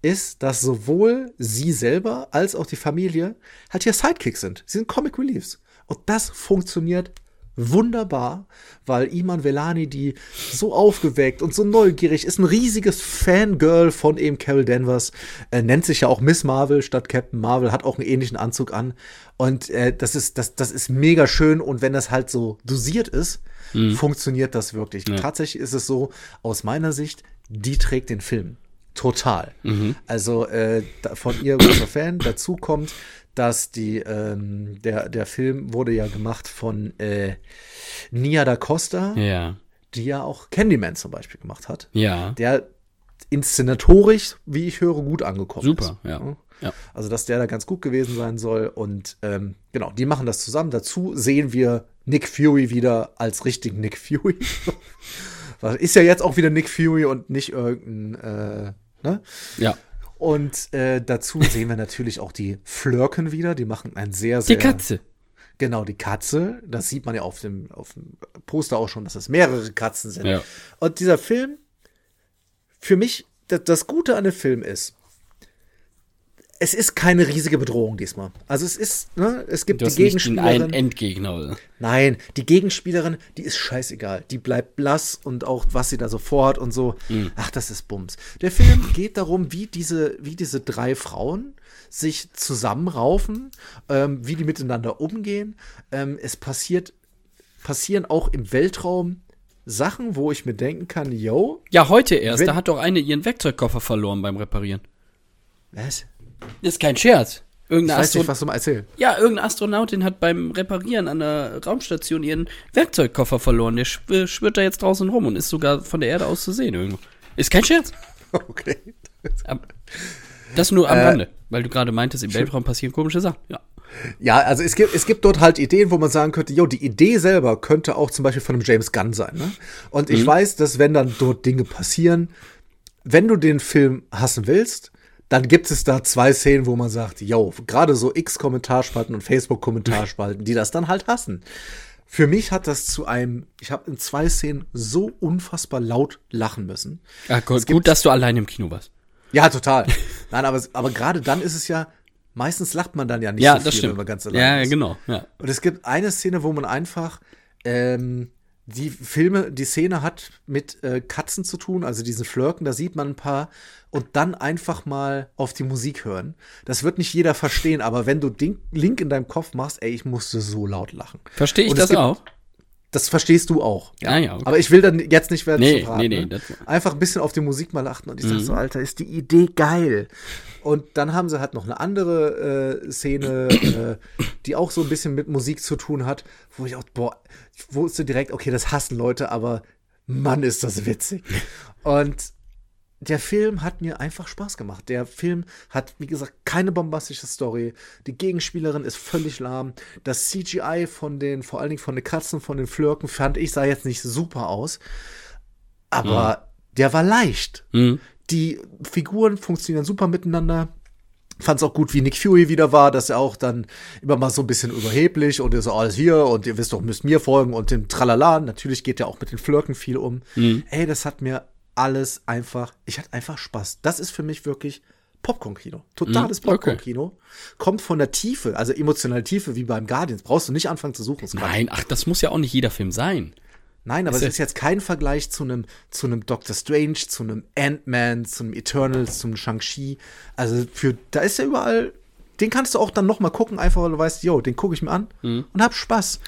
ist, dass sowohl sie selber als auch die Familie halt hier Sidekicks sind. Sie sind Comic Reliefs. Und das funktioniert wunderbar, weil Iman Velani, die so aufgeweckt und so neugierig ist, ein riesiges Fangirl von eben Carol Danvers, äh, nennt sich ja auch Miss Marvel statt Captain Marvel, hat auch einen ähnlichen Anzug an. Und äh, das, ist, das, das ist mega schön. Und wenn das halt so dosiert ist, funktioniert das wirklich. Tatsächlich ist es so, aus meiner Sicht, die trägt den Film. Total. Also äh, von ihr großer Fan. Dazu kommt, dass die, ähm, der, der Film wurde ja gemacht von äh, Nia da Costa, Ja. die ja auch Candyman zum Beispiel gemacht hat. Ja. Der inszenatorisch, wie ich höre, gut angekommen ist. Super, ja. ja. Also, dass der da ganz gut gewesen sein soll. Und ähm, genau, die machen das zusammen. Dazu sehen wir Nick Fury wieder als richtigen Nick Fury. Ist ja jetzt auch wieder Nick Fury und nicht irgendein, äh, ne? Ja. Und äh, dazu sehen wir natürlich auch die Flirken wieder. Die machen ein sehr, Die sehr. Katze. Genau, die Katze. Das sieht man ja auf dem, auf dem Poster auch schon, dass es mehrere Katzen sind. Ja. Und dieser Film, für mich, das, das Gute an dem Film ist, es ist keine riesige Bedrohung diesmal. Also es ist, ne, es gibt Du die hast nicht einen Gegenspielerin. Endgegner. Nein, die Gegenspielerin, die ist scheißegal. Die bleibt blass und auch was sie da so vorhat und so. Mhm. Ach, das ist Bums. Der Film geht darum, wie diese, wie diese drei Frauen sich zusammenraufen, ähm, wie die miteinander umgehen. Ähm, es passiert, passieren auch im Weltraum Sachen, wo ich mir denken kann, yo, Ja, heute erst. Da hat doch eine ihren Werkzeugkoffer verloren beim Reparieren. was? Das ist kein Scherz. Ich Irgendeine weiß Astro nicht, was du mal erzählst. ja, irgendeine Astronautin hat beim Reparieren an der Raumstation ihren Werkzeugkoffer verloren. Der schw schwirrt da jetzt draußen rum und ist sogar von der Erde aus zu sehen irgendwo. Ist kein Scherz. Okay. Das nur am Äh, Rande, weil du gerade meintest, im Weltraum passieren komische Sachen. Ja. Ja, also es gibt, es gibt dort halt Ideen, wo man sagen könnte, jo, die Idee selber könnte auch zum Beispiel von einem James Gunn sein. Ne? Und ich weiß, dass wenn dann dort Dinge passieren, wenn du den Film hassen willst, dann gibt es da zwei Szenen, wo man sagt, yo, gerade so X-Kommentarspalten und Facebook-Kommentarspalten, die das dann halt hassen. Für mich hat das zu einem, ich habe in zwei Szenen so unfassbar laut lachen müssen. Gut, Es gibt- gut, dass du allein im Kino warst. Ja, total. Nein, aber, aber gerade dann ist es ja, meistens lacht man dann ja nicht Ja, so viel, das stimmt. wenn man ganz allein Ja, ist. genau. Ja. Und es gibt eine Szene, wo man einfach ähm, die Filme, die Szene hat mit äh, Katzen zu tun, also diesen Flirken, da sieht man ein paar und dann einfach mal auf die Musik hören. Das wird nicht jeder verstehen, aber wenn du den Link in deinem Kopf machst, ey, ich musste so laut lachen. Verstehe ich das gibt- auch? Das verstehst du auch. Ah, ja, okay. Aber ich will dann jetzt nicht mehr Nee, zu verraten, nee, nee, ne? das- Mhm. Einfach ein bisschen auf die Musik mal achten und ich sag so, Alter, ist die Idee geil. Und dann haben sie halt noch eine andere äh, Szene, äh, die auch so ein bisschen mit Musik zu tun hat, wo ich auch, boah, ich wusste direkt, okay, das hassen Leute, aber Mann, ist das witzig. Und der Film hat mir einfach Spaß gemacht. Der Film hat, wie gesagt, keine bombastische Story. Die Gegenspielerin ist völlig lahm. Das CGI von den, vor allen Dingen von den Katzen, von den Flirken, fand ich, sah jetzt nicht super aus. Aber der war leicht. Mhm. Die Figuren funktionieren super miteinander. Fand es auch gut, wie Nick Fury wieder war, dass er auch dann immer mal so ein bisschen überheblich und er so alles hier und ihr wisst doch, müsst mir folgen und dem Tralala. Natürlich geht er auch mit den Flirken viel um. Ey, das hat mir alles einfach, ich hatte einfach Spaß. Das ist für mich wirklich Popcorn-Kino. Totales Mhm, okay. Popcorn-Kino. Kommt von der Tiefe, also emotionale Tiefe wie beim Guardians. Brauchst du nicht anfangen zu suchen. Nein, ach, das muss ja auch nicht jeder Film sein. Nein, aber es ist jetzt kein Vergleich zu einem zu einem Doctor Strange, zu einem Ant-Man, zu einem Eternals, zum Shang-Chi. Also für da ist ja überall, den kannst du auch dann noch mal gucken, einfach weil du weißt, yo, den gucke ich mir an und hab Spaß.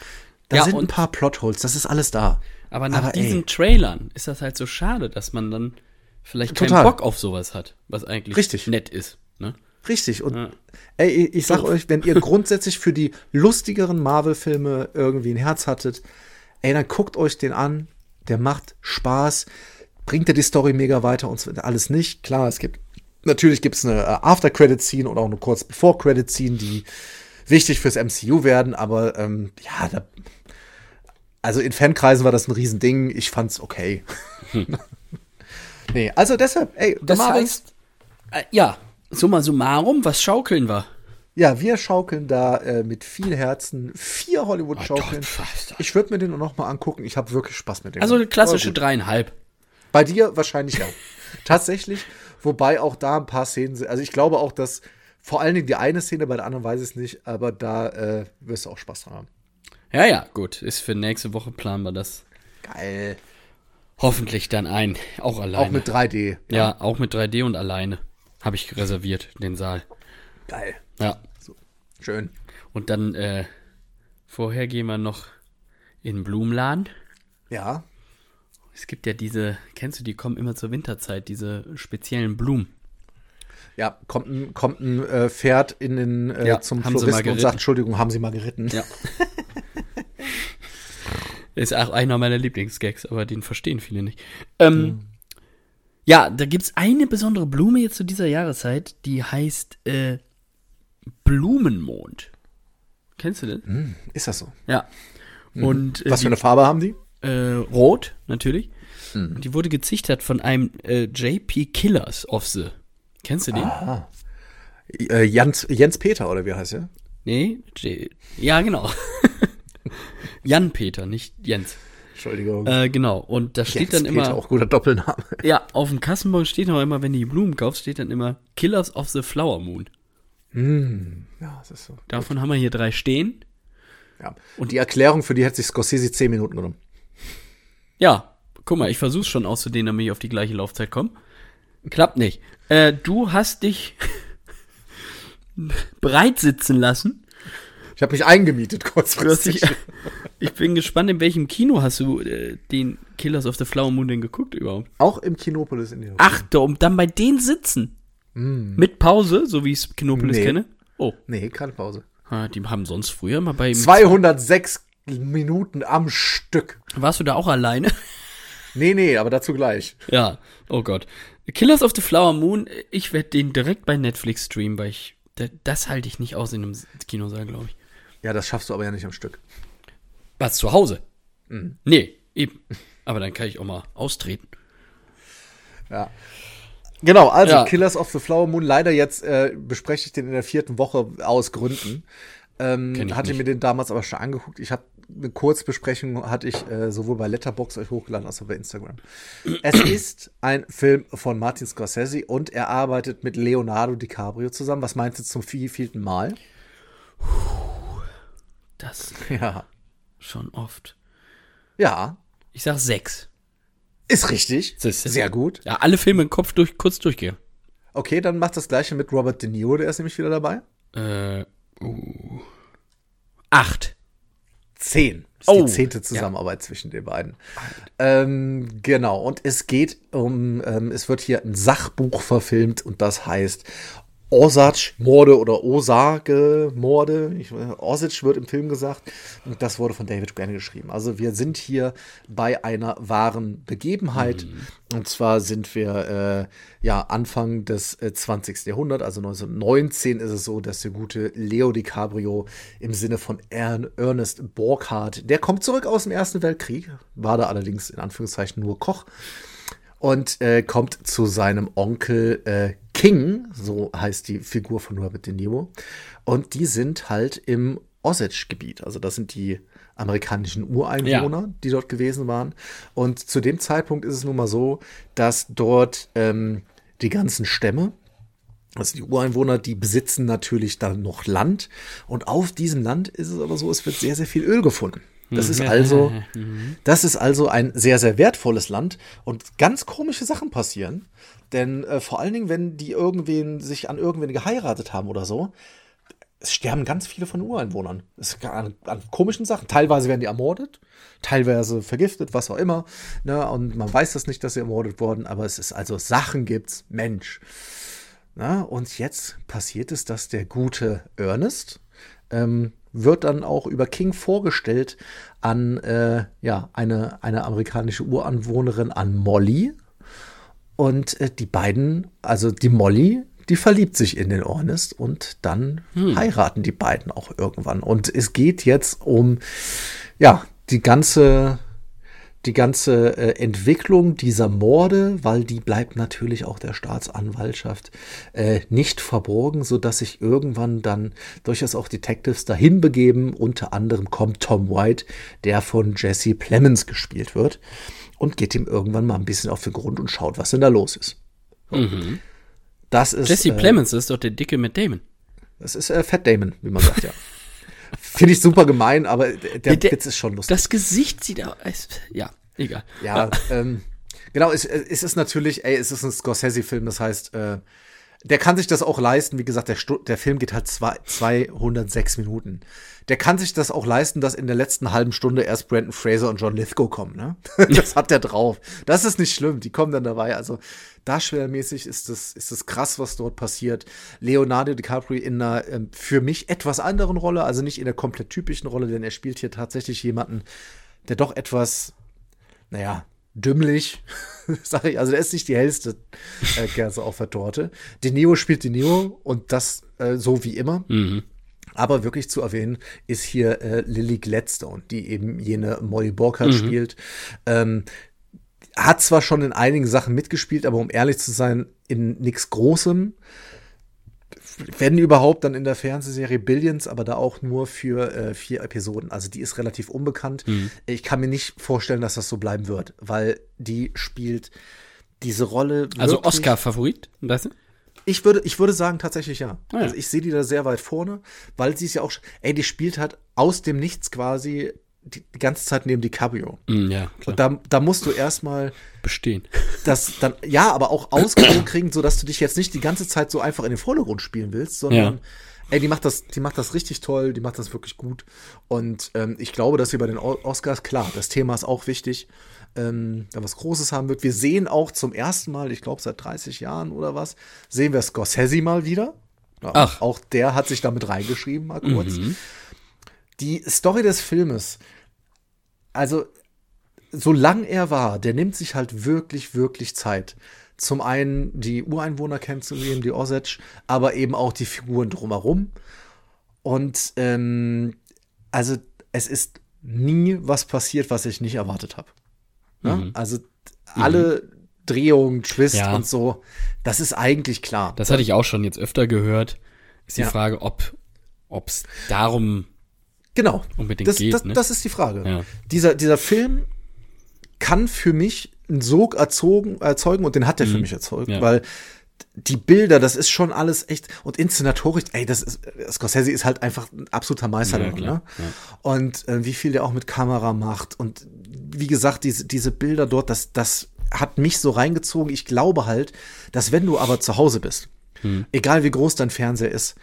Da Ja, sind ein paar Plotholes, das ist alles da. Aber nach Aber, ey. diesen Trailern ist das halt so schade, dass man dann vielleicht keinen Total. Bock auf sowas hat, was eigentlich Richtig. nett ist. Ne? Richtig. Und Ja. ey, ich, sag euch, wenn ihr grundsätzlich für die lustigeren Marvel-Filme irgendwie ein Herz hattet, ey, dann guckt euch den an. Der macht Spaß. Bringt er die Story mega weiter und so alles nicht. Klar, es gibt, natürlich gibt es eine äh, After-Credit-Scene oder auch eine kurz Before-Credit-Scene, die wichtig fürs MCU werden, aber ähm, ja, da, also in Fankreisen war das ein Riesending. Ich fand's okay. nee, also deshalb, ey, Das Marvels, heißt, äh, ja, summa summarum, was schaukeln wir? Ja, wir schaukeln da äh, mit viel Herzen vier Hollywood-Schaukeln. Oh, ich würde mir den noch mal angucken. Ich habe wirklich Spaß mit dem. Also eine klassische dreieinhalb. Bei dir wahrscheinlich ja. Tatsächlich, wobei auch da ein paar Szenen sind. Also ich glaube auch, dass vor allen Dingen die eine Szene, bei der anderen weiß ich es nicht, aber da äh, wirst du auch Spaß dran haben. Ja, ja, gut. Ist für nächste Woche planen wir das Geil. hoffentlich dann ein. Auch alleine. Auch mit 3D. ja, auch mit 3D und alleine. Habe ich reserviert, den Saal. Geil. Ja. Schön. Und dann, äh, vorher gehen wir noch in den Blumenladen. Ja. Es gibt ja diese, kennst du, die kommen immer zur Winterzeit, diese speziellen Blumen. Ja, kommt ein, kommt ein äh, Pferd in den, äh, Ja, zum Floristen und sagt, Entschuldigung, haben Sie mal geritten? Ja. Ist auch einer meiner Lieblingsgags, aber den verstehen viele nicht. Ähm, Ja, da gibt's eine besondere Blume jetzt zu dieser Jahreszeit, die heißt äh, Blumenmond. Kennst du den? Ist das so? Ja. Und äh, Was für eine Farbe haben die? äh, rot, natürlich. Und die wurde gezichtert von einem äh, JP Killers of the. Kennst du den? Äh, Jens, Jens Peter, oder wie heißt er? Nee, J ja, genau. Jan Peter, nicht Jens. Entschuldigung. Äh, genau. Und da steht dann immer. auch guter Doppelname. Ja, auf dem Kassenbon steht noch immer, wenn du die Blumen kaufst, steht dann immer Killers of the Flower Moon. Ja, das ist so. Davon haben wir hier drei stehen. Ja. Und die Erklärung, für die hätte sich Scorsese zehn Minuten genommen. Ja, guck mal, ich versuch's schon auszudehnen, damit ich auf die gleiche Laufzeit komme. Klappt nicht. Äh, du hast dich breit sitzen lassen. Ich habe mich eingemietet kurzfristig. dich, ich bin gespannt, in welchem Kino hast du äh, den Killers of the Flower Moon denn geguckt überhaupt? Auch im Kinopolis in den Ach, da, um dann bei denen sitzen. Mit Pause, so wie ich Kinopolis Nee. kenne. Oh, Nee, keine Pause. ah, die haben sonst früher mal bei. 206 Minuten am Stück. Warst du da auch alleine? Nee, nee, aber dazu gleich. Ja, oh Gott. Killers of the Flower Moon, ich werde den direkt bei Netflix streamen, weil ich, da- das halte ich nicht aus in einem Kinosaal, glaube ich. Ja, das schaffst du aber ja nicht am Stück. Was, zu Hause? Nee, eben. Aber dann kann ich auch mal austreten. Ja. Genau, also Ja. Killers of the Flower Moon, leider jetzt äh, bespreche ich den in der vierten Woche aus Gründen. Ähm, hatte nicht. mir den damals aber schon angeguckt. Ich habe eine Kurzbesprechung hatte ich äh, sowohl bei Letterbox euch hochgeladen als auch bei Instagram. es ist ein Film von Martin Scorsese und er arbeitet mit Leonardo DiCaprio zusammen. Was meinst du zum vierten Mal? Das Ja. schon oft. Ja, Ich sag sechs. Ist richtig. Siehste. Sehr gut. Ja, alle Filme im Kopf durch, kurz durchgehen. Okay, dann macht das gleiche mit Robert De Niro, der ist nämlich wieder dabei. Äh, uh. Acht. Zehn. Das ist Oh, die zehnte Zusammenarbeit zwischen den beiden. Ähm, genau. Und es geht um, ähm, es wird hier ein Sachbuch verfilmt und das heißt Osage-Morde oder Osage-Morde. Osage wird im Film gesagt. Und das wurde von David Grann geschrieben. Also wir sind hier bei einer wahren Begebenheit. Und zwar sind wir äh, ja Anfang des äh, 20. Jahrhunderts, also 1919 ist es so, dass der gute Leo DiCaprio im Sinne von Ern Ernest Borchardt, der kommt zurück aus dem Ersten Weltkrieg, war da allerdings in Anführungszeichen nur Koch und äh, kommt zu seinem Onkel äh, King, so heißt die Figur von Robert De Niro. Und die sind halt im Osage-Gebiet. Also das sind die amerikanischen Ureinwohner, die dort gewesen waren. Und zu dem Zeitpunkt ist es nun mal so, dass dort ähm, die ganzen Stämme, also die Ureinwohner, die besitzen natürlich dann noch Land. Und auf diesem Land ist es aber so, es wird sehr, sehr viel Öl gefunden. Das ist also, das ist also ein sehr, sehr wertvolles Land und ganz komische Sachen passieren. Denn äh, vor allen Dingen, wenn die irgendwen sich an irgendwen geheiratet haben oder so, es sterben ganz viele von Ureinwohnern. Es ist an, an komischen Sachen. Teilweise werden die ermordet, teilweise vergiftet, was auch immer. Ne? Und man weiß das nicht, dass sie ermordet wurden, aber es ist also Sachen gibt's, Mensch. Na, und jetzt passiert es, dass der gute Ernest ähm, wird dann auch über King vorgestellt an äh, ja, eine, eine amerikanische Uranwohnerin, an Molly. Und äh, die beiden, also die Molly, die verliebt sich in den Ernest und dann Hm. heiraten die beiden auch irgendwann. Und es geht jetzt um, ja, die ganze, die ganze äh, Entwicklung dieser Morde, weil die bleibt natürlich auch der Staatsanwaltschaft äh, nicht verborgen, so dass sich irgendwann dann durchaus auch Detectives dahin begeben. Unter anderem kommt Tom White, der von Jesse Plemons gespielt wird und geht ihm irgendwann mal ein bisschen auf den Grund und schaut, was denn da los ist. Das ist Mhm. Jesse äh, Plemons ist doch der Dicke mit Damon. das ist äh, Fat Damon, wie man sagt, ja. Finde ich super gemein, aber der, der Der- Witz ist schon lustig. Das Gesicht sieht aus. Ja, egal. Ja, ähm, genau, es, es ist natürlich, ey, es ist ein Scorsese-Film, das heißt, äh, der kann sich das auch leisten. Wie gesagt, der, Stu der Film geht halt zwei, 206 Minuten. Der kann sich das auch leisten, dass in der letzten halben Stunde erst Brandon Fraser und John Lithgow kommen. Ne? Das hat der drauf. Das ist nicht schlimm. Die kommen dann dabei. Also darstellermäßig ist das, ist das krass, was dort passiert. Leonardo DiCaprio in einer ähm, für mich etwas anderen Rolle, also nicht in der komplett typischen Rolle, denn er spielt hier tatsächlich jemanden, der doch etwas naja, dümmlich, sag ich, also der ist nicht die hellste äh, Kerze auf der Torte. De Niro spielt De Niro und das äh, so wie immer. Aber wirklich zu erwähnen ist hier äh, Lily Gladstone, die eben jene Molly Burkhardt spielt. Ähm, hat zwar schon in einigen Sachen mitgespielt, aber um ehrlich zu sein, in nichts Großem. Wenn überhaupt, dann in der Fernsehserie Billions, aber da auch nur für äh, vier Episoden. Also die ist relativ unbekannt. Ich kann mir nicht vorstellen, dass das so bleiben wird, weil die spielt diese Rolle. Also Oscar-Favorit, weißt du? Ich würde, ich würde sagen, tatsächlich ja. Ah, ja. Also ich sehe die da sehr weit vorne, weil sie ist ja auch, ey, die spielt halt aus dem Nichts quasi die, die ganze Zeit neben DiCaprio. Mm, ja, klar. Und da, da musst du erstmal Bestehen. das dann, ja, aber auch ausgewogen kriegen, sodass du dich jetzt nicht die ganze Zeit so einfach in den Vordergrund spielen willst, sondern, Ja. ey, die macht das, die macht das richtig toll, die macht das wirklich gut. Und ähm, ich glaube, dass sie bei den Oscars, klar, das Thema ist auch wichtig, ähm, da was Großes haben wird. Wir sehen auch zum ersten Mal, ich glaube seit 30 Jahren oder was, sehen wir Scorsese mal wieder. Ja, Ach. Auch der hat sich damit reingeschrieben, mal kurz. Die Story des Filmes, also solange er war, der nimmt sich halt wirklich, wirklich Zeit. Zum einen die Ureinwohner kennenzulernen, die Osage, aber eben auch die Figuren drumherum. Und ähm, also es ist nie was passiert, was ich nicht erwartet habe. Ne? Also alle Drehungen, Twist Ja. und so, das ist eigentlich klar. Das hatte ich auch schon jetzt öfter gehört. Ist die Ja. Frage, ob es darum Genau. Unbedingt das, geht, das, ne? das ist die Frage. Ja. Dieser, dieser Film kann für mich einen Sog erzogen, erzeugen und den hat er für mich erzeugt, Mhm. Ja. weil die Bilder, das ist schon alles echt und inszenatorisch, ey, das ist Scorsese ist halt einfach ein absoluter Meister Ja, ne? Und äh, wie viel der auch mit Kamera macht und wie gesagt, diese diese Bilder dort, das das hat mich so reingezogen. Ich glaube halt, dass wenn du aber zu Hause bist, Hm. egal wie groß dein Fernseher ist,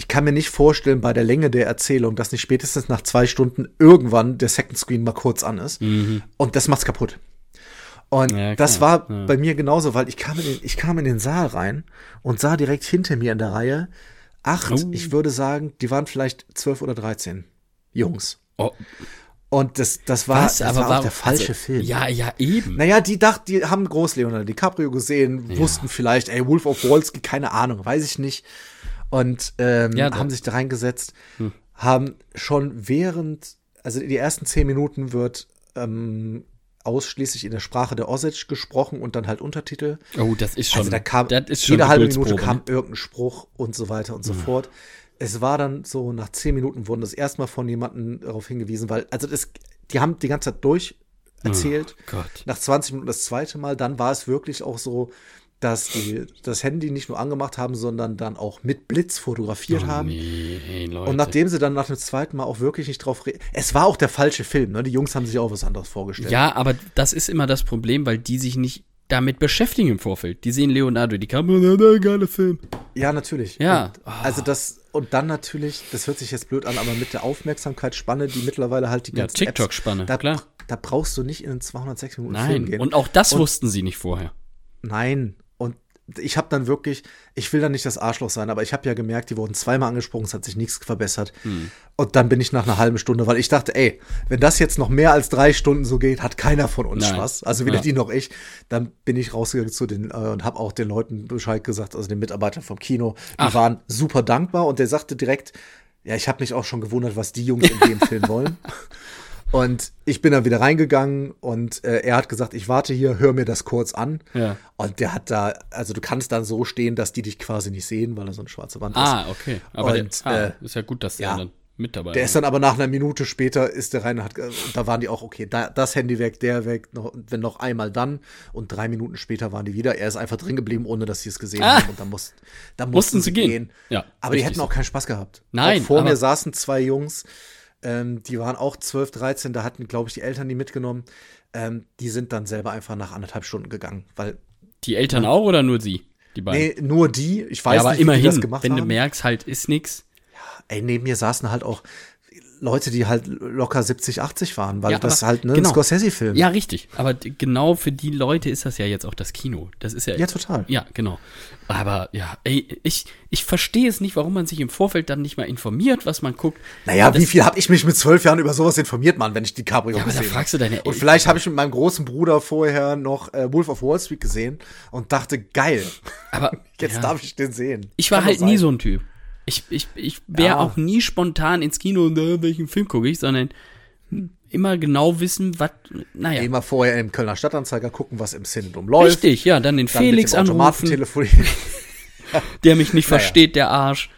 ich kann mir nicht vorstellen bei der Länge der Erzählung, dass nicht spätestens nach zwei Stunden irgendwann der Second Screen mal kurz an ist. Und das macht's kaputt. Und Mhm. Ja, das war bei mir genauso, weil ich kam, in den, ich kam in den Saal rein und sah direkt hinter mir in der Reihe acht, Oh. ich würde sagen, die waren vielleicht zwölf oder dreizehn Jungs. Oh, Und das, das war, was? das Aber war auch warum- der falsche also, Film. Ja, ja, eben. Naja, die dachten, die haben groß Leonardo DiCaprio gesehen, wussten vielleicht, ey, Wolf of Wall Street, keine Ahnung, weiß ich nicht. Und ähm, Ja, haben sich da reingesetzt, haben schon während, also die ersten zehn Minuten wird ähm, ausschließlich in der Sprache der Osage gesprochen und dann halt Untertitel. Oh, das ist schon. Also da kam, jede halbe Minute kam ne? irgendein Spruch und so weiter und so fort. Es war dann so, nach zehn Minuten wurden das erstmal von jemandem darauf hingewiesen, weil, also das, die haben die ganze Zeit durch erzählt. Oh Gott. Nach 20 Minuten das zweite Mal, dann war es wirklich auch so, dass die das Handy nicht nur angemacht haben, sondern dann auch mit Blitz fotografiert haben. Oh, Nee, hey, Leute. Und nachdem sie dann nach dem zweiten Mal auch wirklich nicht drauf re Es war auch der falsche Film, ne? Die Jungs haben sich auch was anderes vorgestellt. Ja, aber das ist immer das Problem, weil die sich nicht damit beschäftigen im Vorfeld. Die sehen Leonardo DiCaprio, na, na, geiler Film. Ja, natürlich. Ja. Und, also das, und dann natürlich, das hört sich jetzt blöd an, aber mit der Aufmerksamkeitsspanne, die mittlerweile halt die Ja, ganzen TikTok-Spanne, Apps, da, klar. da brauchst du nicht in einen 206 Minuten Film Nein. gehen. Und auch das Und- wussten sie nicht vorher. Nein. Ich habe dann wirklich, ich will da nicht das Arschloch sein, aber ich habe ja gemerkt, die wurden zweimal angesprochen, es hat sich nichts verbessert. Hm. Und dann bin ich nach einer halben Stunde, weil ich dachte, ey, wenn das jetzt noch mehr als drei Stunden so geht, hat keiner von uns Nein. Spaß. Also weder Ja. die noch ich. Dann bin ich rausgegangen zu den äh, und habe auch den Leuten Bescheid gesagt, also den Mitarbeitern vom Kino. Die Ach. waren super dankbar und der sagte direkt, ja, ich habe mich auch schon gewundert, was die Jungs in dem Film wollen. Und ich bin dann wieder reingegangen und äh, er hat gesagt, ich warte hier, hör mir das kurz an. Ja. Und der hat da, also du kannst dann so stehen, dass die dich quasi nicht sehen, weil er so eine schwarze Wand ist. Ah, okay. Aber Und, der, ah, äh, ist ja gut, dass der ja. dann mit dabei Der ist. ist dann aber nach einer Minute später ist der rein und hat, da waren die auch, okay, da, das Handy weg, der weg, noch, wenn noch einmal dann. Und drei Minuten später waren die wieder. Er ist einfach drin geblieben, ohne dass sie es gesehen Ah. haben. Und dann, muss, dann Mussten mussten sie gehen. gehen. Ja, aber die hätten auch keinen Spaß gehabt. Nein, Auch vor mir saßen zwei Jungs, ähm, die waren auch 12, 13, da hatten, glaube ich, die Eltern die mitgenommen. Ähm, die sind dann selber einfach nach anderthalb Stunden gegangen, weil, Die Eltern auch oder nur sie? Die beiden? nee, nur die, ich weiß ja, aber nicht, wie die das immerhin, gemacht wenn haben. du merkst, halt ist nix. Ey, neben mir saßen halt auch Leute, die halt locker 70, 80 waren, weil Ja, das halt ne, genau. ein Scorsese-Film. Ja, richtig. Aber genau für die Leute ist das ja jetzt auch das Kino. Das ist ja. Ja, total. Ja, genau. Aber ja, ey, ich, ich verstehe es nicht, warum man sich im Vorfeld dann nicht mal informiert, was man guckt. Naja, wie viel habe ich mich mit zwölf Jahren über sowas informiert, Mann, wenn ich die Cabrio Ja, aber gesehen fragst du deine Und Eltern. vielleicht habe ich mit meinem großen Bruder vorher noch äh, Wolf of Wall Street gesehen und dachte, geil, Aber jetzt ja. darf ich den sehen. Ich war Kann halt nie so ein Typ. Ich, ich, ich wäre Ja. auch nie spontan ins Kino und äh, welchen Film gucke ich, sondern immer genau wissen, was, naja. Immer vorher im Kölner Stadtanzeiger gucken, was im Cinedom läuft. Richtig, ja, dann den Dann Felix mit dem anrufen, der mich nicht Naja. versteht, der Arsch.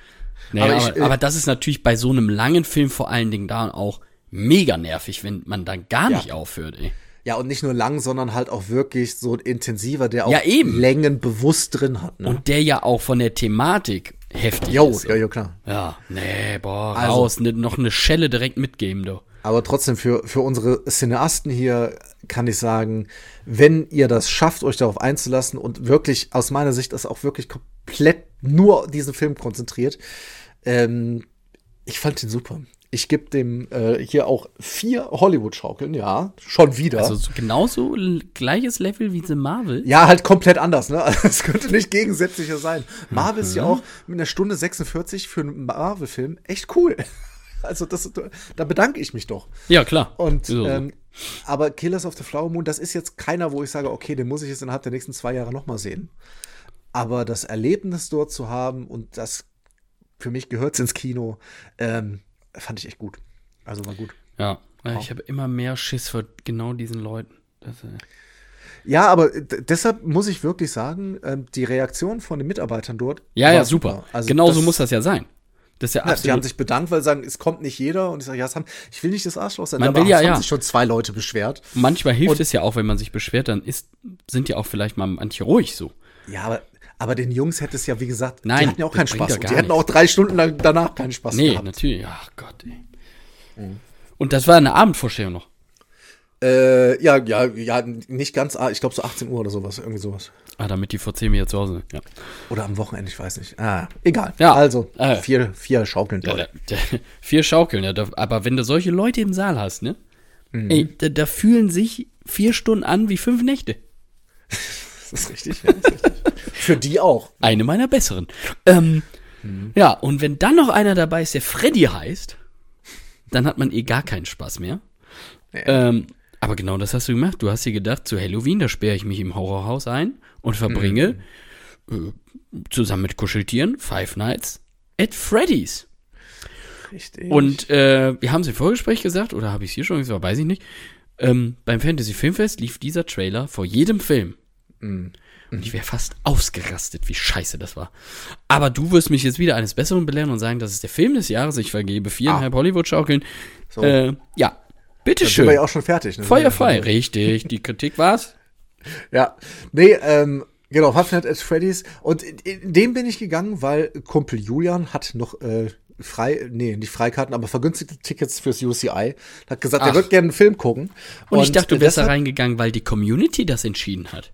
Naja, Aber aber, ich, äh, aber das ist natürlich bei so einem langen Film vor allen Dingen da auch mega nervig, wenn man dann gar Ja. nicht aufhört, ey. Ja, und nicht nur lang, sondern halt auch wirklich so ein intensiver, der auch Ja, eben. Längen bewusst drin hat. Ne? Und der ja auch von der Thematik heftig Jo, ist. ja, ja, klar. Ja, nee, boah, Also- raus, ne, noch eine Schelle direkt mitgeben, du. Aber trotzdem, für, für unsere Cineasten hier kann ich sagen, wenn ihr das schafft, euch darauf einzulassen und wirklich, aus meiner Sicht, das auch wirklich komplett nur diesen Film konzentriert, ähm, ich fand ihn super. Ich gebe dem äh, hier auch vier Hollywood-Schaukeln, ja, schon wieder. Also so genauso gleiches Level wie The Marvel. ja, halt komplett anders, ne? Also, es könnte nicht gegensätzlicher sein. Marvel ist ja auch mit einer Stunde 46 für einen Marvel-Film echt cool. Also, das, da bedanke ich mich doch. Ja, klar. Und so. ähm, aber Killers of the Flower Moon, das ist jetzt keiner, wo ich sage, okay, den muss ich jetzt innerhalb der nächsten zwei Jahre nochmal sehen. Aber das Erlebnis dort zu haben und das für mich gehört ins Kino, ähm, fand ich echt gut. Also war gut. Ja, ja, ich habe immer mehr Schiss vor genau diesen Leuten. Das, äh, Ja, aber deshalb muss ich wirklich sagen, ähm, die Reaktion von den Mitarbeitern dort. ja, war ja, super. Also genau so muss das ja sein. Das ist ja Ja, absolut. die haben sich bedankt, weil sie sagen, es kommt nicht jeder. Und ich sage, ja, es haben, ich will nicht das Arschloch sein. Man aber will ja, haben ja. sich schon zwei Leute beschwert. Manchmal hilft Und- es ja auch, wenn man sich beschwert, dann ist, sind ja auch vielleicht mal manche ruhig so. Ja, aber, aber den Jungs hätte es ja, wie gesagt, Nein, die hatten ja auch keinen Spaß. die hätten nichts. auch drei Stunden lang danach keinen Spaß Nee, gehabt. natürlich. Ach Gott, ey. Mhm. Und das war eine Abendvorstellung noch. Äh, ja, ja, ja, nicht ganz, ah, ich glaube so 18 Uhr oder sowas, irgendwie sowas. Ah, damit die vor 10 wieder zu Hause sind. Ja. Oder am Wochenende, ich weiß nicht. Ah, egal. Ja. Also, Äh. vier, vier Schaukeln. Ja, da, da, vier Schaukeln, ja. Da, aber wenn du solche Leute im Saal hast, ne? Mhm. Ey, da, da fühlen sich vier Stunden an wie fünf Nächte. Das ist richtig. Ja, das ist richtig. Für die auch. Eine meiner besseren. Ähm, Mhm. Ja, und wenn dann noch einer dabei ist, der Freddy heißt, dann hat man eh gar keinen Spaß mehr. Ähm, aber genau das hast du gemacht. Du hast dir gedacht, zu Halloween, da sperre ich mich im Horrorhaus ein und verbringe Mhm. äh, zusammen mit Kuscheltieren Five Nights at Freddy's. Richtig. Und äh, wir haben es im Vorgespräch gesagt, oder habe ich es hier schon gesagt, weiß ich nicht. Ähm, beim Fantasy Filmfest lief dieser Trailer vor jedem Film. Mhm. Und ich wäre fast ausgerastet, wie scheiße das war. Aber du wirst mich jetzt wieder eines Besseren belehren und sagen, das ist der Film des Jahres. Ich vergebe viereinhalb Hollywood-Schaukeln. so, Äh, ja, dann sind wir bitteschön. ja auch schon fertig. Ne? Feuerfrei, richtig. Die Kritik war's. Ja, nee, ähm, genau, Five Nights at Freddy's. Und in, in dem bin ich gegangen, weil Kumpel Julian hat noch äh, frei, nee, nicht Freikarten, aber vergünstigte Tickets fürs UCI. Hat gesagt, er Ach. wird gerne einen Film gucken. Und, ich dachte, du wärst da reingegangen, weil die Community das entschieden hat.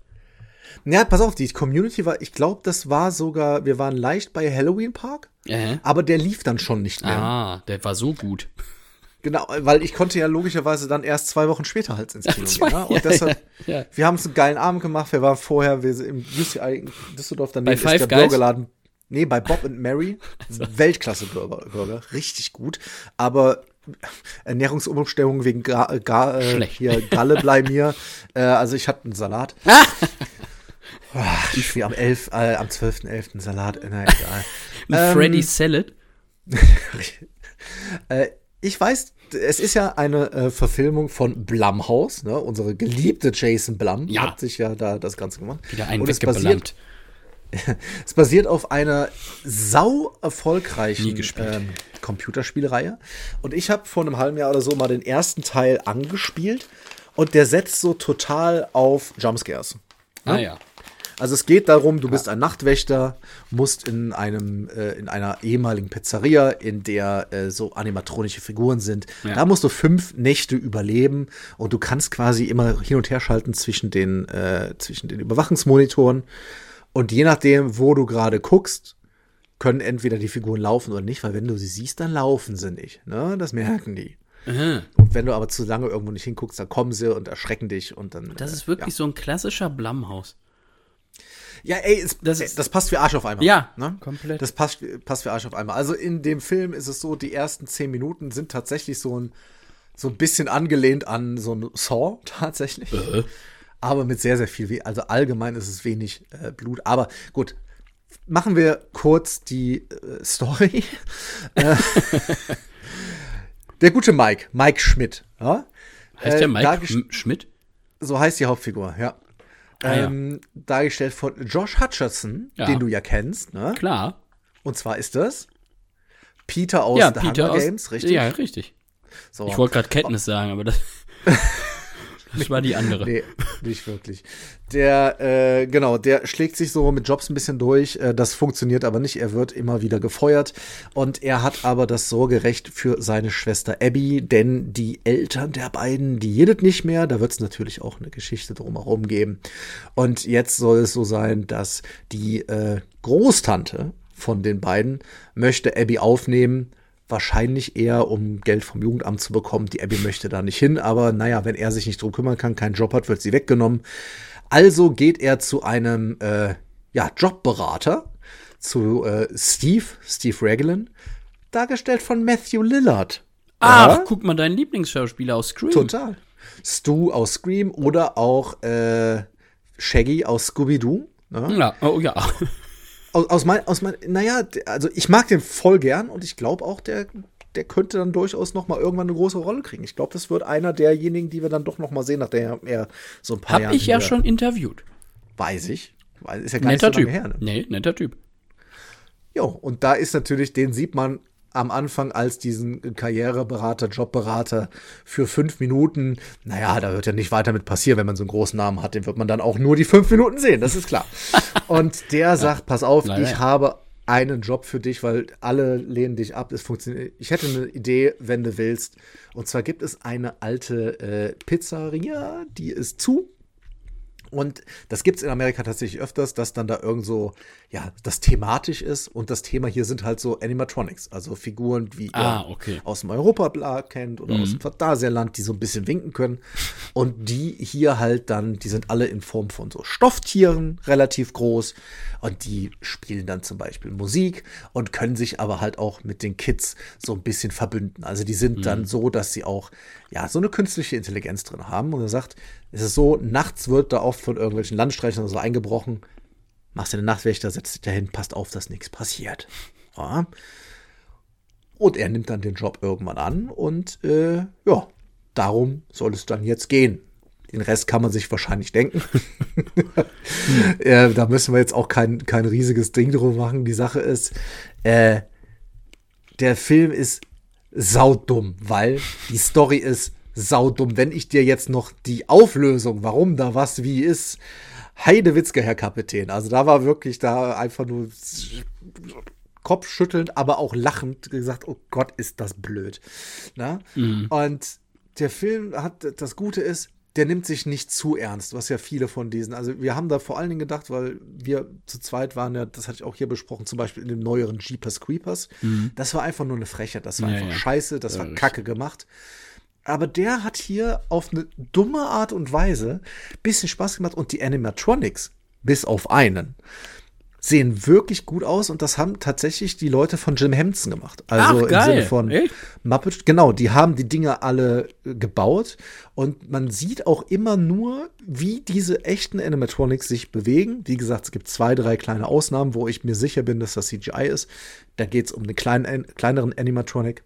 Ja, pass auf, die Community war, ich glaube, das war sogar, wir waren leicht bei Halloween Park, Äh. aber der lief dann schon nicht mehr. Ah, der war so gut. Genau, weil ich konnte ja logischerweise dann erst zwei Wochen später halt ins Kino gehen. Ne? Und deshalb, ja, ja. wir haben uns einen geilen Abend gemacht. Wir waren vorher wir sind im UCI in Düsseldorf daneben Bei ist Five der Guys? Burgerladen. Nee, bei Bob and Mary. Weltklasse Burger, Burger. Richtig gut. Aber Ernährungsumstellung wegen Ga, Ga, äh, Schlecht. hier Galle bei mir. Äh, also ich hatte einen Salat. Ach, ich wie am 11, äh, am 12.11. einen Salat. Na egal. Ein Ähm, Freddy Salad. Äh, ich weiß, es ist ja eine äh, Verfilmung von Blumhouse, ne? Unsere geliebte Jason Blum Ja. hat sich ja da das Ganze gemacht. Wieder einen Und es basiert, es basiert auf einer sau erfolgreichen ähm, Computerspielreihe. Und ich habe vor einem halben Jahr oder so mal den ersten Teil angespielt und der setzt so total auf Jumpscares. Ah ja. Also es geht darum, du bist ein Nachtwächter, musst in einem äh, in einer ehemaligen Pizzeria, in der äh, so animatronische Figuren sind. Ja. Da musst du fünf Nächte überleben und du kannst quasi immer hin und her schalten zwischen den äh, zwischen den Überwachungsmonitoren und je nachdem, wo du gerade guckst, können entweder die Figuren laufen oder nicht, weil wenn du sie siehst, dann laufen sie nicht. Ne? Das merken die. Aha. Und wenn du aber zu lange irgendwo nicht hinguckst, dann kommen sie und erschrecken dich und dann. Das äh, ist wirklich so ein klassischer Blumhaus. Ja, ey, es, Das ist- das passt wie Arsch auf einmal. Ja, ne? komplett. Das passt, passt wie Arsch auf einmal. Also in dem Film ist es so, die ersten zehn Minuten sind tatsächlich so ein, so ein bisschen angelehnt an so ein Saw tatsächlich. Äh. Aber mit sehr, sehr viel, also allgemein ist es wenig äh, Blut. Aber gut, machen wir kurz die äh, Story. Äh, der gute Mike, Mike Schmidt. Ja? Heißt Äh, der Mike dargest- M- Schmidt? so heißt die Hauptfigur, ja. Ah, ja. ähm, Dargestellt von Josh Hutcherson, Ja. den du ja kennst. Ne? Klar. Und zwar ist das Peter aus ja, The Peter Hunger aus, Games, richtig? Ja, richtig. so. Ich wollte gerade Kenntnis sagen, aber das, das war die andere. Nee, nicht wirklich. Der, äh, genau, der schlägt sich so mit Jobs ein bisschen durch. Äh, das funktioniert aber nicht. Er wird immer wieder gefeuert. Und er hat aber das Sorgerecht für seine Schwester Abby, denn die Eltern der beiden, die jedet nicht mehr. Da wird es natürlich auch eine Geschichte drumherum geben. Und jetzt soll es so sein, dass die äh, Großtante von den beiden möchte Abby aufnehmen. Wahrscheinlich eher, um Geld vom Jugendamt zu bekommen. Die Abby möchte da nicht hin, aber naja, wenn er sich nicht drum kümmern kann, keinen Job hat, wird sie weggenommen. Also geht er zu einem äh, ja, Jobberater, zu äh, Steve, Steve Raglan, dargestellt von Matthew Lillard. Ach, Ja, guck mal, dein Lieblingsschauspieler aus Scream. total. Stu aus Scream oder auch äh, Shaggy aus Scooby-Doo. Ne? Ja, oh ja. Aus, aus mein, aus mein, naja, also ich mag den voll gern und ich glaube auch, der, der könnte dann durchaus noch mal irgendwann eine große Rolle kriegen. Ich glaube, das wird einer derjenigen, die wir dann doch noch mal sehen, nachdem er so ein paar Hab Jahren ich ja schon interviewt. Weiß ich. Ist ja gar Netter nicht so Typ. her. Ne? Nee, netter Typ. Jo, und da ist natürlich, den sieht man am Anfang als diesen Karriereberater, Jobberater für fünf Minuten. Naja, da wird ja nicht weiter mit passieren, wenn man so einen großen Namen hat. Den wird man dann auch nur die fünf Minuten sehen, das ist klar. und der sagt, pass auf, Leider. ich habe einen Job für dich, weil alle lehnen dich ab. Es funktioniert. Ich hätte eine Idee, wenn du willst. Und zwar gibt es eine alte äh, Pizzeria, die ist zu. Und das gibt es in Amerika tatsächlich öfters, dass dann da irgend so, ja, das thematisch ist. Und das Thema hier sind halt so Animatronics, also Figuren, wie Ah, ihr okay. aus dem Europabla kennt oder aus dem Phantasialand, die so ein bisschen winken können. Und die hier halt dann, die sind alle in Form von so Stofftieren, relativ groß. Und die spielen dann zum Beispiel Musik und können sich aber halt auch mit den Kids so ein bisschen verbünden. Also die sind dann so, dass sie auch, ja, so eine künstliche Intelligenz drin haben. Und er sagt, es ist so, nachts wird da oft von irgendwelchen Landstreichern so eingebrochen. Machst du den Nachtwächter, setzt dich dahin, passt auf, dass nichts passiert. Ja. Und er nimmt dann den Job irgendwann an und äh, ja, darum soll es dann jetzt gehen. Den Rest kann man sich wahrscheinlich denken. äh, da müssen wir jetzt auch kein, kein riesiges Ding drum machen. Die Sache ist, äh, der Film ist saudumm, weil die Story ist saudumm. Wenn ich dir jetzt noch die Auflösung, warum da was wie ist, Heidewitzke, Herr Kapitän. Also da war wirklich da einfach nur kopfschüttelnd, aber auch lachend gesagt, oh Gott, ist das blöd. Na? Und der Film hat, das Gute ist, der nimmt sich nicht zu ernst, was ja viele von diesen, also wir haben da vor allen Dingen gedacht, weil wir zu zweit waren ja, das hatte ich auch hier besprochen, zum Beispiel in dem neueren Jeepers Creepers, das war einfach nur eine Freche, das war Ja, einfach ja. scheiße, das war richtig. kacke gemacht. Aber der hat hier auf eine dumme Art und Weise bisschen Spaß gemacht und die Animatronics, bis auf einen, sehen wirklich gut aus und das haben tatsächlich die Leute von Jim Henson gemacht. Also Ach, geil. im Sinne von Echt? Muppet, genau, die haben die Dinger alle äh, gebaut und man sieht auch immer nur, wie diese echten Animatronics sich bewegen. Wie gesagt, es gibt zwei, drei kleine Ausnahmen, wo ich mir sicher bin, dass das CGI ist. Da geht es um einen kleinen, kleineren Animatronic.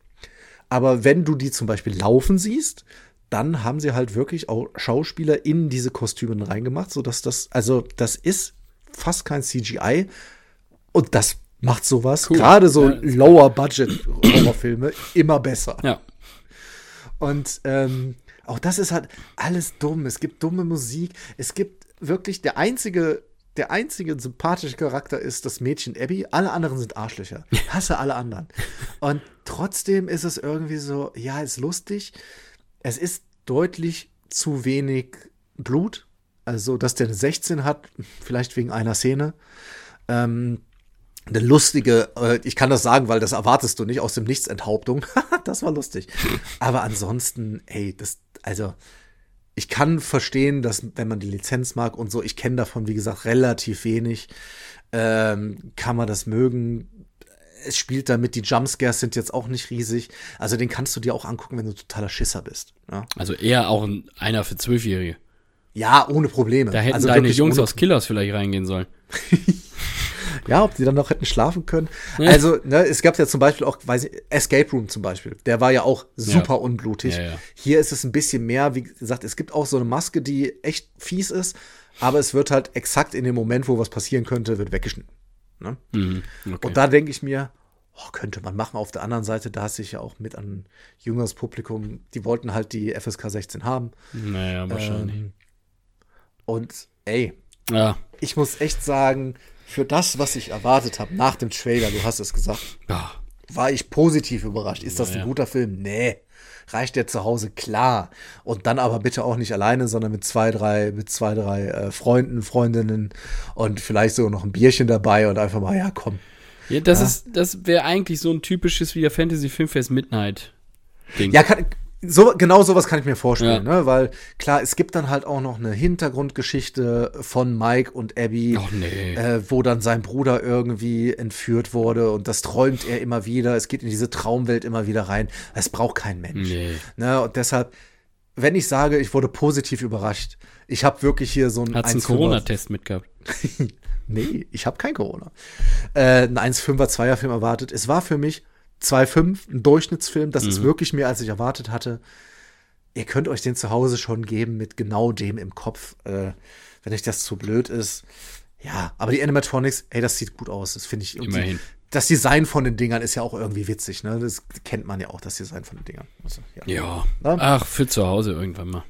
Aber wenn du die zum Beispiel laufen siehst, dann haben sie halt wirklich auch Schauspieler in diese Kostüme reingemacht, sodass das, also das ist fast kein CGI und das macht sowas, Cool. gerade so Ja, Lower-Budget-Horrorfilme, immer besser. Ja. Und ähm, auch das ist halt alles dumm. Es gibt dumme Musik. Es gibt wirklich der einzige, der einzige sympathische Charakter ist das Mädchen Abby. Alle anderen sind Arschlöcher. Ich hasse alle anderen. Und trotzdem ist es irgendwie so, ja, ist lustig. Es ist deutlich zu wenig Blut. Also, dass der eine 16 hat, vielleicht wegen einer Szene. Ähm, eine lustige, äh, ich kann das sagen, weil das erwartest du nicht, aus dem Nichts Enthauptung. das war lustig. Aber ansonsten, ey, das, also, ich kann verstehen, dass, wenn man die Lizenz mag und so, ich kenne davon, wie gesagt, relativ wenig, ähm, kann man das mögen. Es spielt damit, die Jumpscares sind jetzt auch nicht riesig. Also, den kannst du dir auch angucken, wenn du totaler Schisser bist. Ja, Also eher auch ein, einer für Zwölfjährige. ja ohne Probleme. Da hätten also deine Jungs aus Killers vielleicht reingehen sollen. Ja, ob die dann noch hätten schlafen können. Also, ne, es gab ja zum Beispiel auch, weiß ich, Escape Room zum Beispiel. Der war ja auch super Ja. unblutig. Ja, ja. Hier ist es ein bisschen mehr, wie gesagt, es gibt auch so eine Maske, die echt fies ist, aber es wird halt exakt in dem Moment, wo was passieren könnte, wird weggeschnitten. Ne? Mhm. Okay. Und da denke ich mir, oh, könnte man machen. Auf der anderen Seite, da sich ja auch mit an jüngeres Publikum, die wollten halt die FSK 16 haben. naja, wahrscheinlich. Ähm, und ey, ja. ich muss echt sagen, für das, was ich erwartet habe nach dem Trailer, du hast es gesagt, ja. war ich positiv überrascht. Ist das ein guter Film? Nee. Reicht der zu Hause? Klar. Und dann aber bitte auch nicht alleine, sondern mit zwei, drei, mit zwei, drei äh, Freunden, Freundinnen und vielleicht sogar noch ein Bierchen dabei und einfach mal, ja, komm. Ja, das ist, das wäre eigentlich so ein typisches wieder Fantasy Filmfest Midnight Ding. Ja, kann, so, genau sowas kann ich mir vorstellen, Ja. ne? Weil klar, es gibt dann halt auch noch eine Hintergrundgeschichte von Mike und Abby, Ach, nee. äh, wo dann sein Bruder irgendwie entführt wurde und das träumt er immer wieder. Es geht in diese Traumwelt immer wieder rein. Das braucht kein Mensch. Nee. Ne? Und deshalb, wenn ich sage, ich wurde positiv überrascht, ich habe wirklich hier so ein Hat's einen 1,5er Corona-Test mitgehabt? Nee, ich habe kein Corona. Äh, ein 1,5er Zweierfilm erwartet. Es war für mich 2,5, ein Durchschnittsfilm. Das Mhm. ist wirklich mehr, als ich erwartet hatte. Ihr könnt euch den zu Hause schon geben mit genau dem im Kopf, äh, wenn euch das zu blöd ist. Ja, aber die Animatronics, ey, das sieht gut aus. Das finde ich. und Immerhin. Das Design von den Dingern ist ja auch irgendwie witzig, ne? Das kennt man ja auch, das Design von den Dingern. Also, Ja. Na? Ach, für zu Hause irgendwann mal.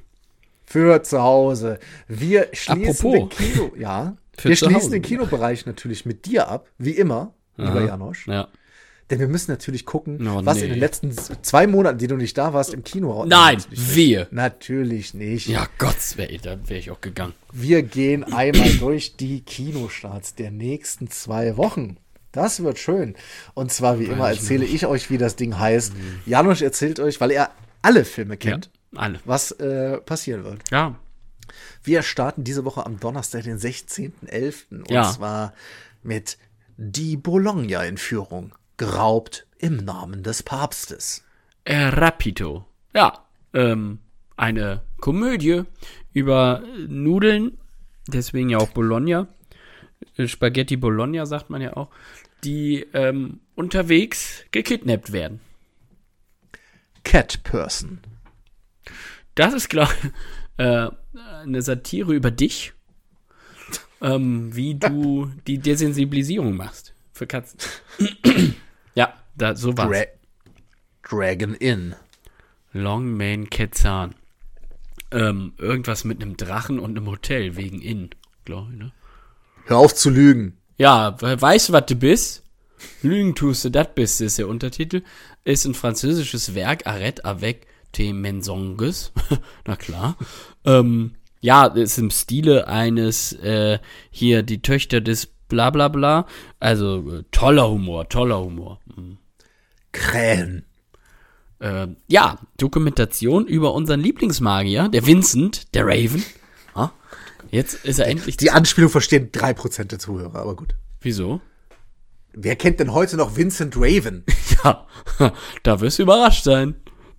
Für zu Hause. Wir schließen den Apropos. Kino, ja. Für wir schließen Hause. den Kinobereich natürlich mit dir ab, wie immer, lieber Aha. Janosch. Ja. Denn wir müssen natürlich gucken, Oh, was nee. in den letzten zwei Monaten, die du nicht da warst, im Kino. Nein, natürlich nicht. wir. Natürlich nicht. Ja, Gott, wär, da wäre ich auch gegangen. Wir gehen einmal durch die Kinostarts der nächsten zwei Wochen. Das wird schön. Und zwar, wie immer, erzähle ich euch, wie das Ding heißt. Janosch erzählt euch, weil er alle Filme kennt, Ja, alle. was äh, passieren wird. Ja. Wir starten diese Woche am Donnerstag, den 16.11. Und Ja. zwar mit Die Bologna-Entführung. Geraubt im Namen des Papstes. Äh, Rapito. Ja, ähm, eine Komödie über Nudeln, deswegen ja auch Bologna. Äh, Spaghetti Bologna sagt man ja auch, die ähm, unterwegs gekidnappt werden. Cat Person. Das ist, glaube ich, äh, eine Satire über dich, ähm, wie du die Desensibilisierung machst für Katzen. ja, da, so war's. Dra Dragon Inn. Longman Quetzan. Ähm, irgendwas mit einem Drachen und einem Hotel wegen Inn, glaube ich, ne? Hör auf zu lügen. Ja, we- weißt du, was du bist? Lügen tust du, das bist, ist der Untertitel. Ist ein französisches Werk, Arrête avec T. Mensonges. Na klar. Ähm, ja, ist im Stile eines äh, hier die Töchter des bla bla bla. Also äh, toller Humor, toller Humor. Mhm. Krähen. Äh, ja, Dokumentation über unseren Lieblingsmagier, der Vincent, der Raven. Ah, jetzt ist er endlich. Die Anspielung verstehen 3% der Zuhörer, aber gut. Wieso? Wer kennt denn heute noch Vincent Raven? Ja, da wirst du überrascht sein.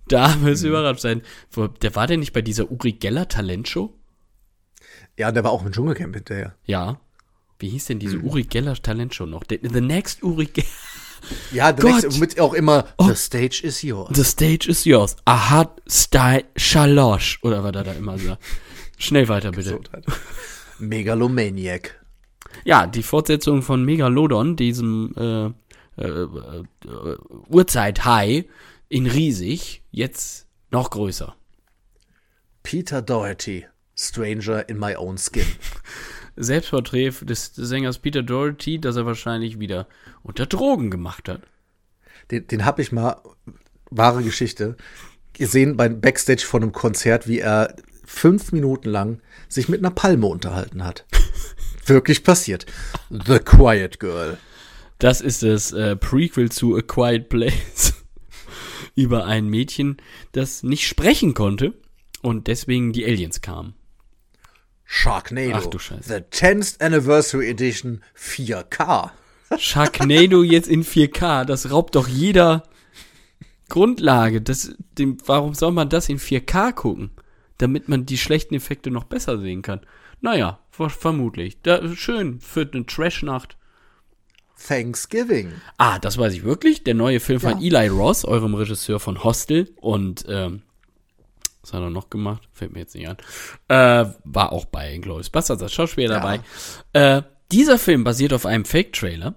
Da wirst du überrascht sein. Wo- Der war der nicht bei dieser Uri Geller Talentshow? Ja, der war auch im Dschungelcamp hinterher. Ja. Wie hieß denn diese Uri Geller Talentshow noch? The, the next Uri Geller. Ja, der Gott. nächste, mit auch immer The stage is yours. The stage is yours. A hot style shalosh. Oder was er da immer sagt. Schnell weiter, bitte. Megalomaniac. Ja, die Fortsetzung von Megalodon, diesem äh, äh, äh, Urzeit-Hai in riesig, jetzt noch größer. Peter Doherty. Stranger in my own skin. Selbstporträt des Sängers Peter Doherty, das er wahrscheinlich wieder unter Drogen gemacht hat. Den, den habe ich mal, wahre Geschichte, gesehen beim Backstage von einem Konzert, wie er fünf Minuten lang sich mit einer Palme unterhalten hat. Wirklich passiert. The Quiet Girl. Das ist das äh, Prequel zu A Quiet Place. Über ein Mädchen, das nicht sprechen konnte und deswegen die Aliens kamen. Sharknado. Ach du Scheiße. The 10th Anniversary Edition 4K. Sharknado jetzt in 4K, das raubt doch jeder Grundlage. Das, dem, warum soll man das in 4K gucken? Damit man die schlechten Effekte noch besser sehen kann. Naja, ver vermutlich. Da, schön für eine Trash-Nacht. Thanksgiving. Ah, das weiß ich wirklich. Der neue Film von Ja. Eli Ross, eurem Regisseur von Hostel. Und, ähm, was hat er noch gemacht? Fällt mir jetzt nicht an. Äh, war auch bei Inglourious Basterds als Schauspieler Ja. dabei. Äh, dieser Film basiert auf einem Fake-Trailer,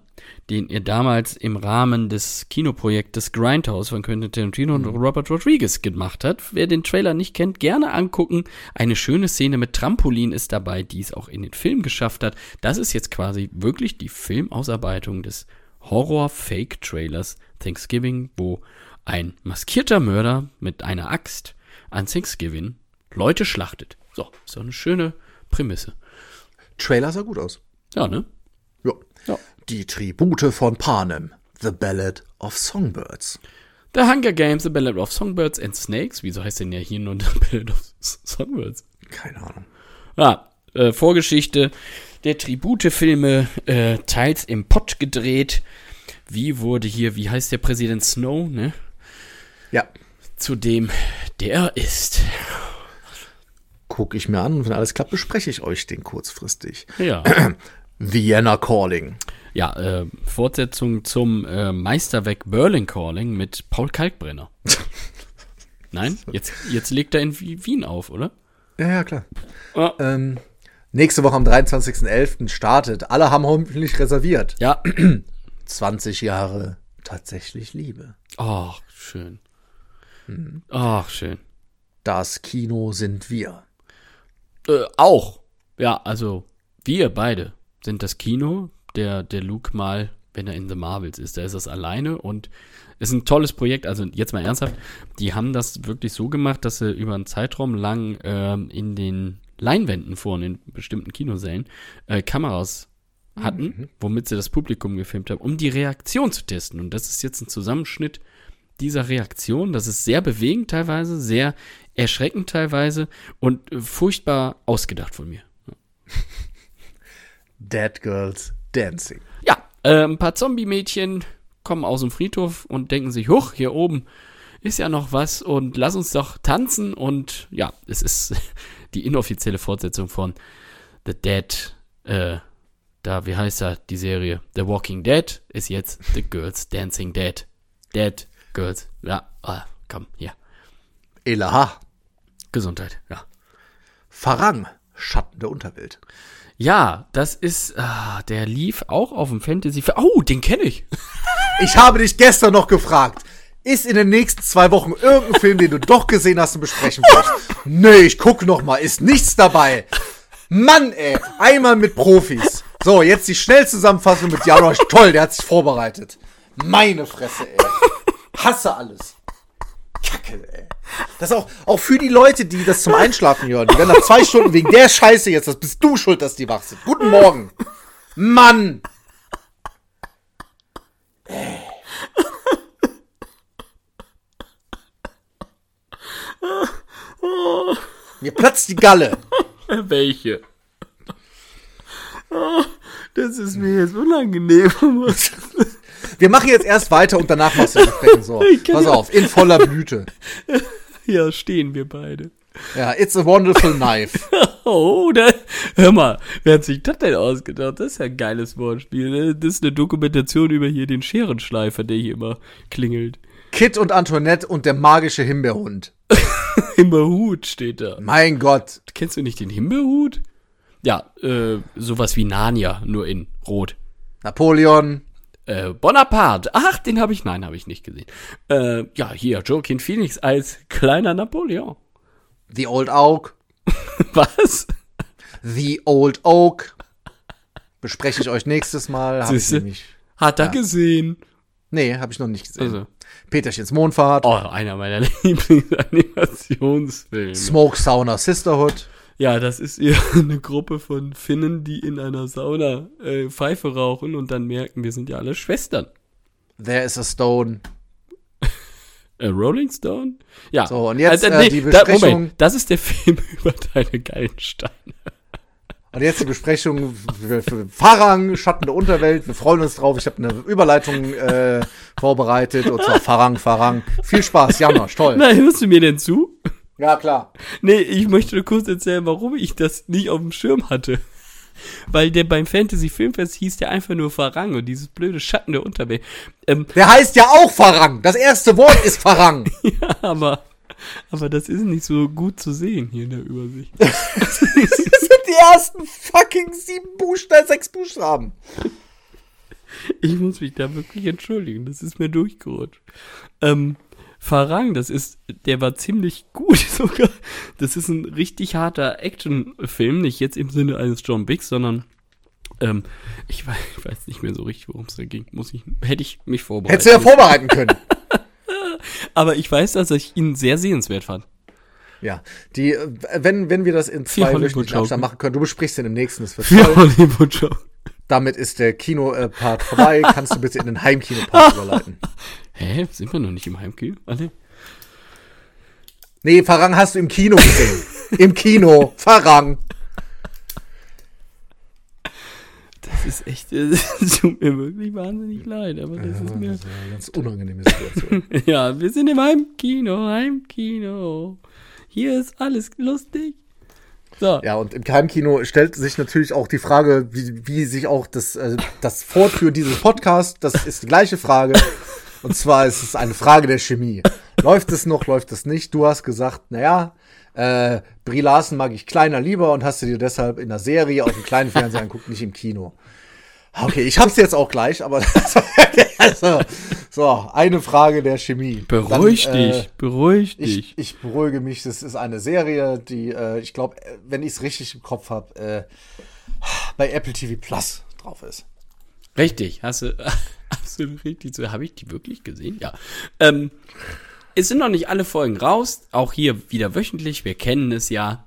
den er damals im Rahmen des Kinoprojektes Grindhouse von Quentin Tarantino und Robert Rodriguez gemacht hat. Wer den Trailer nicht kennt, gerne angucken. Eine schöne Szene mit Trampolin ist dabei, die es auch in den Film geschafft hat. Das ist jetzt quasi wirklich die Filmausarbeitung des Horror-Fake-Trailers Thanksgiving, wo ein maskierter Mörder mit einer Axt an Thanksgiving Leute schlachtet. So, ist doch eine schöne Prämisse. Trailer sah gut aus. Ja, ne? Ja. Ja. Die Tribute von Panem. The Ballad of Songbirds. The Hunger Games, The Ballad of Songbirds and Snakes. Wieso heißt denn ja hier nur The Ballad of Songbirds? Keine Ahnung. Ja, äh, Vorgeschichte der Tribute-Filme, äh, teils im Pott gedreht. Wie wurde hier, wie heißt der Präsident Snow, ne? Ja. Zu dem, der ist. Gucke ich mir an und wenn alles klappt, bespreche ich euch den kurzfristig. Ja. Vienna Calling. Ja, äh, Fortsetzung zum äh, Meisterwerk Berlin Calling mit Paul Kalkbrenner. Nein? Jetzt, jetzt legt er in Wi- Wien auf, oder? Ja, ja, klar. Ja. Ähm, nächste Woche am 23.11. startet. Alle haben hoffentlich reserviert. Ja. 20 Jahre tatsächlich Liebe. Ach, schön. Ach, schön. Das Kino sind wir. Äh, auch. Ja, also wir beide sind das Kino, der, der Luke mal, wenn er in The Marvels ist, da ist das alleine und ist ein tolles Projekt. Also jetzt mal ernsthaft, die haben das wirklich so gemacht, dass sie über einen Zeitraum lang ähm, in den Leinwänden vorne in bestimmten Kinosälen äh, Kameras hatten, womit sie das Publikum gefilmt haben, um die Reaktion zu testen. Und das ist jetzt ein Zusammenschnitt dieser Reaktion. Das ist sehr bewegend teilweise, sehr erschreckend teilweise und äh, furchtbar ausgedacht von mir. Dead Girls Dancing. Ja, äh, ein paar Zombie-Mädchen kommen aus dem Friedhof und denken sich, huch, hier oben ist ja noch was und lass uns doch tanzen und ja, es ist die inoffizielle Fortsetzung von The Dead, äh, da, wie heißt er, die Serie? The Walking Dead ist jetzt The Girls Dancing Dead. Dead Girls, ja, ah, komm, hier, Elaha. Gesundheit, ja. Farang. Schatten der Unterwelt. Ja, das ist, ah, der lief auch auf dem Fantasy. Oh, den kenne ich. Ich habe dich gestern noch gefragt. Ist in den nächsten zwei Wochen irgendein Film, den du doch gesehen hast und besprechen willst? Nee, ich guck noch mal. Ist nichts dabei. Mann, ey. Einmal mit Profis. So, jetzt die Schnellzusammenfassung mit Janosch. Toll, der hat sich vorbereitet. Meine Fresse, ey. Hasse alles. Kacke, ey. Das ist auch, auch für die Leute, die das zum Einschlafen hören. Die werden nach zwei Stunden wegen der Scheiße jetzt, das bist du schuld, dass die wach sind. Guten Morgen. Mann. Mir platzt die Galle. Welche? Oh, das ist mir jetzt unangenehm. Wir machen jetzt erst weiter und danach machst du das Sprechen so. Pass auf, in voller Blüte. ja, stehen wir beide. Ja, it's a wonderful knife. Oh, da, hör mal, wer hat sich das denn ausgedacht? Das ist ja ein geiles Wortspiel. ne? Das ist eine Dokumentation über hier den Scherenschleifer, der hier immer klingelt. Kit und Antoinette und der magische Himbeerhund. Himbeerhut steht da. Mein Gott. Kennst du nicht den Himbeerhut? Ja, äh, sowas wie Narnia, nur in Rot. Napoleon. Äh, Bonaparte. Ach, den habe ich, nein, habe ich nicht gesehen. Äh, ja, hier, Joaquin Phoenix als kleiner Napoleon. The Old Oak. Was? The Old Oak. Bespreche ich euch nächstes Mal. Hab ich Siehste? nämlich. Hat er gesehen. Nee, habe ich noch nicht gesehen. Also. Peterchens Mondfahrt. Oh, einer meiner Lieblingsanimationsfilme. Smoke Sauna Sisterhood. Ja, das ist eher eine Gruppe von Finnen, die in einer Sauna äh, Pfeife rauchen und dann merken, wir sind ja alle Schwestern. There is a Stone. Äh, Rolling Stone? Ja. So, und jetzt, äh, die da, Besprechung- Moment, das ist der Film über deine geilen Steine. Und jetzt die Besprechung für, für Farang, Schatten der Unterwelt. Wir freuen uns drauf. Ich habe eine Überleitung äh, vorbereitet. Und zwar Farang, Farang. Viel Spaß, Janosch, toll. Na, hörst du mir denn zu? Ja, klar. Nee, ich möchte nur kurz erzählen, warum ich das nicht auf dem Schirm hatte. Weil der beim Fantasy Filmfest hieß der einfach nur Farang und dieses blöde Schatten der Unterwelt. Ähm, Der heißt ja auch Farang. Das erste Wort ist Farang. ja, aber, aber das ist nicht so gut zu sehen hier in der Übersicht. Das sind die ersten fucking sieben Buchstaben, sechs Buchstaben. Ich muss mich da wirklich entschuldigen, das ist mir durchgerutscht. Ähm, Farang, das ist, der war ziemlich gut sogar. Das ist ein richtig harter Actionfilm, nicht jetzt im Sinne eines John Wicks, sondern ähm, ich, weiß, ich weiß nicht mehr so richtig, worum es da ging. Muss ich, hätte ich mich vorbereitet. Hättest du ja vorbereiten können. Aber ich weiß, dass ich ihn sehr sehenswert fand. Ja, die, äh, wenn, wenn wir das in zwei wöchentlichen. Abstand machen können, du besprichst den im nächsten, das wird toll. Damit ist der Kino-Part vorbei. Kannst du bitte in den Heimkino-Part überleiten? Hä? Sind wir noch nicht im Heimkino? Alle? Nee, Farang hast du im Kino gesehen. Im Kino. Farang. Das ist echt, es tut mir wirklich wahnsinnig leid, aber das ist mir. Das ist eine ganz unangenehme Situation. Ja, wir sind im Heimkino, Heimkino. Hier ist alles lustig. So, Ja, und im Heimkino stellt sich natürlich auch die Frage, wie, wie sich auch das, äh, das Fortführen dieses Podcasts, das ist die gleiche Frage. Und zwar ist es eine Frage der Chemie. Läuft es noch, läuft es nicht? Du hast gesagt, naja, äh, Brie Larson mag ich kleiner lieber und hast du dir deshalb in der Serie auf dem kleinen Fernseher anguckt, nicht im Kino. Okay, ich hab's jetzt auch gleich, aber also, so, eine Frage der Chemie. beruhig Dann, äh, dich, beruhig ich, dich. ich beruhige mich, das ist eine Serie, die, äh, ich glaube, wenn ich es richtig im Kopf habe, äh, bei Apple TV Plus drauf ist. Richtig, hast du absolut richtig. So, habe ich die wirklich gesehen? Ja. Ähm, es sind noch nicht alle Folgen raus, auch hier wieder wöchentlich, wir kennen es ja.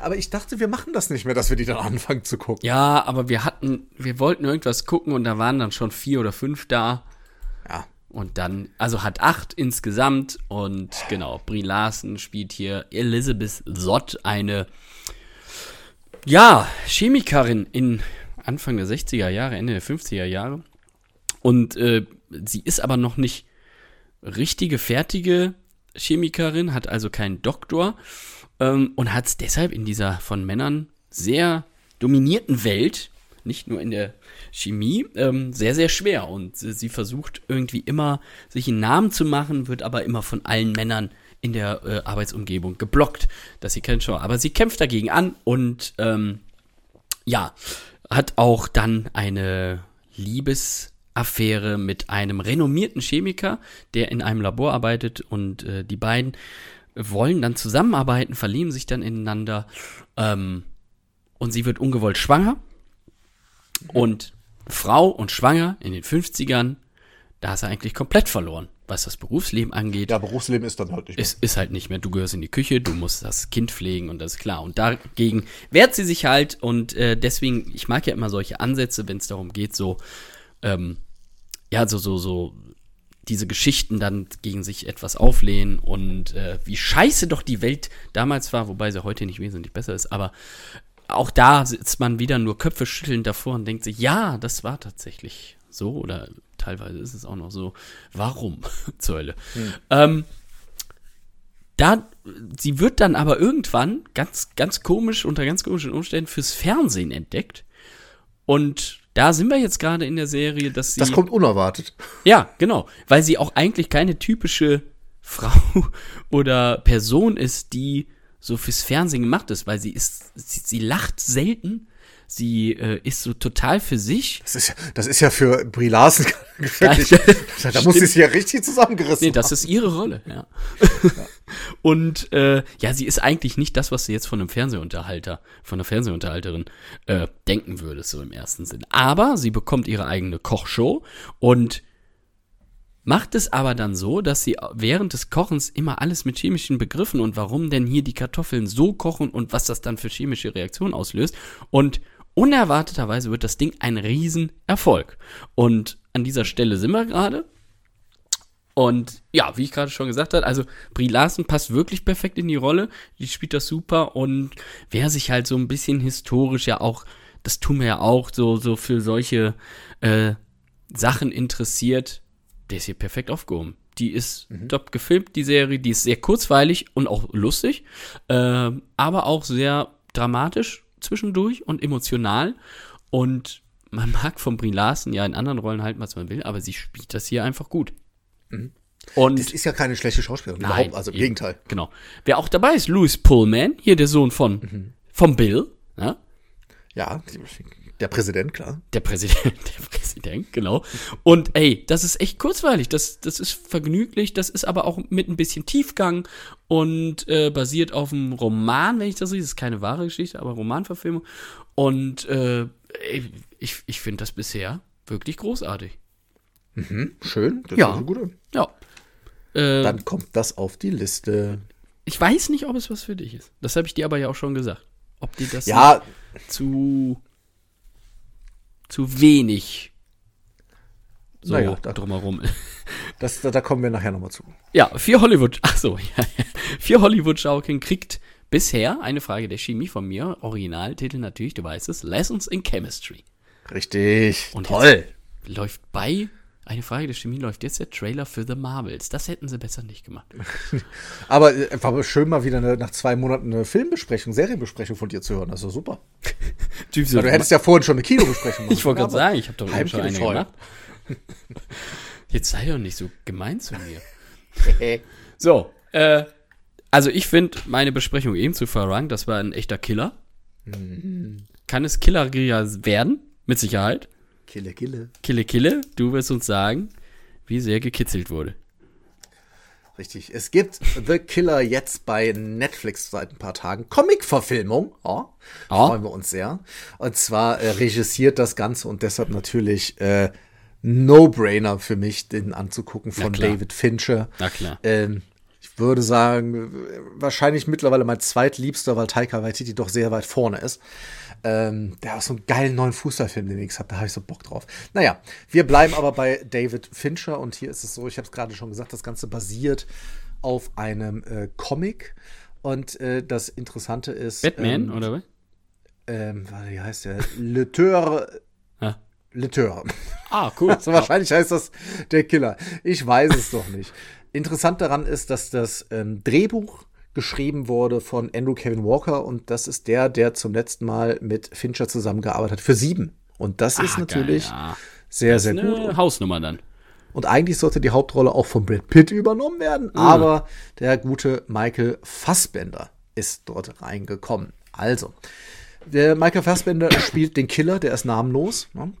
Aber ich dachte, wir machen das nicht mehr, dass wir die dann anfangen zu gucken. Ja, aber wir hatten, wir wollten irgendwas gucken und da waren dann schon vier oder fünf da. Ja. Und dann, also hat acht insgesamt und genau, Brie Larson spielt hier Elizabeth Sott, eine, ja, Chemikerin in Anfang der 60er Jahre, Ende der 50er Jahre. Und äh, sie ist aber noch nicht richtige, fertige Chemikerin, hat also keinen Doktor ähm, und hat es deshalb in dieser von Männern sehr dominierten Welt, nicht nur in der Chemie, ähm, sehr, sehr schwer. Und sie, versucht irgendwie immer, sich einen Namen zu machen, wird aber immer von allen Männern in der äh, Arbeitsumgebung geblockt, dass sie keinen Show. Aber sie kämpft dagegen an und ähm, ja, hat auch dann eine Liebesaffäre mit einem renommierten Chemiker, der in einem Labor arbeitet und äh, die beiden wollen dann zusammenarbeiten, verlieben sich dann ineinander ähm, und sie wird ungewollt schwanger und Frau und schwanger in den 50ern, da ist er eigentlich komplett verloren, was das Berufsleben angeht, Ja, Berufsleben ist dann halt nicht mehr. es ist halt nicht mehr, du gehörst in die Küche, du musst das Kind pflegen und das ist klar. Und dagegen wehrt sie sich halt und äh, deswegen, ich mag ja immer solche Ansätze, wenn es darum geht, so, ähm, ja, so, so, so, diese Geschichten dann gegen sich etwas auflehnen und äh, wie scheiße doch die Welt damals war, wobei sie heute nicht wesentlich besser ist, aber auch da sitzt man wieder nur Köpfe schüttelnd davor und denkt sich, ja, das war tatsächlich so oder teilweise ist es auch noch so. Warum zur Hölle? Ähm, da, sie wird dann aber irgendwann ganz, ganz komisch, unter ganz komischen Umständen fürs Fernsehen entdeckt. Und da sind wir jetzt gerade in der Serie, dass sie. Das kommt unerwartet. Ja, genau. Weil sie auch eigentlich keine typische Frau oder Person ist, die so fürs Fernsehen gemacht ist, weil sie ist, sie, sie lacht selten. Sie äh, ist so total für sich. Das ist, ja- das ist ja für Brie Larson wirklich. da muss sie sich ja richtig zusammengerissen Nee, das ist ihre Rolle, ja. Und äh, ja, sie ist eigentlich nicht das, was du jetzt von einem Fernsehunterhalter, von einer Fernsehunterhalterin äh, denken würdest, so im ersten Sinn. Aber sie bekommt ihre eigene Kochshow und macht es aber dann so, dass sie während des Kochens immer alles mit chemischen Begriffen und warum denn hier die Kartoffeln so kochen und was das dann für chemische Reaktionen auslöst. Und unerwarteterweise wird das Ding ein Riesenerfolg. Und an dieser Stelle sind wir gerade. Und ja, wie ich gerade schon gesagt habe, also Brie Larson passt wirklich perfekt in die Rolle. Die spielt das super und wer sich halt so ein bisschen historisch ja auch, das tun wir ja auch, so, so für solche äh, Sachen interessiert, der ist hier perfekt aufgehoben. Die ist top gefilmt, die Serie, die ist sehr kurzweilig und auch lustig, äh, aber auch sehr dramatisch zwischendurch und emotional. Und man mag von Brie Larson ja in anderen Rollen halten, was man will, aber sie spielt das hier einfach gut. Und Das ist ja keine schlechte Schauspielerin. Nein, überhaupt, also im eben. Gegenteil. Genau. Wer auch dabei ist, Louis Pullman, hier der Sohn von, von Bill, ja, Ja, der Präsident, klar. der Präsident, der Präsident, genau. Und ey, das ist echt kurzweilig, das, das ist vergnüglich, das ist aber auch mit ein bisschen Tiefgang und äh, basiert auf einem Roman, wenn ich das sehe. Das ist keine wahre Geschichte, aber Romanverfilmung. Und äh, ich, ich finde das bisher wirklich großartig. Schön. Das Ja. ist gute. Ja. Äh, Dann kommt das auf die Liste. ich weiß nicht, ob es was für dich ist. Das habe ich dir aber ja auch schon gesagt. Ob dir das Ja, zu zu wenig so Naja, da- drumherum. das, da, da kommen wir nachher nochmal zu. Ja, vier Hollywood, ach so, ja, vier Hollywood-Schaukeln kriegt bisher eine Frage der Chemie von mir. Originaltitel natürlich, du weißt es, Lessons in Chemistry. Richtig. Und Toll. Läuft bei eine Frage der Chemie läuft jetzt der Trailer für The Marvels. Das hätten sie besser nicht gemacht. Aber äh, war aber schön, mal wieder eine, nach zwei Monaten eine Filmbesprechung, Serienbesprechung von dir zu hören. Das ist doch super. Typ so, Ja, du hättest ja vorhin schon eine Kinobesprechung machen ich wollte gerade sagen, ich habe doch schon eine gemacht. Jetzt sei doch nicht so gemein zu mir. So, äh, also ich finde meine Besprechung eben zu Farang, das war ein echter Killer. Kann es Killer werden? Mit Sicherheit. Kille, kille. Kille, Kille, du wirst uns sagen, wie sehr gekitzelt wurde. Richtig. Es gibt The Killer jetzt bei Netflix seit ein paar Tagen. Comic-Verfilmung. Ja, Ja. Freuen wir uns sehr. Und zwar äh, regisiert das Ganze und deshalb natürlich äh, No-Brainer für mich, den anzugucken von. David Fincher. Na klar. Ähm, ich würde sagen, wahrscheinlich mittlerweile mein zweitliebster, weil Taika Waititi doch sehr weit vorne ist. Ähm, der hat so einen geilen neuen Fußballfilm demnächst hat, da habe ich so Bock drauf. Naja, wir bleiben aber bei David Fincher und hier ist es so, ich habe es gerade schon gesagt, das Ganze basiert auf einem äh, Comic und äh, das Interessante ist. Batman, ähm, oder was? Ähm, wie heißt der? Le Teur. Ah. Le Teur. Ah, cool. Also wahrscheinlich heißt das der Killer. Ich weiß es doch nicht. Interessant daran ist, dass das ähm, Drehbuch geschrieben wurde von Andrew Kevin Walker und das ist der, der zum letzten Mal mit Fincher zusammengearbeitet hat für Sieben. Und das ist Ah, natürlich geil, ja. sehr, sehr ist gut. eine Hausnummer dann. Und eigentlich sollte die Hauptrolle auch von Brad Pitt übernommen werden, aber der gute Michael Fassbender ist dort reingekommen. Also, der Michael Fassbender spielt den Killer, der ist namenlos. Ne?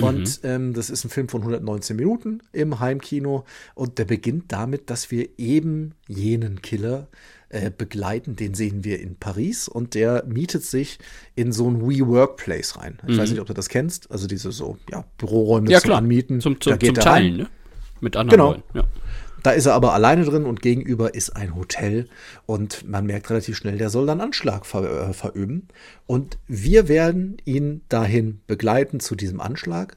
Und ähm, das ist ein Film von 119 Minuten im Heimkino. Und der beginnt damit, dass wir eben jenen Killer äh, begleiten. Den sehen wir in Paris und der mietet sich in so ein WeWork-Place rein. Ich weiß nicht, ob du das kennst. Also diese so ja, Büroräume Ja, zum klar. Anmieten. Zum, Da zum, geht zum. Teilen, ne? Mit anderen Genau. Leuten. Ja. Da ist er aber alleine drin und gegenüber ist ein Hotel und man merkt relativ schnell, der soll dann Anschlag ver äh, verüben. Und wir werden ihn dahin begleiten zu diesem Anschlag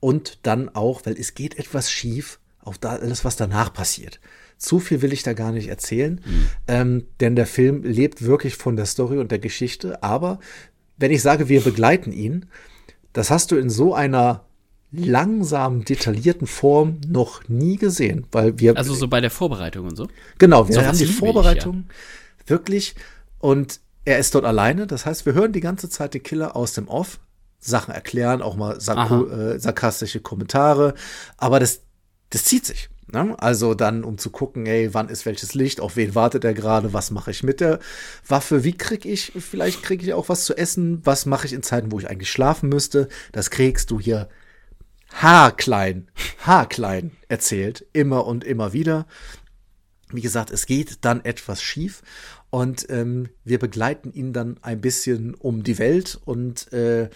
und dann auch, weil es geht etwas schief, auf da, alles, was danach passiert. Zu viel will ich da gar nicht erzählen, mhm. ähm, denn der Film lebt wirklich von der Story und der Geschichte. Aber wenn ich sage, wir begleiten ihn, das hast du in so einer langsamen, detaillierten Form noch nie gesehen, weil wir also so bei der Vorbereitung und so. Genau, wir so haben die Vorbereitung ich, ja. wirklich und er ist dort alleine. Das heißt, wir hören die ganze Zeit den Killer aus dem Off, Sachen erklären, auch mal sark äh, sarkastische Kommentare, aber das das zieht sich. Ne? Also dann, um zu gucken, ey, wann ist welches Licht, auf wen wartet er gerade, was mache ich mit der Waffe, wie kriege ich, vielleicht kriege ich auch was zu essen, was mache ich in Zeiten, wo ich eigentlich schlafen müsste. Das kriegst du hier haarklein, haarklein erzählt, immer und immer wieder. Wie gesagt, es geht dann etwas schief und ähm, wir begleiten ihn dann ein bisschen um die Welt und äh,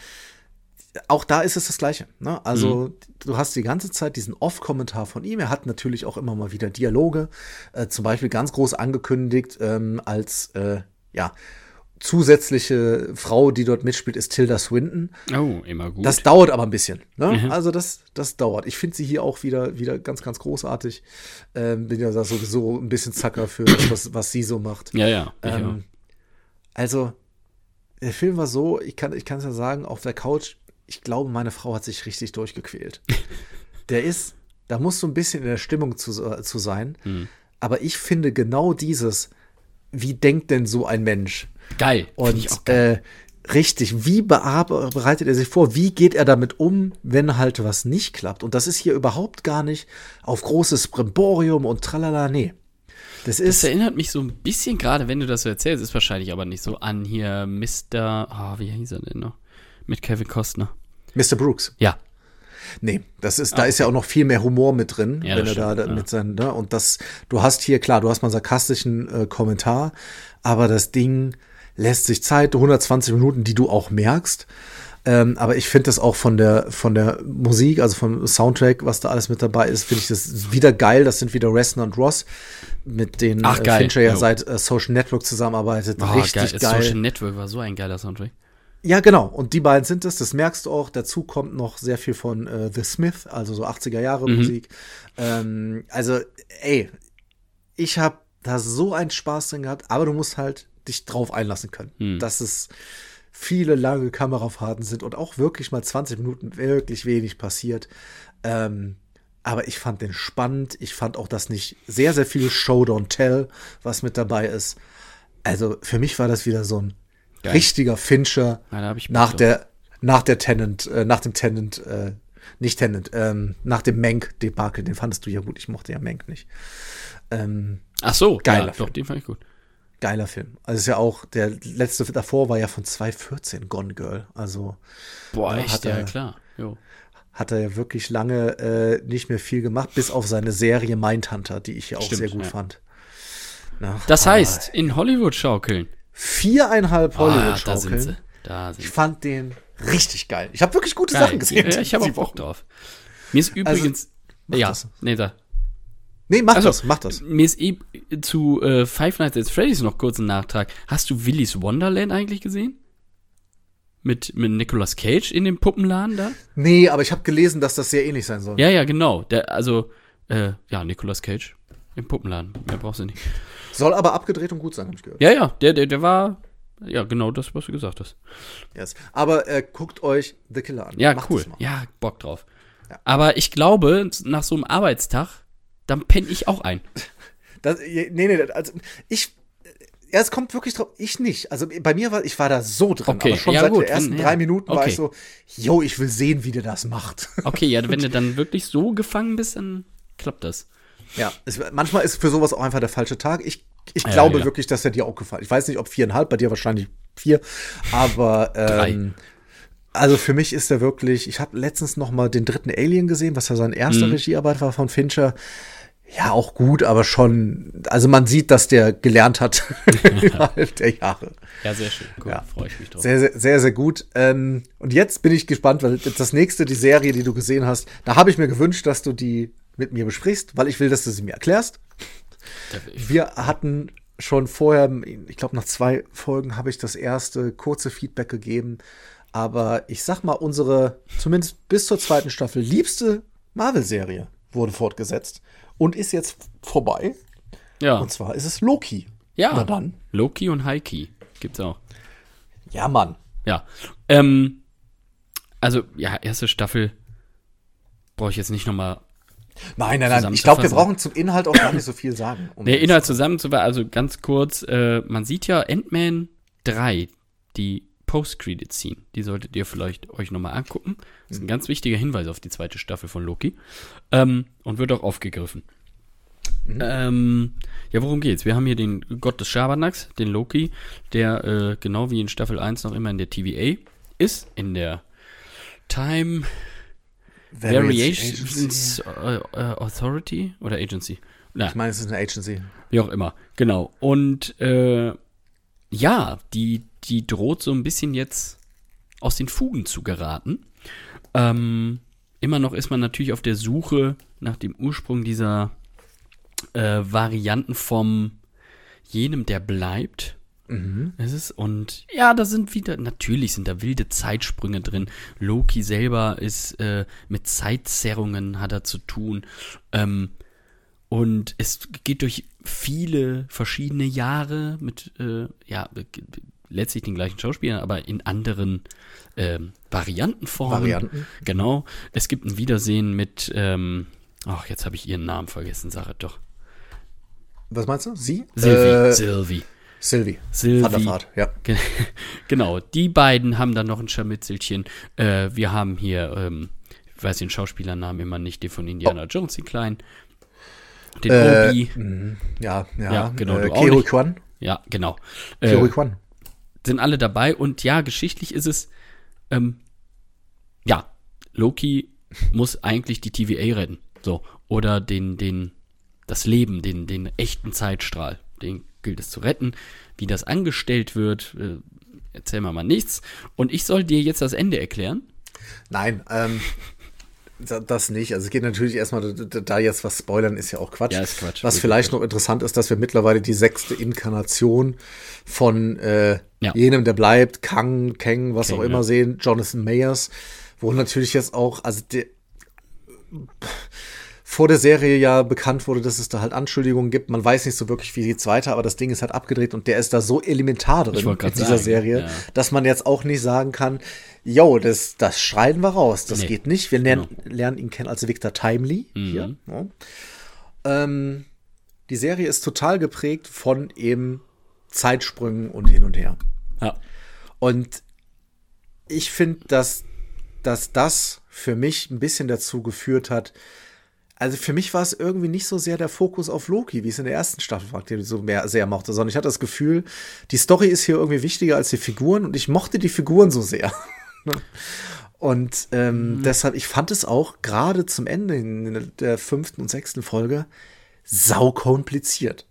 auch da ist es das Gleiche. Ne? Also mhm. du hast die ganze Zeit diesen Off-Kommentar von ihm. Er hat natürlich auch immer mal wieder Dialoge, äh, zum Beispiel ganz groß angekündigt ähm, als äh, ja zusätzliche Frau, die dort mitspielt, ist Tilda Swinton. Oh, immer gut. Das dauert aber ein bisschen. Ne? Mhm. Also das, das dauert. Ich finde sie hier auch wieder, wieder ganz, ganz großartig. Ähm, bin ja da sowieso ein bisschen Zacker für das, was, was sie so macht. Ja, ja. Ähm, also, der Film war so, ich kann es ja sagen, auf der Couch ich glaube, meine Frau hat sich richtig durchgequält. der ist, da muss so ein bisschen in der Stimmung zu, äh, zu sein. Mhm. Aber ich finde genau dieses, wie denkt denn so ein Mensch? Geil. Und geil. Äh, richtig, wie bereitet er sich vor? Wie geht er damit um, wenn halt was nicht klappt? Und das ist hier überhaupt gar nicht auf großes Brimborium und tralala, nee. Das, ist das erinnert mich so ein bisschen, gerade wenn du das so erzählst, ist wahrscheinlich aber nicht so an hier Mr. Oh, ah, wie hieß er denn noch? Mit Kevin Costner. Mr. Brooks. Ja. Nee, das ist, da okay. ist ja auch noch viel mehr Humor mit drin, ja, wenn er da, da ja. mit seinen, ne? Und das, du hast hier, klar, du hast mal einen sarkastischen äh, Kommentar, aber das Ding lässt sich Zeit, 120 Minuten, die du auch merkst. Ähm, aber ich finde das auch von der, von der Musik, also vom Soundtrack, was da alles mit dabei ist, finde ich das wieder geil. Das sind wieder Resner und Ross, mit denen Ach, äh, Fincher ja seit äh, Social Network zusammenarbeitet. Oh, Richtig geil. geil. Social Network war so ein geiler Soundtrack. Ja, genau. Und die beiden sind es. Das merkst du auch. Dazu kommt noch sehr viel von äh, The Smith, also so 80er Jahre mhm. Musik. Ähm, also, ey, ich habe da so einen Spaß drin gehabt, aber du musst halt dich drauf einlassen können. Mhm. Dass es viele lange Kamerafahrten sind und auch wirklich mal 20 Minuten wirklich wenig passiert. Ähm, aber ich fand den spannend. Ich fand auch, dass nicht sehr, sehr viel Show Don't Tell, was mit dabei ist. Also für mich war das wieder so ein Geil. richtiger Fincher ja, nach der nach der Tenant, äh, nach dem Tenant, äh, nicht Tenant, ähm, nach dem Mank-Debakel, den fandest du ja gut, ich mochte ja Mank nicht. Ähm, Ach so, geiler ja, Film. doch, den fand ich gut. Geiler Film. Also ist ja auch, der letzte davor war ja von 2014, Gone Girl. Also Boah, echt, hat er, ja klar. Jo. Hat er ja wirklich lange äh, nicht mehr viel gemacht, bis auf seine Serie Mindhunter, die ich ja auch Stimmt, sehr gut ja. fand. Na, das heißt, in Hollywood schaukeln viereinhalb Hollywood-Schaukeln. Ah, ich fand den richtig geil. Ich habe wirklich gute geil. Sachen gesehen. Ja, ich habe auch Bock drauf. Mir ist übrigens. Also, ja, das. nee, da. Nee, mach also, das, mach das. Mir ist eh zu äh, Five Nights at Freddy's noch kurz ein Nachtrag. Hast du Willy's Wonderland eigentlich gesehen? Mit, mit Nicolas Cage in dem Puppenladen da? Nee, aber ich habe gelesen, dass das sehr ähnlich sein soll. Ja, ja, genau. Der, also, äh, ja, Nicolas Cage im Puppenladen. Mehr brauchst du nicht. Soll aber abgedreht und gut sein, habe ich gehört. Ja, ja, der, der, der war, ja, genau das, was du gesagt hast. Yes. Aber äh, guckt euch The Killer an. Ja, Macht cool. Ja, Bock drauf. Ja. Aber ich glaube, nach so einem Arbeitstag, dann penne ich auch ein. Das, nee, nee, also ich, ja, es kommt wirklich drauf, ich nicht. Also bei mir war, ich war da so drin, okay. aber schon ja, seit gut, den ersten wenn, drei Minuten okay. war ich so, yo, ich will sehen, wie der das macht. Okay, ja, wenn du dann wirklich so gefangen bist, dann klappt das. Ja, es, manchmal ist für sowas auch einfach der falsche Tag. Ich, ich glaube ja. wirklich, dass er dir auch gefallen Ich weiß nicht, ob viereinhalb, bei dir wahrscheinlich vier, aber ähm, also für mich ist er wirklich, ich habe letztens noch mal den dritten Alien gesehen, was ja sein erster mhm. Regiearbeit war von Fincher. Ja, auch gut, aber schon, also man sieht, dass der gelernt hat innerhalb der Jahre. Ja, sehr schön. Cool, ja. freue ich mich drauf. Sehr, sehr, sehr, sehr gut. Ähm, und jetzt bin ich gespannt, weil das nächste, die Serie, die du gesehen hast, da habe ich mir gewünscht, dass du die mit mir besprichst, weil ich will, dass du sie mir erklärst. Wir hatten schon vorher, ich glaube nach zwei Folgen habe ich das erste kurze Feedback gegeben. Aber ich sag mal, unsere, zumindest bis zur zweiten Staffel, liebste Marvel-Serie wurde fortgesetzt und ist jetzt vorbei. Ja. Und zwar ist es Loki. Ja. Na dann. Loki und Heiki gibt's auch. Ja, Mann. Ja. Ähm, also, ja, erste Staffel brauche ich jetzt nicht nochmal. Nein, nein, nein. Ich glaube, wir brauchen zum Inhalt auch gar nicht so viel sagen. Um Der Inhalt zusammenzufassen, also ganz kurz, äh, man sieht ja Ant-Man 3, die Post-Credit-Scene, die solltet ihr vielleicht euch nochmal angucken. Das ist ein ganz wichtiger Hinweis auf die zweite Staffel von Loki. Ähm, und wird auch aufgegriffen. Ähm, ja, worum geht's? Wir haben hier den Gott des Schabernacks, den Loki, der äh, genau wie in Staffel 1 noch immer in der TVA ist, in der Time Variations äh, äh, Authority oder Agency. Na, Ich meine, es ist eine Agency. wie auch immer. Genau. Und äh, ja, die, die droht so ein bisschen jetzt aus den Fugen zu geraten. Ähm, immer noch ist man natürlich auf der Suche nach dem Ursprung dieser äh, Varianten vom jenem, der bleibt. Es ist, und ja, da sind wieder, natürlich sind da wilde Zeitsprünge drin. Loki selber ist äh, mit Zeitzerrungen hat er zu tun. Ähm, und es geht durch viele verschiedene Jahre mit, äh, ja, letztlich den gleichen Schauspielern, aber in anderen ähm, Variantenformen. Varianten. Genau. Es gibt ein Wiedersehen mit, ähm, ach, jetzt habe ich ihren Namen vergessen, sage doch. Was meinst du? Sie? Sylvie. Äh, Sylvie. Sylvie. Sylvie. Ja. Ge- Genau, die beiden haben dann noch ein Scharmützelchen. Äh, wir haben hier, ähm, ich weiß den Schauspielernamen immer nicht, den von Indiana Jones, den kleinen. Den Oh. Äh, Obi. Ja, ja. Ja, genau, Äh, nicht. Kwan. Ja, genau. Äh, Kwan. sind alle dabei und ja, geschichtlich ist es, ähm, ja, Loki muss eigentlich die TVA retten. So. Oder den, den, das Leben, den, den echten Zeitstrahl. Den gilt es zu retten. Wie das angestellt wird, äh, erzähl mal mal nichts. Und ich soll dir jetzt das Ende erklären. Nein, ähm, da- das nicht. Also es geht natürlich erstmal, da- jetzt was spoilern, ist ja auch Quatsch. Ja, ist Quatsch. Was vielleicht noch interessant ist, dass wir mittlerweile die sechste Inkarnation von äh, Ja. jenem, der bleibt, Kang, Kang, was Kang, auch immer ja. sehen, Jonathan Mayers, wo natürlich jetzt auch, also der, vor der Serie ja bekannt wurde, dass es da halt Anschuldigungen gibt. Man weiß nicht so wirklich, wie geht's weiter, aber das Ding ist halt abgedreht und der ist da so elementar drin in dieser sagen, Serie, ja. dass man jetzt auch nicht sagen kann, yo, das, das schreien wir raus, das Nee. geht nicht. Wir lernen, lernen ihn kennen als Victor Timely Mhm. hier. Ja. Ähm, die Serie ist total geprägt von eben Zeitsprüngen und hin und her. Ja. Und ich finde, dass, dass das für mich ein bisschen dazu geführt hat, also für mich war es irgendwie nicht so sehr der Fokus auf Loki, wie es in der ersten Staffel war, den ich so mehr, sehr mochte, sondern ich hatte das Gefühl, die Story ist hier irgendwie wichtiger als die Figuren und ich mochte die Figuren so sehr. Und ähm, deshalb, ich fand es auch gerade zum Ende in der fünften und sechsten Folge sau kompliziert.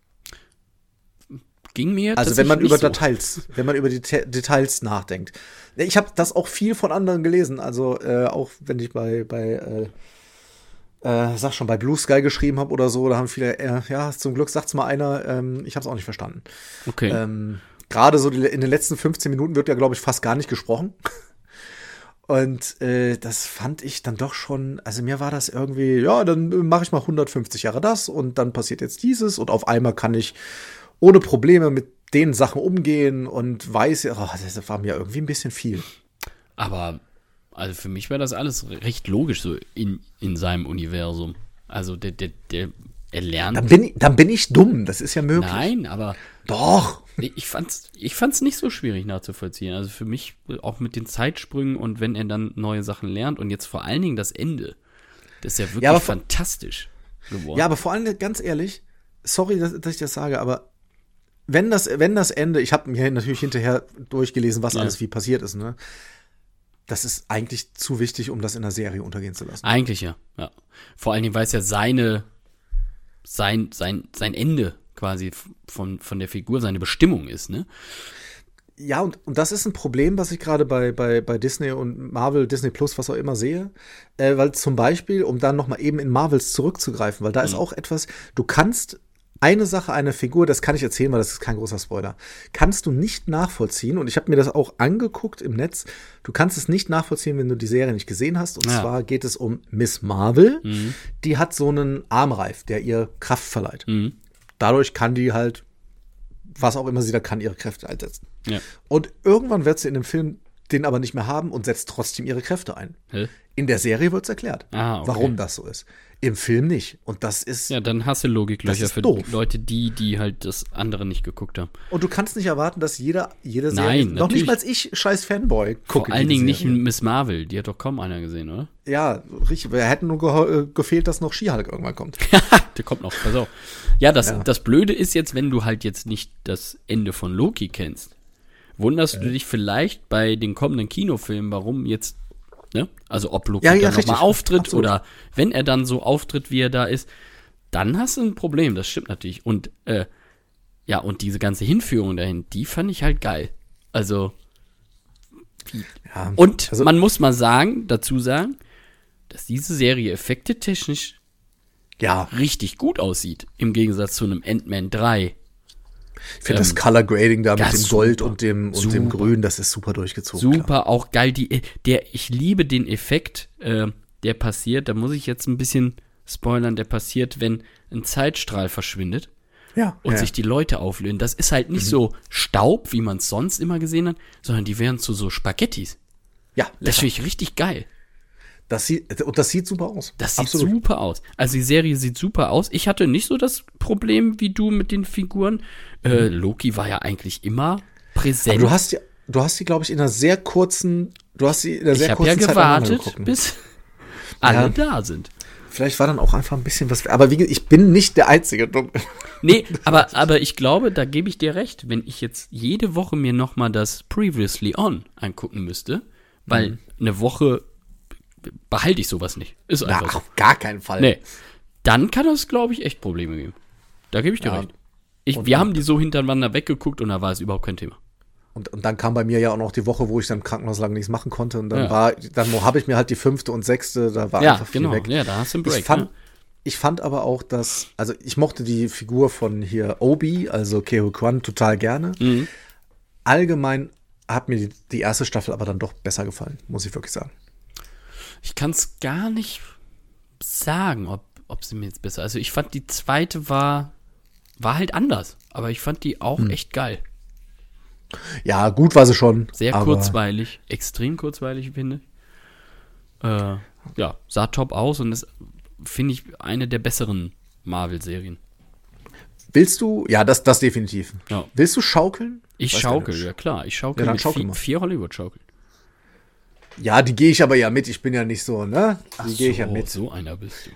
Ging mir Also wenn man über so. Details, wenn man über die Te Details nachdenkt. Ich habe das auch viel von anderen gelesen, also äh, auch wenn ich bei bei äh, äh, sag schon bei Blue Sky geschrieben habe oder so, da haben viele äh, ja zum Glück sagt's mal einer, ähm, ich habe es auch nicht verstanden. Okay. Ähm, Gerade so die, in den letzten 15 Minuten wird ja glaube ich fast gar nicht gesprochen. Und äh, das fand ich dann doch schon, also mir war das irgendwie, ja, dann mache ich mal 150 Jahre das und dann passiert jetzt dieses und auf einmal kann ich ohne Probleme mit den Sachen umgehen und weiß, oh, das war mir irgendwie ein bisschen viel. Aber also für mich wäre das alles recht logisch so in, in seinem Universum. Also der, der, der er lernt. Dann bin, ich, dann bin ich dumm, das ist ja möglich. Nein, aber Doch. ich fand's, ich fand's nicht so schwierig nachzuvollziehen. Also für mich auch mit den Zeitsprüngen und wenn er dann neue Sachen lernt und jetzt vor allen Dingen das Ende, das ist ja wirklich Ja, fantastisch geworden. Ja, aber vor allem, ganz ehrlich, sorry, dass, dass ich das sage, aber wenn das, wenn das Ende, ich habe mir natürlich hinterher durchgelesen, was Ja. alles wie passiert ist, ne? Das ist eigentlich zu wichtig, um das in der Serie untergehen zu lassen. Eigentlich ja, ja. Vor allen Dingen, weil es ja seine, sein, sein, sein Ende quasi von, von der Figur, seine Bestimmung ist, ne? Ja, und, und das ist ein Problem, was ich gerade bei, bei, bei Disney und Marvel, Disney Plus, was auch immer sehe. Äh, weil zum Beispiel, um dann noch mal eben in Marvels zurückzugreifen, weil da ist auch etwas, du kannst eine Sache, eine Figur, das kann ich erzählen, weil das ist kein großer Spoiler, kannst du nicht nachvollziehen. Und ich habe mir das auch angeguckt im Netz. Du kannst es nicht nachvollziehen, wenn du die Serie nicht gesehen hast. Und Ja. zwar geht es um Miss Marvel. Die hat so einen Armreif, der ihr Kraft verleiht. Mhm. Dadurch kann die halt, was auch immer sie da kann, ihre Kräfte einsetzen. Ja. Und irgendwann wird sie in dem Film den aber nicht mehr haben und setzt trotzdem ihre Kräfte ein. Hä? In der Serie wird es erklärt, Ah, okay. warum das so ist. Im Film nicht. Und das ist. Ja, dann hast du Logiklöcher für doof. Leute, die, die halt das andere nicht geguckt haben. Und du kannst nicht erwarten, dass jeder, jede Serie, Nein, noch nicht mal ich, scheiß Fanboy, gucke. Vor allen Dingen nicht Serie. Miss Marvel, die hat doch kaum einer gesehen, oder? Ja, richtig. Wir hätten nur geho- äh, gefehlt, dass noch She-Hulk irgendwann kommt. Der kommt noch, pass auf. Ja, das, Ja. das Blöde ist jetzt, wenn du halt jetzt nicht das Ende von Loki kennst, wunderst du dich vielleicht bei den kommenden Kinofilmen, warum jetzt, ne? Also ob Loki Ja, ja, dann nochmal auftritt Absolut. oder wenn er dann so auftritt, wie er da ist, dann hast du ein Problem, das stimmt natürlich. Und äh, ja, und diese ganze Hinführung dahin, die fand ich halt geil. Also, Ja, und also- man muss mal sagen, dazu sagen, dass diese Serie effektetechnisch ja, richtig gut aussieht. Im Gegensatz zu einem Ant-Man 3. ich finde das Color Grading da mit dem Gold super. und dem, und dem Super. Grün, das ist super durchgezogen. Super, klar. auch geil. Die, der, ich liebe den Effekt, äh, der passiert. Da muss ich jetzt ein bisschen spoilern. Der passiert, wenn ein Zeitstrahl verschwindet Ja, und ja. sich die Leute auflösen. Das ist halt nicht so Staub, wie man es sonst immer gesehen hat, sondern die werden zu so Spaghettis. ja, Das lecker. finde ich richtig geil. Das sieht, und das sieht super aus. Das sieht super aus. Also die Serie sieht super aus. Ich hatte nicht so das Problem wie du mit den Figuren. Äh, Loki war ja eigentlich immer präsent. Mhm. Aber du hast die, du hast die, glaube ich, in einer sehr kurzen, du hast sie in einer sehr ich habe ja kurzen Zeit aneinander gewartet, bis alle Ja. da sind. Vielleicht war dann auch einfach ein bisschen was. Aber wie ich bin nicht der Einzige. Nee, aber, aber ich glaube, da gebe ich dir recht, wenn ich jetzt jede Woche mir noch mal das Previously On angucken müsste, weil Mhm. eine Woche behalte ich sowas nicht. Ist Na, einfach so. auf gar keinen Fall. Nee. Dann kann das, glaube ich, echt Probleme geben. Da gebe ich dir Ja. recht. Ich, wir haben die so hintereinander weggeguckt und da war es überhaupt kein Thema. Und, und dann kam bei mir ja auch noch die Woche, wo ich dann im Krankenhaus lang nichts machen konnte. Und dann Ja. war, dann habe ich mir halt die fünfte und sechste, da war Ja, einfach viel genau. weg. Ja, da hast du einen Break. ich, fand, ne? ich fand aber auch, dass, also ich mochte die Figur von hier Obi, also Keo Kwan, total gerne. Mhm. Allgemein hat mir die, die erste Staffel aber dann doch besser gefallen, muss ich wirklich sagen. Ich kann es gar nicht sagen, ob, ob sie mir jetzt besser. Also ich fand die zweite war, war halt anders. Aber ich fand die auch echt geil. Ja, gut war sie schon. Sehr kurzweilig, extrem kurzweilig, finde ich. Äh, ja, sah top aus und ist, finde ich, eine der besseren Marvel-Serien. Willst du, ja, das, das definitiv. Ja. Willst du schaukeln? Ich Weiß schaukel, ja klar. Ich schaukel Ja, mit schaukel vier, vier Hollywood-Schaukeln. Ja, die gehe ich aber ja mit. Ich bin ja nicht so, ne? Die gehe ich ja mit. So einer bist du.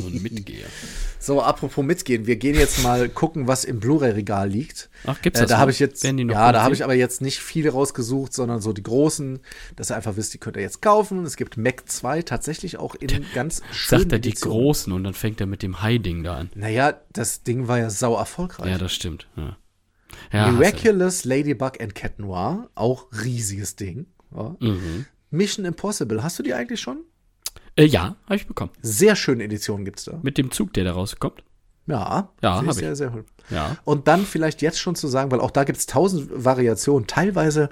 So ein Mitgeher. So, apropos mitgehen. Wir gehen jetzt mal gucken, was im Blu-ray-Regal liegt. Ach, gibt's äh, das Da noch? habe ich jetzt, ja, da habe ich aber jetzt nicht viele rausgesucht, sondern so die großen, dass ihr einfach wisst, die könnt ihr jetzt kaufen. Es gibt Mac 2 tatsächlich auch in ganz schönen Sagt er die. Großen und dann fängt er mit dem Hai-Ding da an. Naja, das Ding war ja sau erfolgreich. Ja, das stimmt. Ja. Ja, Miraculous Ladybug and Cat Noir, auch riesiges Ding. Ja. Mhm. Mission Impossible, hast du die eigentlich schon? Äh, ja, habe ich bekommen. Sehr schöne Editionen gibt's da. Mit dem Zug, der da rauskommt. Ja, Ja, finde hab ich. sehr, sehr cool. Ja. Und dann vielleicht jetzt schon zu sagen, weil auch da gibt's tausend Variationen, teilweise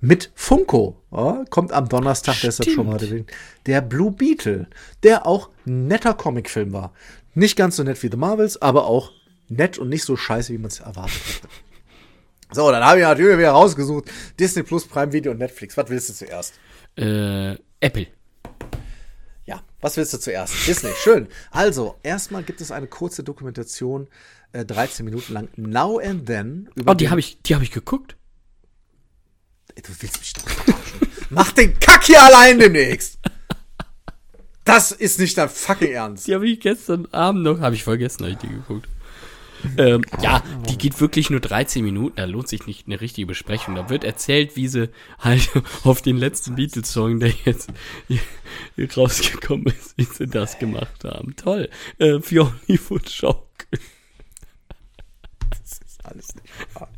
mit Funko. Ja, kommt am Donnerstag, deshalb schon mal erwähnt. Der Blue Beetle, der auch netter Comicfilm war. Nicht ganz so nett wie The Marvels, aber auch nett und nicht so scheiße, wie man es erwartet hätte. So, dann habe ich natürlich wieder rausgesucht. Disney Plus, Prime Video und Netflix. Was willst du zuerst? Äh, Apple. Ja, was willst du zuerst? Disney, schön. Also, erstmal gibt es eine kurze Dokumentation, äh, 13 Minuten lang, Now and Then. Über Oh, die habe ich, die habe ich geguckt. Du willst mich doch verarschen. Mach den Kack hier allein demnächst. Das ist nicht dein fucking Ernst. Die habe ich gestern Abend noch, habe ich vergessen, habe ich die geguckt. Ähm, ja, die geht wirklich nur 13 Minuten, da lohnt sich nicht eine richtige Besprechung. Da wird erzählt, wie sie halt auf den letzten Beatles-Song, der jetzt hier, rausgekommen ist, wie sie das gemacht haben. Toll. Äh, für Hollywood Schaukel. Das ist alles nicht wahr.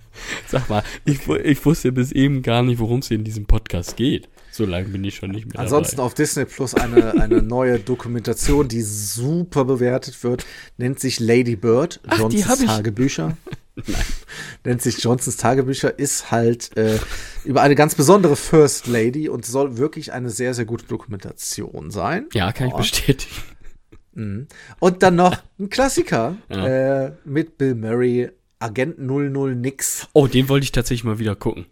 Sag mal, ich, ich wusste bis eben gar nicht, worum es hier in diesem Podcast geht. So lange bin ich schon nicht mehr Ansonsten dabei. auf Disney Plus eine, eine neue Dokumentation, die super bewertet wird, nennt sich Lady Bird, Ach, Johnsons Tagebücher. nennt sich Johnsons Tagebücher, ist halt äh, über eine ganz besondere First Lady und soll wirklich eine sehr, sehr gute Dokumentation sein. Ja, kann ich Oh. bestätigen. Und dann noch ein Klassiker Ja. äh, mit Bill Murray, Agent 00 Nix. Oh, den wollte ich tatsächlich mal wieder gucken.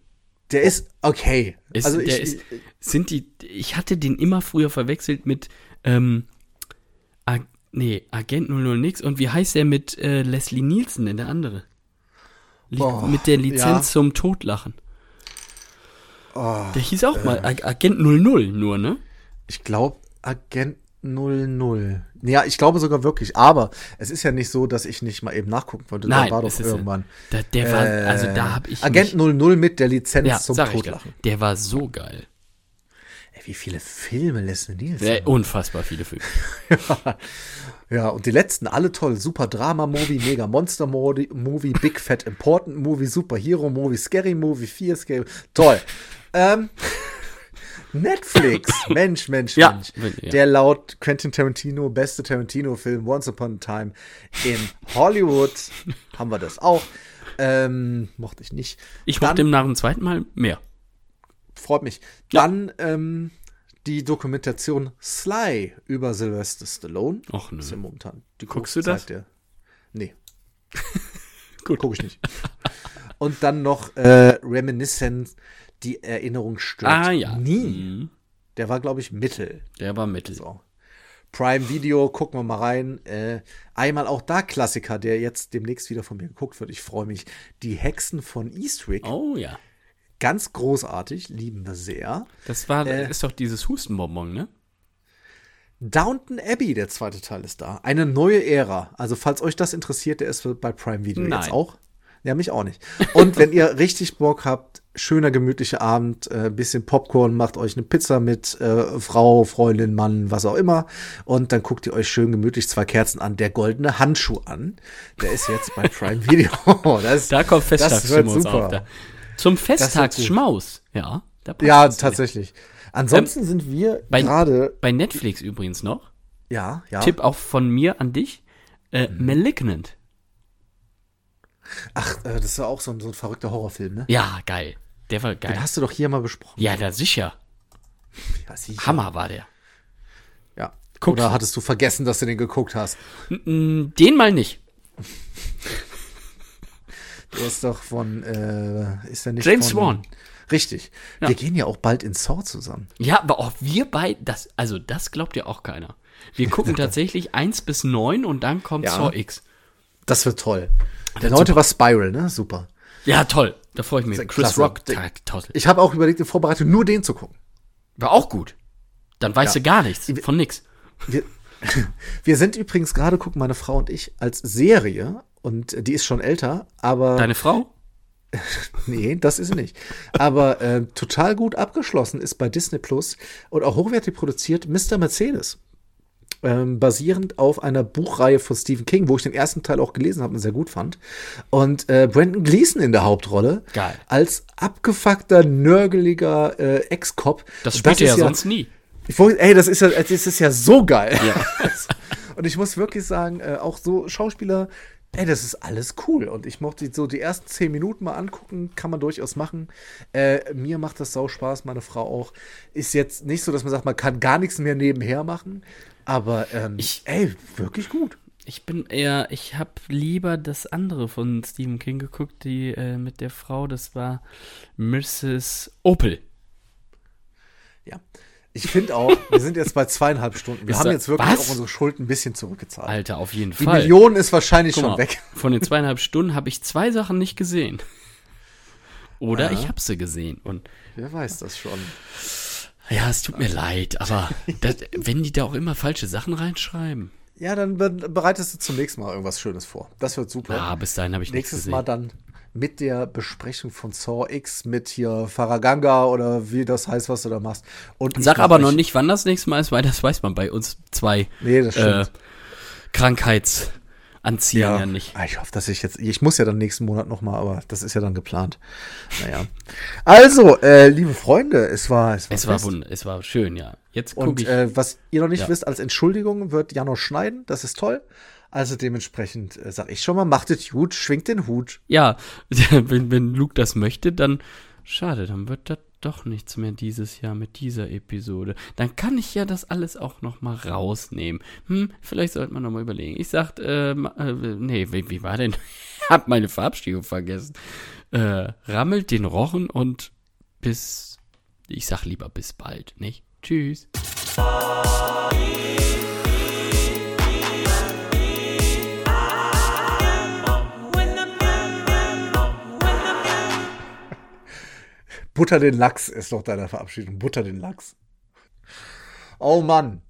Der ist okay. Ist, also ich, ist, sind die, ich hatte den immer früher verwechselt mit, ähm, Ag nee, Agent 00 nix. Und wie heißt der mit äh, Leslie Nielsen, denn der andere? Li Boah, mit der Lizenz ja. zum Totlachen. oh, Der hieß auch mal Ag Agent 00 nur, ne? ich glaube Agent 00. Ja, ich glaube sogar wirklich. Aber es ist ja nicht so, dass ich nicht mal eben nachgucken wollte. Nein, da war doch irgendwann. Da, der war, äh, also da habe ich Agent mich, 00 mit der Lizenz ja, zum Totlachen. Der war so geil. Ey, wie viele Filme Leslie Nielsen? Der, unfassbar viele Filme. Ja, und die letzten alle toll. Super Drama Movie, Mega Monster Movie, Movie Big Fat Important Movie, Super Hero Movie, Scary Movie, Fear Scary. Toll. ähm, Netflix. Mensch, Mensch, Ja, Mensch. ja. Der laut Quentin Tarantino beste Tarantino-Film Once Upon a Time in Hollywood. Haben wir das auch. Ähm, mochte ich nicht. Ich Dann- mochte ihm nach dem zweiten Mal mehr. Freut mich. Dann ähm, die Dokumentation Sly über Sylvester Stallone. Och, nö. Ist ja momentan die Guckst du das? Der, nee. Gut. Guck ich nicht. Und dann noch äh, Reminiscence, die Erinnerung stört Ah ja. nie. Mhm. Der war, glaube ich, Mittel. Der war mittel. So. Prime Video, gucken wir mal rein. Äh, einmal auch da Klassiker, der jetzt demnächst wieder von mir geguckt wird. Ich freue mich. Die Hexen von Eastwick. Oh ja. Ganz großartig, lieben wir sehr. Das war, Äh. ist doch dieses Hustenbonbon, ne? Downton Abbey, der zweite Teil ist da. Eine neue Ära. Also, falls euch das interessiert, der ist bei Prime Video Nein. jetzt auch. Ja, mich auch nicht. Und wenn ihr richtig Bock habt, schöner, gemütlicher Abend, äh, bisschen Popcorn, macht euch eine Pizza mit äh, Frau, Freundin, Mann, was auch immer. Und dann guckt ihr euch schön gemütlich zwei Kerzen an. Der goldene Handschuh an. Der ist jetzt bei Prime Video. das, Da kommt Festtagsschmaus auf. Da. Zum. Festtagsschmaus, ja. Ja, tatsächlich. Ansonsten sind wir bei- gerade, Bei Netflix übrigens noch. ja, ja. Tipp auch von mir an dich. Äh, Mhm. Malignant. Ach, äh, das ist ja auch so ein, so ein verrückter Horrorfilm, ne? Ja, geil. Der war geil. Den hast du doch hier mal besprochen. Ja, da sicher. Ja, sicher. Hammer war der. Ja. Guckst Oder du? hattest du vergessen, dass du den geguckt hast? Den mal nicht. Der ist doch von, äh, ist der nicht James von, Wan. Richtig. Ja. Wir gehen ja auch bald in Saw zusammen. Ja, aber auch wir beide, das, also das glaubt ja auch keiner. Wir gucken tatsächlich 1 bis 9 und dann kommt Ja. Saw X. Das wird toll. Neunte super. war Spiral, ne? Super. Ja, toll. Da freue ich mich. Chris klasse. Rock. Ich habe auch überlegt, in Vorbereitung nur den zu gucken. War auch gut. Dann weißt Ja. du gar nichts. Von nix. Wir, wir sind übrigens gerade, gucken meine Frau und ich, als Serie, und die ist schon älter, aber Deine Frau? Nee, das ist sie nicht. Aber äh, total gut abgeschlossen ist bei Disney Plus und auch hochwertig produziert Mr. Mercedes. Ähm, basierend auf einer Buchreihe von Stephen King, wo ich den ersten Teil auch gelesen habe und sehr gut fand. Und äh, Brandon Gleason in der Hauptrolle. Geil. Als abgefuckter, nörgeliger äh, Ex-Cop. Das spielt er ja ist sonst nie. ich ey, das ist ja, das ist ja so geil. und ich muss wirklich sagen, äh, auch so Schauspieler, ey, das ist alles cool. Und ich mochte so die ersten zehn Minuten mal angucken, kann man durchaus machen. Äh, mir macht das sau Spaß, meine Frau auch. Ist jetzt nicht so, dass man sagt, man kann gar nichts mehr nebenher machen. Aber, ähm, Ich- ey, wirklich gut. Ich bin eher, ich habe lieber das andere von Stephen King geguckt, die äh, mit der Frau, das war Mrs. Opel. Ja. Ich finde auch, wir sind jetzt bei zweieinhalb Stunden. Wir Ist haben jetzt wirklich was? auch unsere Schuld ein bisschen zurückgezahlt. Alter, auf jeden die Fall. Million ist wahrscheinlich Guck schon mal, weg. Von den zweieinhalb Stunden habe ich zwei Sachen nicht gesehen. Oder Ja. ich habe sie gesehen. Und Wer weiß das schon. Ja, es tut mir leid, aber das, wenn die da auch immer falsche Sachen reinschreiben. Ja, dann be- bereitest du zum nächsten Mal irgendwas Schönes vor. Das wird super. Ja, bis dahin habe ich nichts Nächstes gesehen. Mal dann mit der Besprechung von Saw X mit hier Faraganga oder wie das heißt, was du da machst. Und Sag aber noch nicht, wann das nächste Mal ist, weil das weiß man bei uns zwei Nee, das äh. Krankheits anziehen ja, nicht. Ah, Ich hoffe, dass ich jetzt, ich muss ja dann nächsten Monat noch mal, aber das ist ja dann geplant. Naja. Also, äh, liebe Freunde, es war, es war, Es war wund, es war schön, ja. Jetzt gucke Und ich. äh, was ihr noch nicht Ja. wisst, als Entschuldigung wird Jano schneiden, das ist toll. Also dementsprechend äh, sag ich schon mal, macht es gut, schwingt den Hut. ja, wenn, wenn Luke das möchte, dann schade, dann wird das doch nichts mehr dieses Jahr mit dieser Episode. Dann kann ich ja das alles auch noch mal rausnehmen. Hm, vielleicht sollte man noch mal überlegen. Ich sagte, ähm, äh, nee, wie, wie war denn? Hab meine Verabschiedung vergessen. Äh, rammelt den Rochen und bis, ich sag lieber bis bald, nicht? Tschüss. Butter den Lachs ist doch deine Verabschiedung. Butter den Lachs. Oh Mann.